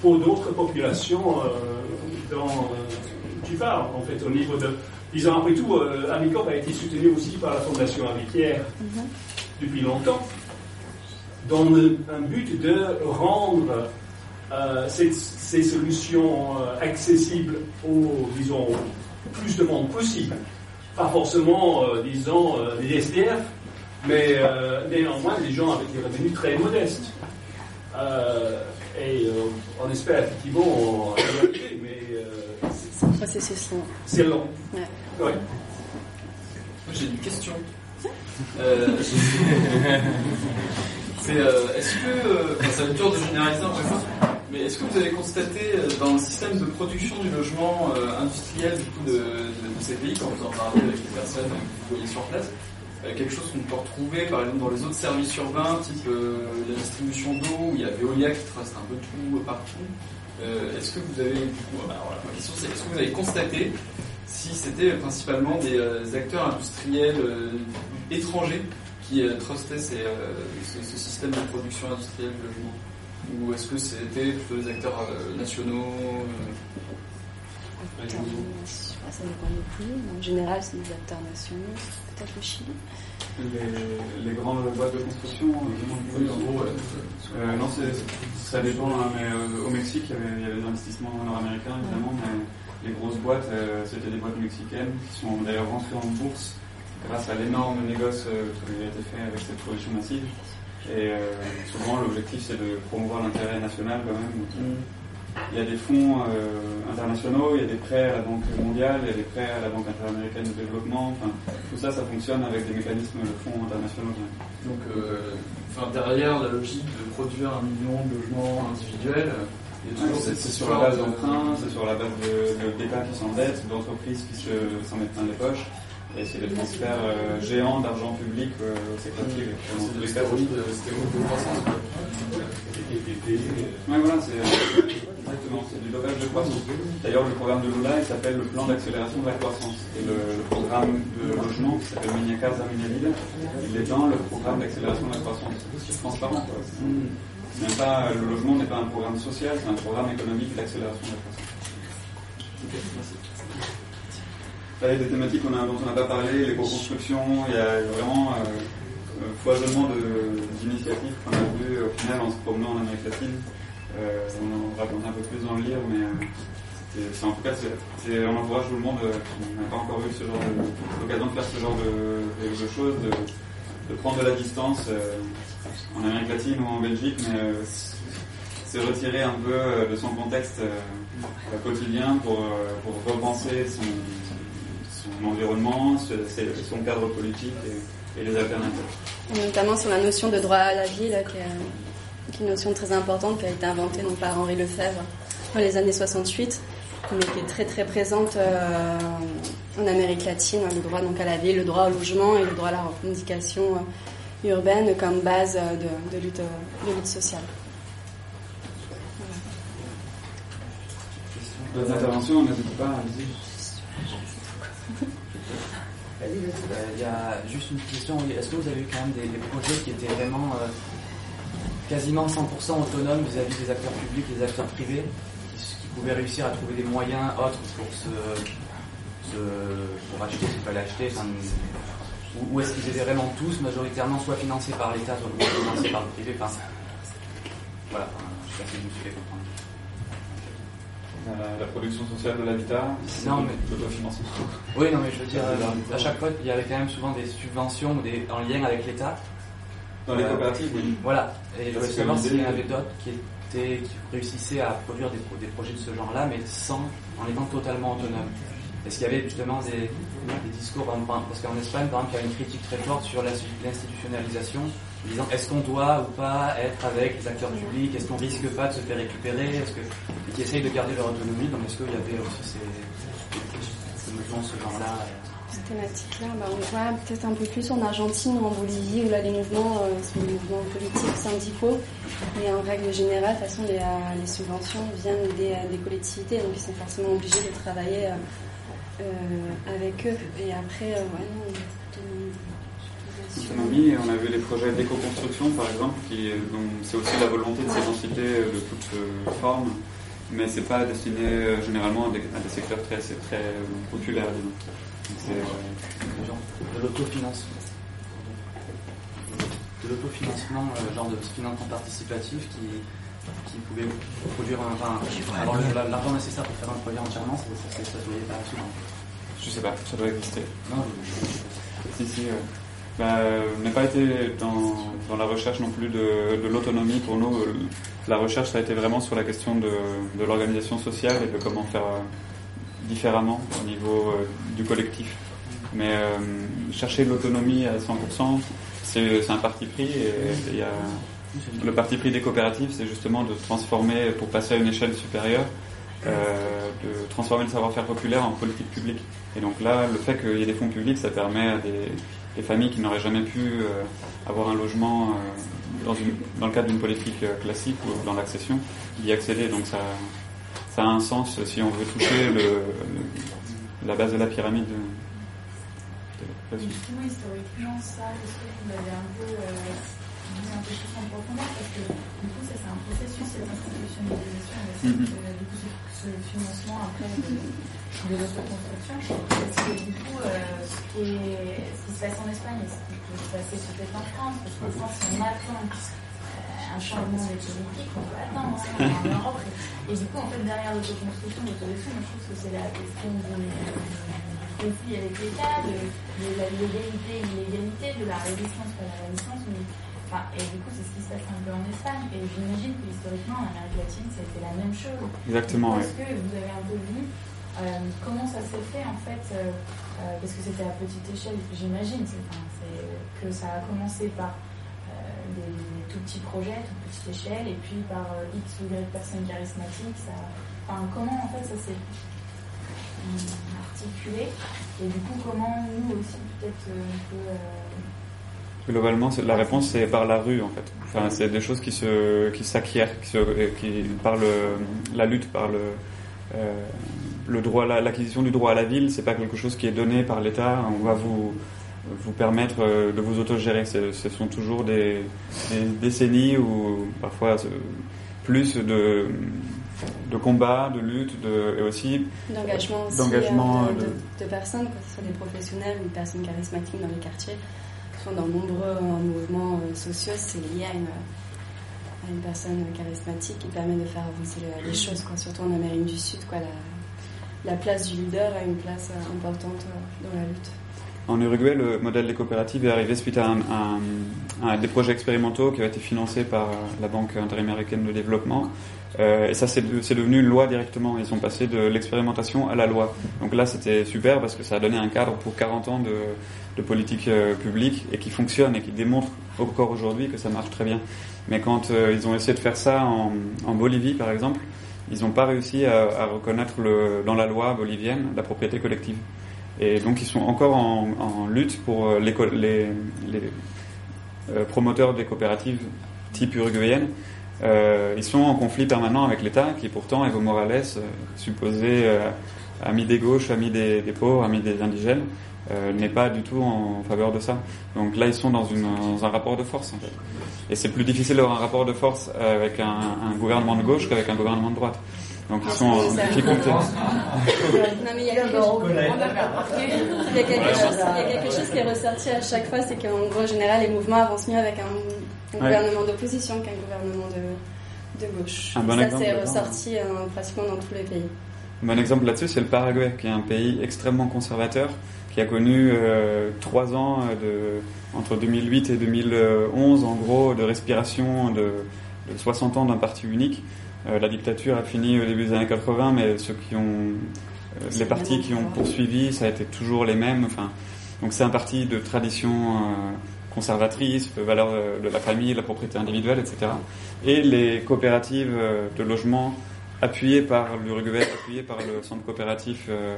pour d'autres populations euh, tu parles, en fait, au niveau de. Disons, après tout, Amicop a été soutenu aussi par la Fondation Avicaire depuis longtemps dans le- un but de rendre euh, ces, ces solutions euh, accessibles aux, disons, au plus de monde possible. Pas forcément, euh, disons, euh, les SDF, mais euh, néanmoins des gens avec des revenus très modestes. Euh, et euh, on espère effectivement arriver, mais euh,
C'est un processus long.
c'est long.
Ouais.
Ouais.
Moi, j'ai une question. Euh, c'est, euh, est-ce que, euh, ça être dur de généraliser mais est-ce que vous avez constaté euh, dans le système de production du logement euh, industriel de, ces pays, quand vous en parlez avec les personnes que vous voyez sur place, euh, quelque chose qu'on peut retrouver par exemple dans les autres services urbains, type la distribution d'eau, où il y a Veolia qui trace un peu tout partout. Est-ce que vous avez, du coup, bah, voilà, ma question c'est, est-ce que vous avez constaté si c'était principalement des acteurs industriels étrangers qui trustaient ce système de production industrielle de logement? Ou est-ce que c'était plutôt des acteurs euh, nationaux euh,
Ah, Ça dépend pays. En général, c'est des acteurs nationaux. Peut-être le Chili.
Les, les grandes boîtes de construction euh,
Oui, en gros, ouais.
Euh, non, ça dépend, hein, mais euh, au Mexique, il y, avait, il y avait des investissements nord-américains, évidemment, mais les grosses boîtes, euh, c'était des boîtes mexicaines qui sont d'ailleurs rentrées en bourse grâce à l'énorme négoce euh, qui a été fait avec cette production massive. Et euh, souvent, l'objectif, c'est de promouvoir l'intérêt national quand même. Donc, euh, il y a des fonds euh, internationaux, il y a des prêts à la Banque mondiale, il y a des prêts à la Banque interaméricaine de développement. Enfin, tout ça, ça fonctionne avec des mécanismes de fonds internationaux.
Donc, euh, enfin, derrière la logique de produire un million de logements individuels, Il y a
Ouais,
toujours
c'est sur la base
de-
d'emprunts, c'est sur la base de- de- d'États qui s'endettent, d'entreprises qui se- s'en mettent plein les poches. Et c'est des transferts euh, géants d'argent public euh, au secteur privé. Cas,
stéroïdes, euh, stéroïdes de croissance.
Ouais, voilà, c'est exactement, c'est du dopage de croissance. D'ailleurs, le programme de Lula, il s'appelle le plan d'accélération de la croissance. Et le, le programme de logement, qui s'appelle Minia Vida, il est dans le programme d'accélération de la croissance. C'est transparent, quoi. C'est Même pas, le logement n'est pas un programme social, c'est un programme économique d'accélération de la croissance. Là, il y a des thématiques a- dont on n'a pas parlé, l'éco-construction, il y a vraiment euh, euh, foisonnement d'initiatives qu'on a vues au final en se promenant en Amérique latine. Euh, on en raconte un peu plus dans le livre, mais euh, en tout cas, c'est- on encourage tout le monde qui n'a pas encore eu ce genre l'occasion de faire ce genre de, choses, de, prendre de la distance en Amérique latine ou en Belgique, mais se retirer un peu de son contexte quotidien pour, pour repenser son, son environnement, son cadre politique et, et les alternatives.
Et notamment sur la notion de droit à la vie, là, qui, est, qui est une notion très importante qui a été inventée donc, par Henri Lefebvre dans les années 68, mais qui est très très présente euh, en Amérique latine, hein, le droit donc, à la vie, le droit au logement et le droit à la revendication euh, urbaine comme base euh, de, de lutte, de lutte sociale.
D'autres interventions, n'hésitez pas, allez-y.
Euh, Il y a juste une question. Est-ce que vous avez eu quand même des, projets qui étaient vraiment euh, quasiment 100% autonomes vis-à-vis des acteurs publics des acteurs privés, qui, pouvaient réussir à trouver des moyens autres pour se, pour acheter ce qu'il fallait acheter ou, est-ce qu'ils étaient vraiment tous majoritairement soit financés par l'État, soit financés par le privé? Voilà, je sais pas si vous me suivez comprendre.
La, la production sociale de l'habitat,
Non, mais-
l'autofinancement.
Oui, non, mais je veux dire, euh, à chaque fois, il y avait quand même souvent des subventions ou des, en lien avec l'État.
Dans les
Euh,
coopératives, oui.
Voilà. Et je voulais savoir s'il y en avait d'autres qui, étaient, qui réussissaient à produire des, pro- des projets de ce genre-là, mais sans, en étant totalement autonomes. Est-ce qu'il y avait justement des, des discours, parce qu'en Espagne, par exemple, il y a une critique très forte sur l'insti- l'institutionnalisation, en disant est-ce qu'on doit ou pas être avec les acteurs publics, est-ce qu'on risque pas de se faire récupérer, est-ce que, et qui essayent de garder leur autonomie, donc est-ce qu'il y avait aussi ces, ces mouvements de ce genre-là?
Cette thématique-là, bah, on voit peut-être un peu plus en Argentine ou en Bolivie, où là les mouvements euh, sont des mouvements politiques, syndicaux, mais en règle générale, de toute façon, les, euh, les subventions viennent des, euh, des collectivités, donc ils sont forcément obligés de travailler euh, euh, avec eux. Et après, ouais, non,
On a vu les projets d'éco-construction par exemple, qui c'est aussi la volonté de s'émanciper de toute euh, forme, mais c'est pas destiné euh, généralement à des, à des secteurs très, euh, populaires. disons. Donc c'est, euh,
de l'autofinancement. De l'autofinancement, euh, genre de financement participatif qui, qui pouvait produire un. Enfin, avoir l'argent nécessaire pour faire un projet entièrement, ça, ça, ça, ça se voyait pas souvent.
Je sais pas, ça doit exister.
Non,
Si, si. euh, bah, euh, on n'a pas été dans, la recherche non plus de, l'autonomie. Pour nous, euh, la recherche, ça a été vraiment sur la question de, l'organisation sociale et de comment faire euh, différemment au niveau du collectif. Mais chercher l'autonomie à 100%, c'est un parti pris et le parti pris des coopératives, c'est justement de transformer, pour passer à une échelle supérieure, de transformer le savoir-faire populaire en politique publique. Et donc là, le fait qu'il y ait des fonds publics, ça permet à des, des familles qui n'auraient jamais pu euh, avoir un logement euh, dans, une- dans le cadre d'une politique euh, classique ou dans l'accession, d'y accéder. Donc ça, ça a un sens si on veut toucher le, le- la base de la pyramide. de- de- de-
Justement, historiquement, ça, est-ce que vous l'avez un peu mis un peu plus en profondeur Parce que du coup, ça, c'est un processus, cette institutionnalisation,
Mhm.
euh, du coup, ce, ce financement après de, de l'autoconstruction. Parce que du coup, euh, ce, qui est, ce qui se passe en Espagne et ce qui peut se passer peut-être en France, parce qu'en France, on attend euh, un changement des politiques, on peut attendre en Europe. Et, du coup, en fait, derrière l'autoconstruction, moi, je trouve que c'est la question du, conflit avec l'État, de, de la légalité, l'illégalité, de la résistance, pas la résistance, mais enfin, et du coup c'est ce qui se passe un peu en Espagne, et j'imagine que historiquement en Amérique latine été la même chose.
Exactement,
Est-ce que vous avez un peu vu euh, comment ça s'est fait en fait, euh, euh, parce que c'était à petite échelle, j'imagine, que ça a commencé par
des, des tout petits projets, toute petite échelle, et puis par X ou Y personnes charismatiques, ça, enfin, comment en fait ça s'est articulé, et du coup comment nous aussi peut-être on peut...
Globalement, la réponse c'est par la rue en fait. Enfin, c'est des choses qui se, qui s'acquièrent, qui, par le, la lutte, par le, euh, le droit, l'acquisition du droit à la ville, c'est pas quelque chose qui est donné par l'État. On va vous, vous permettre euh, de vous autogérer. Ce sont toujours des, des décennies ou parfois euh, plus de, de combats, de luttes, de, et aussi
d'engagement aussi
d'engagement,
euh, de,
de-
de- de personnes, que ce soit des professionnels ou des personnes charismatiques dans les quartiers, dans nombreux mouvements euh, sociaux, c'est lié à une, personne charismatique qui permet de faire avancer le- les choses, quoi. surtout en Amérique du Sud. Quoi, la, la place du leader a une place euh, importante euh, dans la lutte.
En Uruguay, le modèle des coopératives est arrivé suite à, un- des projets expérimentaux qui ont été financés par la Banque interaméricaine de développement. Euh, et ça, c'est de- c'est devenu une loi directement. Ils sont passés de l'expérimentation à la loi. Donc là, c'était super parce que ça a donné un cadre pour 40 ans de, politique euh, publique et qui fonctionne et qui démontre encore aujourd'hui que ça marche très bien. Mais quand euh, ils ont essayé de faire ça en, Bolivie, par exemple, ils n'ont pas réussi à, reconnaître dans la loi bolivienne la propriété collective. Et donc ils sont encore en, lutte pour euh, les, les, promoteurs des coopératives type uruguayenne. Euh, ils sont en conflit permanent avec l'État, qui pourtant, Evo Morales, euh, supposé euh, ami des gauches, ami des, des pauvres, ami des indigènes, euh, n'est pas du tout en faveur de ça. Donc là, ils sont dans, une, dans un rapport de force, en fait. Et c'est plus difficile d'avoir un rapport de force avec un, un gouvernement de gauche qu'avec un gouvernement de droite. Donc ils sont en difficulté.
Non, mais il y a quelque chose, il y a quelque chose, il y a quelque chose qui est ressorti à chaque fois, c'est qu'en gros, en général, les mouvements avancent mieux avec un, un
Ouais.
gouvernement d'opposition qu'un gouvernement de, de gauche.
Un bon
ça, c'est ressorti euh, pratiquement dans tous les pays.
Un bon exemple là-dessus, c'est le Paraguay, qui est un pays extrêmement conservateur, qui a connu euh, trois ans de, entre 2008 et 2011, en gros, de respiration de, de 60 ans d'un parti unique. Euh, la dictature a fini au début des années 80, mais ceux qui ont, euh, les partis qui ont poursuivi, ça a été toujours les mêmes. Enfin, donc c'est un parti de tradition euh, conservatrice, de valeur euh, de la famille, la propriété individuelle, etc. Et les coopératives euh, de logement appuyées par l'Uruguay, appuyées par le centre coopératif euh,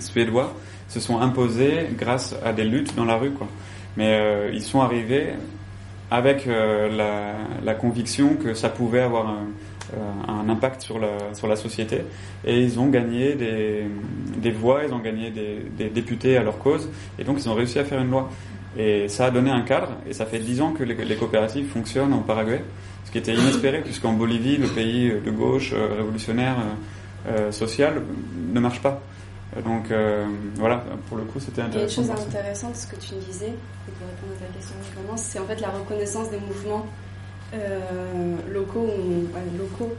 suédois, se sont imposées grâce à des luttes dans la rue. Quoi. Mais euh, ils sont arrivés avec euh, la, conviction que ça pouvait avoir un, euh, impact sur la, société. Et ils ont gagné des, voix, ils ont gagné des députés à leur cause, et donc ils ont réussi à faire une loi. Et ça a donné un cadre, et ça fait dix ans que les, les coopératives fonctionnent au Paraguay, ce qui était inespéré, puisqu'en Bolivie, le pays de gauche, euh, révolutionnaire, euh, euh, social, ne marche pas. Donc euh, voilà, pour le coup, c'était
Il y a une
intéressant.
chose intéressante, ce que tu disais, et pour répondre à ta question c'est en fait la reconnaissance des mouvements locaux. ou- ouais, locaux.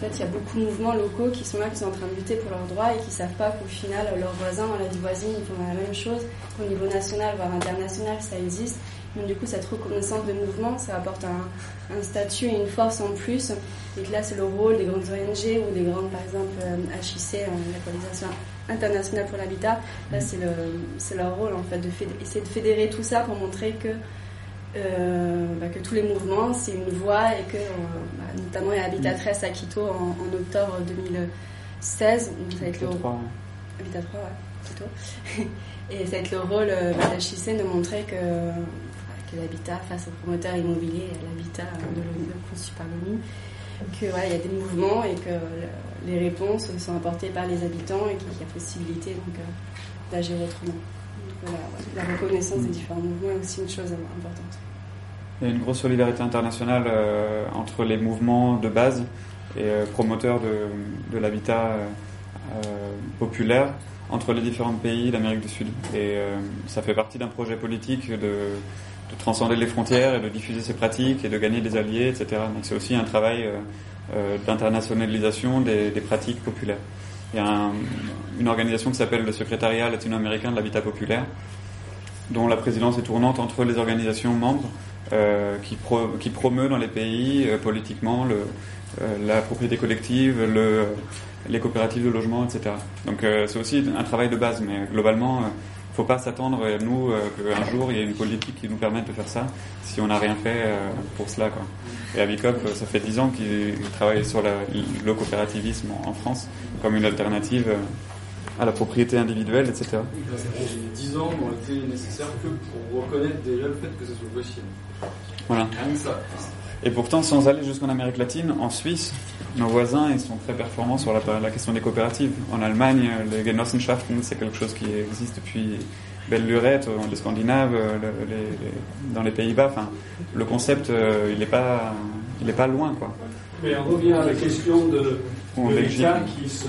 Fait, il y a beaucoup de mouvements locaux qui sont là, qui sont en train de lutter pour leurs droits et qui savent pas qu'au final, leurs voisins dans la vie voisine, ils font la même chose. Au niveau national, voire international, ça existe. Donc du coup, cette reconnaissance de mouvement, ça apporte un, statut et une force en plus. Et que là, c'est le rôle des grandes ONG ou des grandes, par exemple, euh, HIC, euh, la coalisation internationale pour l'habitat. Là, c'est le, c'est leur rôle, en fait, de de fédérer tout ça pour montrer que, euh, bah, que tous les mouvements, c'est une voie et que, euh, bah, notamment, il y a Habitat 13 à Quito en, en octobre 2016. Donc, ça va être le,
Trois, ouais.
Habitat 3, ouais, plutôt. Et ça va être le rôle euh, bah, d'HIC de montrer que, que l'habitat face aux promoteurs immobiliers et à l'habitat de l'ONU, conçu par l'ONU, que voilà, il y a des mouvements et que le- les réponses sont apportées par les habitants et qu'il y a possibilité donc d'agir autrement. La reconnaissance des différents mouvements est aussi une chose importante.
Il y a une grosse solidarité internationale euh, entre les mouvements de base et euh, promoteurs de, l'habitat euh, populaire entre les différents pays d'Amérique du Sud. Et ça fait partie d'un projet politique de, de transcender les frontières et de diffuser ces pratiques et de gagner des alliés, etc. Donc c'est aussi un travail d'internationalisation des pratiques populaires. Il y a un- une organisation qui s'appelle le Secrétariat latino-américain de l'habitat populaire, dont la présidence est tournante entre les organisations membres euh, qui, pro, qui promeut dans les pays euh, politiquement le, euh, la propriété collective, le, les coopératives de logement, etc. Donc euh, c'est aussi un travail de base, mais globalement, euh, faut pas s'attendre, euh, nous, euh, qu'un jour il y ait une politique qui nous permette de faire ça si on n'a rien fait euh, pour cela. Quoi. Et Avicop, euh, ça fait 10 ans qu'il travaille sur la- le coopérativisme en, France comme une alternative à la propriété individuelle, etc.
Les 10 ans n'ont été nécessaires que pour reconnaître déjà le fait que ça soit possible.
Voilà.
Rien que ça.
Et pourtant, sans aller jusqu'en Amérique latine, en Suisse, nos voisins, ils sont très performants sur la, la question des coopératives. En Allemagne, les Genossenschaften, c'est quelque chose qui existe depuis belle lurette, les Scandinaves, le- les- les- dans les Pays-Bas. Enfin, le concept, euh, il n'est pas, il est pas loin, quoi.
Mais on revient à la question de, de l'État qui se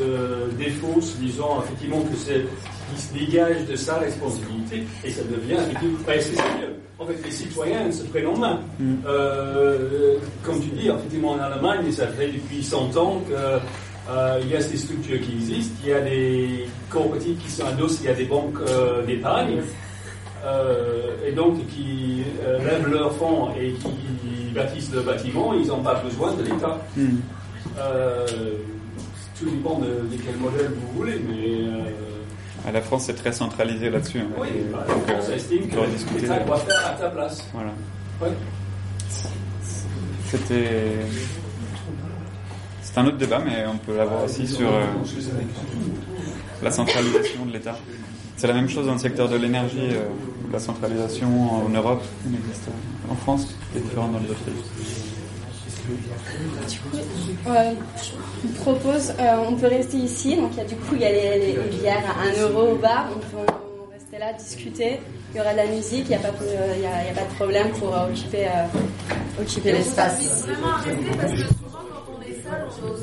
défausse, disant effectivement que c'est qui se dégage de sa responsabilité et ça devient effectivement presque sérieux. En fait, les citoyens se prennent en main.
Mm.
Euh, comme tu dis, effectivement en Allemagne, ça fait depuis 100 ans que euh, y a ces structures qui existent, il y a des coopératives qui sont adossées à des banques euh, d'épargne. et donc qui lèvent leurs fonds et qui bâtissent le bâtiment, ils n'ont pas besoin de l'État. Euh, tout dépend de, de quel modèle vous voulez, mais
À la France, c'est très centralisé là-dessus. hein.
oui,
Et
bah,
donc,
la France
euh,
estime
on
que l'État doit faire à ta place.
Voilà.
Ouais.
C'était. C'est un autre débat, mais on peut l'avoir aussi sur euh, la centralisation de l'État. C'est la même chose dans le secteur de l'énergie. euh, la centralisation en Europe, elle existe en France, est différente dans les autres pays.
Ouais, je vous propose, euh, on peut rester ici. Donc, il y a, du coup, il y a les, les, les bières à 1 euro au bar. On peut on rester là, discuter. Il y aura de la musique. Il n'y a, pas- euh, il y a, il y a pas de problème pour euh, occuper, euh, occuper l'espace.